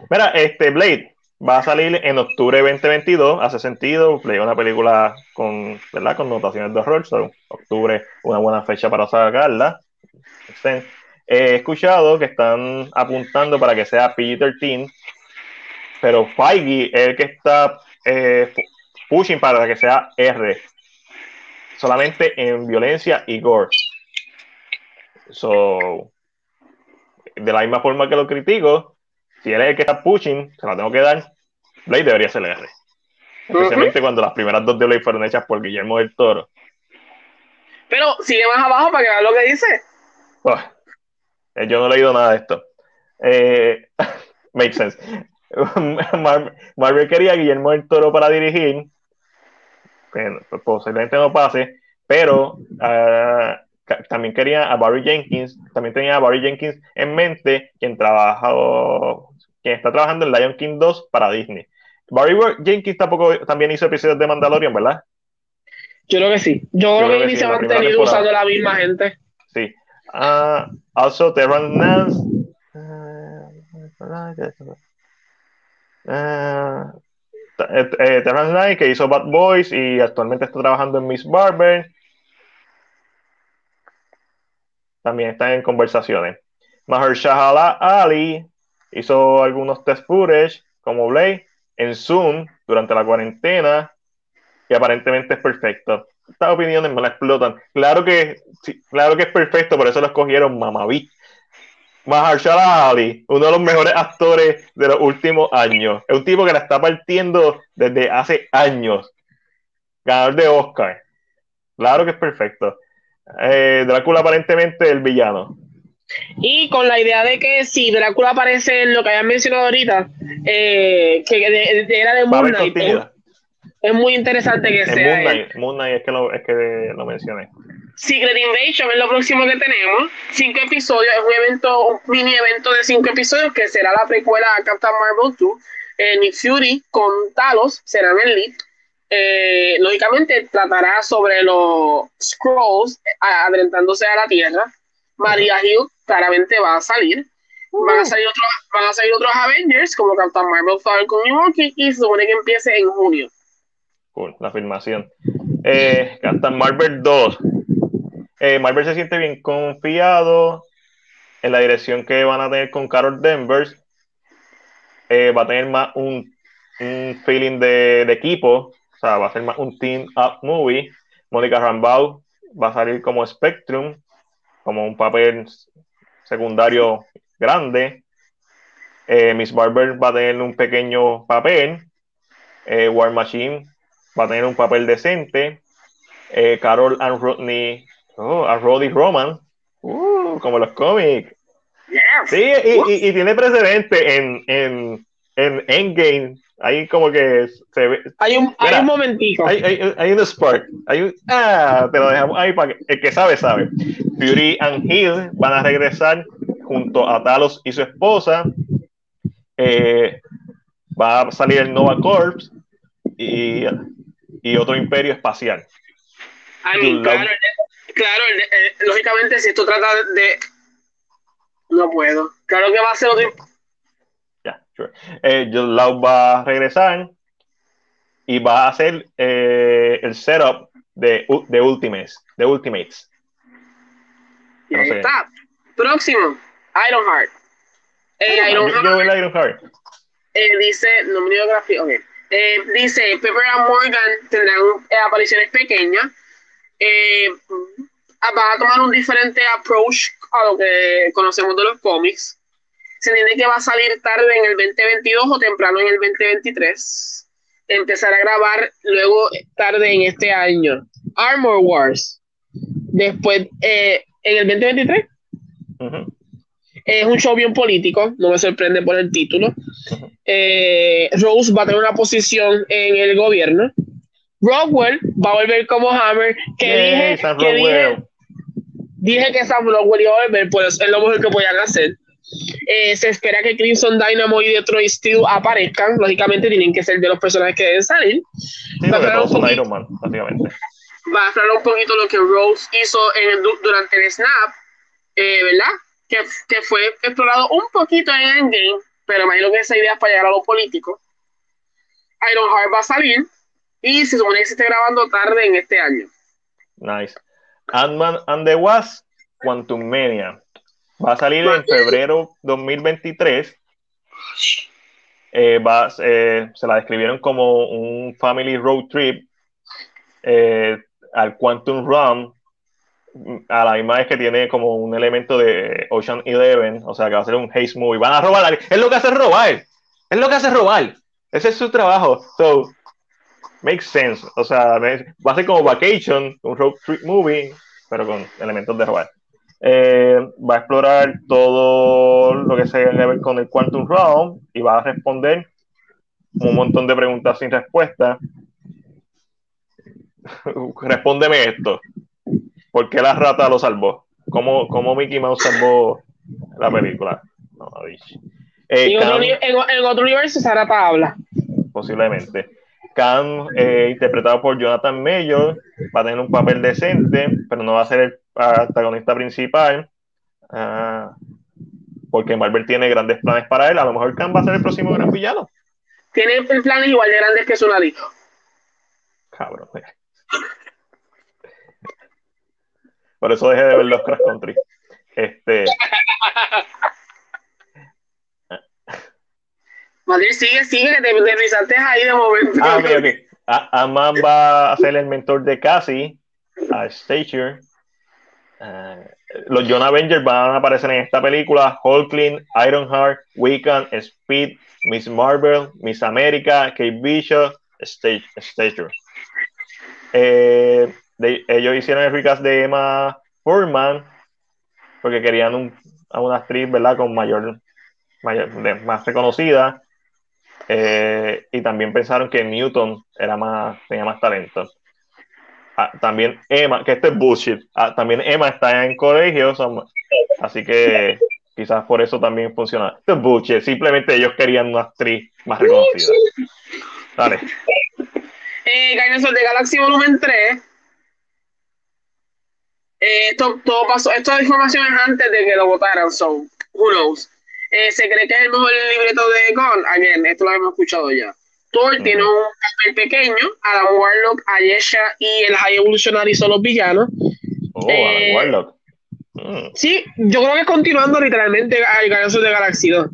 Mira, este Blade, va a salir en octubre 2022, hace sentido, leí una película con, ¿verdad? con notaciones de horror, so, octubre, una buena fecha para sacarla. He escuchado que están apuntando para que sea PG-13, pero Feige es el que está eh, pushing para que sea R, solamente en violencia y gore. So, de la misma forma que lo critico, si él es el que está pushing, se la tengo que dar. Blade debería ser R. Especialmente cuando las primeras dos de Blade fueron hechas por Guillermo del Toro. Pero sigue más abajo para que vean lo que dice. Eh, yo no he leído nada de esto. Eh, [LAUGHS] makes sense. [LAUGHS] Marvel quería a Guillermo del Toro para dirigir. Pues, posiblemente no pase, pero ah, también quería a Barry Jenkins, también tenía a Barry Jenkins en mente, quien trabajó, quien está trabajando en Lion King 2 para Disney. Barry Jenkins tampoco también hizo episodios de Mandalorian, ¿verdad? Yo creo que sí. Yo, creo, que, se ha mantenido usando la misma gente. Sí. Uh, also, Terran Nance. Uh, que hizo Bad Boys y actualmente está trabajando en Miss Barber. También está en conversaciones. Mahershala Ali hizo algunos test footage como Blade en Zoom durante la cuarentena y aparentemente es perfecto. Estas opiniones me la explotan. Claro que, claro que es perfecto, por eso lo escogieron Mamaví. Mahershala Ali, uno de los mejores actores de los últimos años. Es un tipo que la está partiendo desde hace años. Ganador de Oscar. Claro que es perfecto. Eh, Drácula aparentemente el villano. Y con la idea de que si Drácula aparece en lo que habían mencionado ahorita, eh, que era de Moon Knight, es, muy interesante que sea. Moon Knight, Moon Knight es que, lo, es que lo mencioné. Secret Invasion es lo próximo que tenemos. Cinco episodios, es un evento, un mini evento de cinco episodios que será la precuela a Captain Marvel 2. Eh, Nick Fury con Talos serán el lead. Eh, lógicamente tratará sobre los Scrolls adelantándose a la Tierra. Maria Hill claramente va a salir. Van, a salir otros, van a salir otros Avengers como Captain Marvel, Falcon y Monkey y se supone que empiece en junio. La filmación. Eh, Captain Marvel 2. Eh, Marvel se siente bien confiado en la dirección que van a tener con Carol Danvers. Eh, va a tener más un, un feeling de, equipo o sea, va a ser más un team up movie. Mónica Rambeau va a salir como Spectrum, como un papel secundario grande. Eh, Miss Barber va a tener un pequeño papel. War Machine va a tener un papel decente. Eh, Carol and Rodney, oh, a Roddy Roman, uh, como los cómics. Sí, y, tiene precedente en, en, en Endgame Ahí como que se ve. Hay un, hay un momentito. Hay, hay, hay, un spark. Hay un, ah, te lo dejamos ahí para que el que sabe, sabe. Fury and Hill van a regresar junto a Talos y su esposa. Eh, va a salir el Nova Corps y, y otro imperio espacial. claro, claro eh, lógicamente, si esto trata de. No puedo. Claro que va a ser otro eh, Lau va a regresar y va a hacer eh, el setup de, de Ultimates. De Ultimates. Y ahí está. Próximo, Ironheart. Eh, Ironheart. Eh, dice, no me okay. Eh, dice, Pepper and Morgan tendrán eh, apariciones pequeñas. Eh, van a tomar un diferente approach a lo que conocemos de los cómics. Se entiende que va a salir tarde en el 2022 o temprano en el 2023. Empezar a grabar luego tarde en este año. Armor Wars. Después, eh, en el 2023. Es un show bien político, no me sorprende por el título. Eh, Rose va a tener una posición en el gobierno. Rockwell va a volver como Hammer, que dije, que dije, dije, que Sam Rockwell iba a volver, pues es lo mejor que podían hacer. Eh, se espera que Crimson Dynamo y Detroit Steel aparezcan. Lógicamente tienen que ser de los personajes que deben salir. va, a Iron Man, básicamente. va a hablar un poquito lo que Rose hizo en durante el Snap, eh, ¿verdad? Que, que, fue explorado un poquito en Endgame, pero imagino que esa idea es para llegar a lo político. Ironheart va a salir y se supone que se esté grabando tarde en este año. Nice. Ant-Man and the Wasp, Quantum Mania. Va a salir en febrero 2023. Eh, va, eh, se la describieron como un family road trip eh, al Quantum Realm, a la misma vez que tiene como un elemento de Ocean Eleven, o sea que va a ser un haze movie. Van a robar, es lo que hace robar, es lo que hace robar. Ese es su trabajo. So, makes sense. O sea, va a ser como Vacation, un road trip movie, pero con elementos de robar. Eh, va a explorar todo lo que se que ver con el Quantum Realm y va a responder un montón de preguntas sin respuesta. [LAUGHS] Respóndeme esto. ¿Por qué la rata lo salvó? ¿Cómo, cómo Mickey Mouse salvó la película? No, eh, en, otro, en, otro, universo esa rata habla. Posiblemente. Cam, eh, interpretado por Jonathan Mayor, va a tener un papel decente, pero no va a ser el protagonista principal. Ah, porque Marvel tiene grandes planes para él. A lo mejor Cam va a ser el próximo gran villano. Tiene planes igual de grandes que su ladito. Cabrón. Por eso dejé de ver los Crash Country. Este. Madrid, sigue, sigue, que te, te ahí de momento. Ah, ok, ok. Aman va a ser el mentor de Cassie, a Stature. Uh, los John Avengers van a aparecer en esta película: Hulkling, Ironheart, Wiccan, Speed, Miss Marvel, Miss America, Kate Bishop, Stature. Eh, ellos hicieron el recast de Emma Furman porque querían a una actriz, ¿verdad? Con mayor, mayor más reconocida. Eh, y también pensaron que Newton era más, tenía más talento. Ah, también Emma, que esto es bullshit. Ah, también Emma está en colegio, así que quizás por eso también funciona. Esto es bullshit. Simplemente ellos querían una actriz más reconocida. Dale. Eh, de Galaxy Volumen 3. Eh, esto todo pasó, esta información es antes de que lo votaran, so who knows. Eh, se cree que es el mejor libreto de Gon. Again, esto lo hemos escuchado ya. Thor tiene un papel pequeño, Adam Warlock, Ayesha y el High Evolutionary son los villanos. Oh, Adam eh, Warlock. Mm. Sí, yo creo que continuando literalmente al Guardians de Galaxy 2.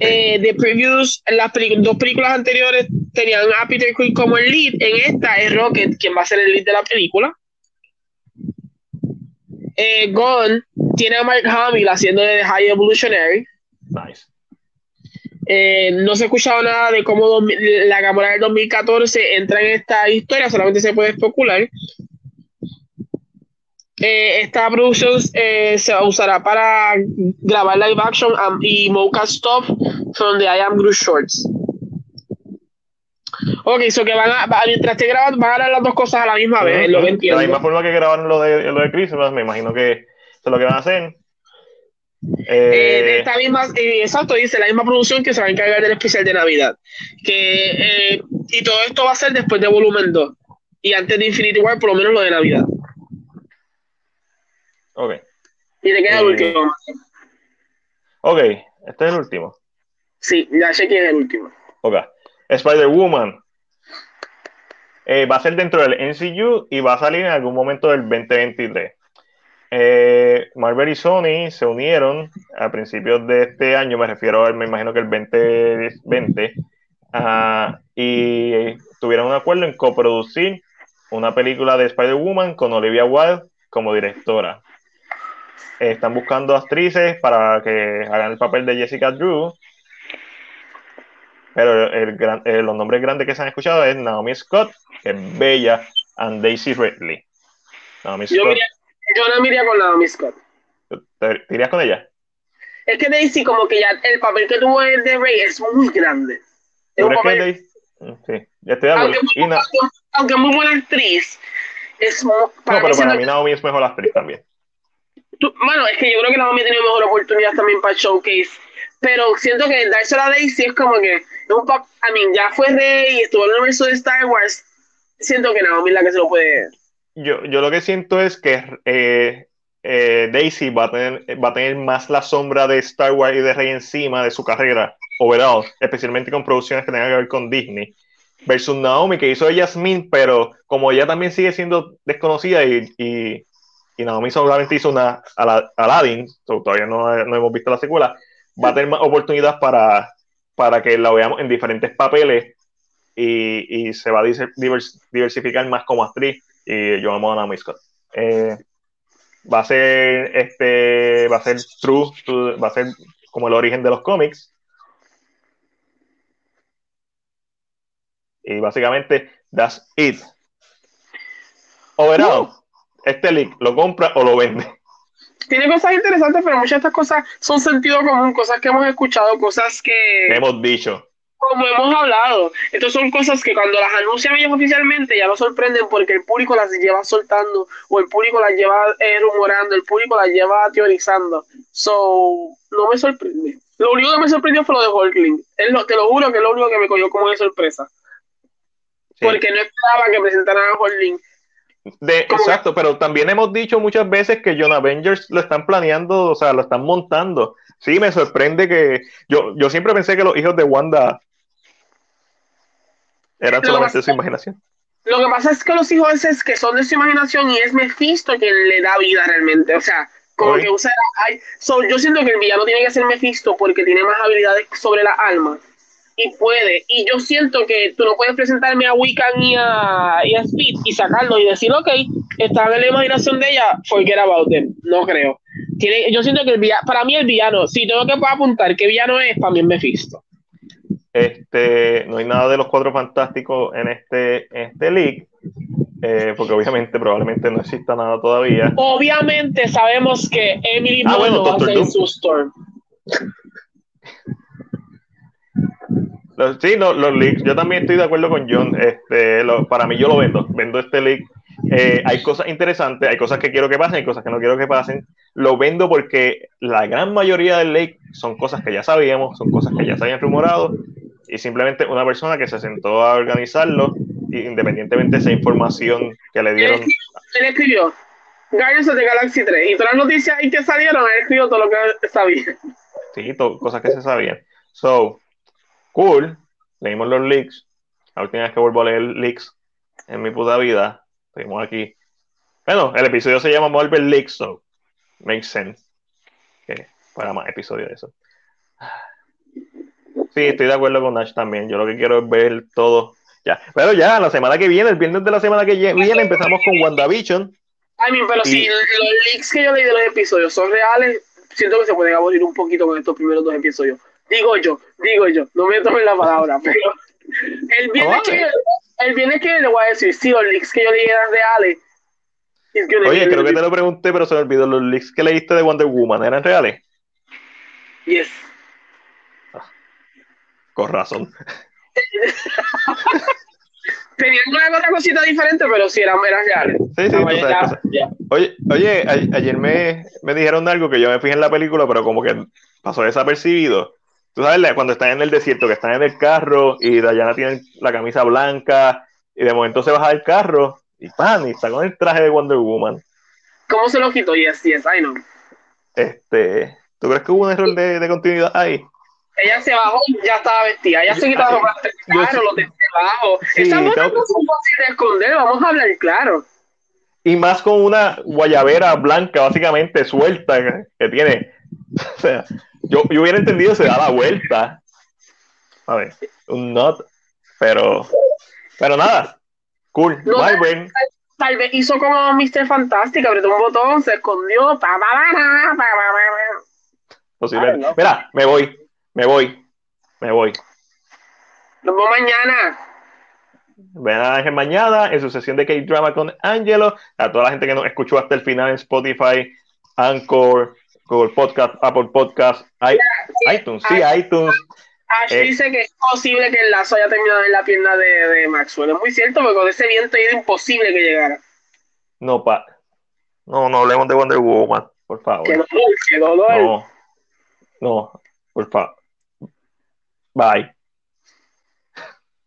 Eh, de previews, las dos películas anteriores tenían a Peter Quill como el lead. En esta es Rocket quien va a ser el lead de la película. Eh, tiene a Mark Hamill haciendo de High Evolutionary. Nice. Eh, no se ha escuchado nada de cómo la Gamora del 2014 entra en esta historia, solamente se puede especular. Eh, esta producción eh, se usará para grabar live action y mocap stuff from the I Am Groot Shorts. Ok, so que van a, mientras esté grabando, van a grabar las dos cosas a la misma vez, lo que entiendo. De la misma forma que grabaron lo de, lo de Christmas, me imagino que eso es lo que van a hacer. Eh, de esta misma, eh, exacto, dice la misma producción que se va a encargar del especial de Navidad. Que, eh, y todo esto va a ser después de volumen 2 y antes de Infinity War, por lo menos lo de Navidad. Ok. Y te queda el último. Ok, este es el último. Sí, ya sé quién es el último. Ok. Spider-Woman. va a ser dentro del NCU y va a salir en algún momento del 2023. Eh, Marvel y Sony se unieron a principios de este año, me refiero, me imagino que el 2020, y tuvieron un acuerdo en coproducir una película de Spider-Woman con Olivia Wilde como directora. están buscando actrices para que hagan el papel de Jessica Drew. Pero el, los nombres grandes que se han escuchado es Naomi Scott, que es Bella, and Daisy Ridley. Naomi Scott. Yo, no me iría con Naomi Scott. ¿Te, irías con ella? Es que Daisy, como que ya el papel que tuvo el de Rey es muy grande. Es un papel... Mm, sí, ya estoy de acuerdo. Aunque, es muy buena actriz, es muy, No, pero para mí Naomi es mejor actriz también. bueno, es que yo creo que Naomi ha tenido mejor oportunidad también para el showcase. Pero siento que dársela a Daisy es como que un pop, I mean, ya fue rey, estuvo en el universo de Star Wars. Siento que Naomi es la que se lo puede. Yo, yo lo que siento es que eh, eh, Daisy va a, tener, va a tener más la sombra de Star Wars y de Rey encima de su carrera overall, especialmente con producciones que tengan que ver con Disney, versus Naomi, que hizo Jasmine, pero como ella también sigue siendo desconocida y, y, Naomi solamente hizo una Aladdin, todavía no, no, hemos visto la secuela, va a tener más oportunidades para, para que la veamos en diferentes papeles y, y se va a diversificar más como actriz. Y yo amo a Naomi Scott. Eh, va a ser este va a ser true, va a ser como el origen de los cómics Y básicamente, that's it. Overall, uh. este leak lo compra o lo vende. Tiene cosas interesantes, pero muchas de estas cosas son sentido común, cosas que hemos escuchado, cosas que. Hemos dicho. Como hemos hablado. Estas son cosas que cuando las anuncian ellos oficialmente ya nos sorprenden porque el público las lleva soltando, o el público las lleva eh, rumorando, el público las lleva teorizando. So, no me sorprende. Lo único que me sorprendió fue lo de Hulkling. te lo juro que es lo único que me cogió como de sorpresa. Porque no esperaba que presentaran a Horling. De, exacto, pero también hemos dicho muchas veces que John Avengers lo están planeando, o sea, lo están montando. Sí, me sorprende que yo, yo siempre pensé que los hijos de Wanda eran solamente su imaginación. Lo que pasa es que los hijos es que son de su imaginación y es Mephisto quien le da vida realmente. O sea, como que usa. yo siento que el villano tiene que ser Mephisto porque tiene más habilidades sobre la alma y puede. Y yo siento que tú no puedes presentarme a Wiccan y a, y a Speed y sacarlo y decir, ok, está en la imaginación de ella, forget about them. No creo. Tiene, yo siento que el villano, para mí el villano, si tengo que apuntar qué villano es, para mí es Mephisto. Este, no hay nada de los cuatro fantásticos en este, en este league, eh, porque obviamente probablemente no exista nada todavía. Obviamente sabemos que Emily ah, bueno, va a ser su Storm. Sí, los, leaks, yo también estoy de acuerdo con John. Este, para mí yo lo vendo, vendo este leak. Eh, hay cosas interesantes, hay cosas que quiero que pasen, hay cosas que no quiero que pasen. Lo vendo porque la gran mayoría del leak son cosas que ya sabíamos, son cosas que ya se habían rumorado y simplemente una persona que se sentó a organizarlo, independientemente de esa información que le dieron. Él escribió Guardians of the Galaxy 3 y todas las noticias ahí que salieron, él escribió todo lo que sabía. Sí, cosas que se sabían. So, cool, leímos los leaks. La última vez que vuelvo a leer leaks en mi puta vida, seguimos aquí. Bueno, el episodio se llama Marvel Leaks, so makes sense que fuera más episodio de eso. Sí, estoy de acuerdo con Nash también. Yo lo que quiero es ver todo. Ya. Pero ya, la semana que viene, el viernes de la semana que viene, empezamos con WandaVision. I mean, pero si los leaks que yo leí de los episodios son reales, siento que se pueden aburrir un poquito con estos primeros dos episodios. Digo yo, digo yo, no me tomen la palabra, [LAUGHS] pero el viernes, que, el viernes que le voy a decir, sí, los leaks que yo leí eran reales. Oye, creo que te lo pregunté, pero se me olvidó. ¿Los leaks que leíste de Wonder Woman eran reales? Yes. Ah, con razón. [LAUGHS] Tenían una otra cosita diferente, pero sí eran, eran reales. Sí, sí, Oye, oye ayer me, me dijeron algo que yo me fijé en la película, pero como que pasó desapercibido. Tú sabes, cuando están en el desierto, que están en el carro y Dayana tiene la camisa blanca y de momento se baja del carro y pan, y está con el traje de Wonder Woman. ¿Cómo se lo quitó? Yes, yes, I know. Este, ¿tú crees que hubo un error de, de continuidad ahí? Ella se bajó y ya estaba vestida. Ella se quitó los claro, lo de abajo. Sí, Esa no tengo... de esconder, vamos a hablar claro. Y más con una guayabera blanca, básicamente suelta, que tiene. [LAUGHS] O sea, yo, yo hubiera entendido se da la vuelta. A ver, un not, pero, pero nada, cool, no, tal vez hizo como Mr. Fantastic, apretó un botón, se escondió. Pa, pa, pa, pa, pa, pa, Posible. Ay, no. Mira, me voy, me voy, me voy. Nos vemos mañana. Ven a Ángel mañana en su sesión de K-Drama con Angelo. A toda la gente que nos escuchó hasta el final en Spotify, Anchor, Google Podcast, Apple Podcast, i- iTunes, sí, iTunes. Ash Eh. dice que es posible que el lazo haya terminado en la pierna de, de Maxwell. Es muy cierto, porque con ese viento era imposible que llegara. No, pa. No, no hablemos de Wonder Woman, por favor. Qué dolor, dolor. No, no, por favor. Bye.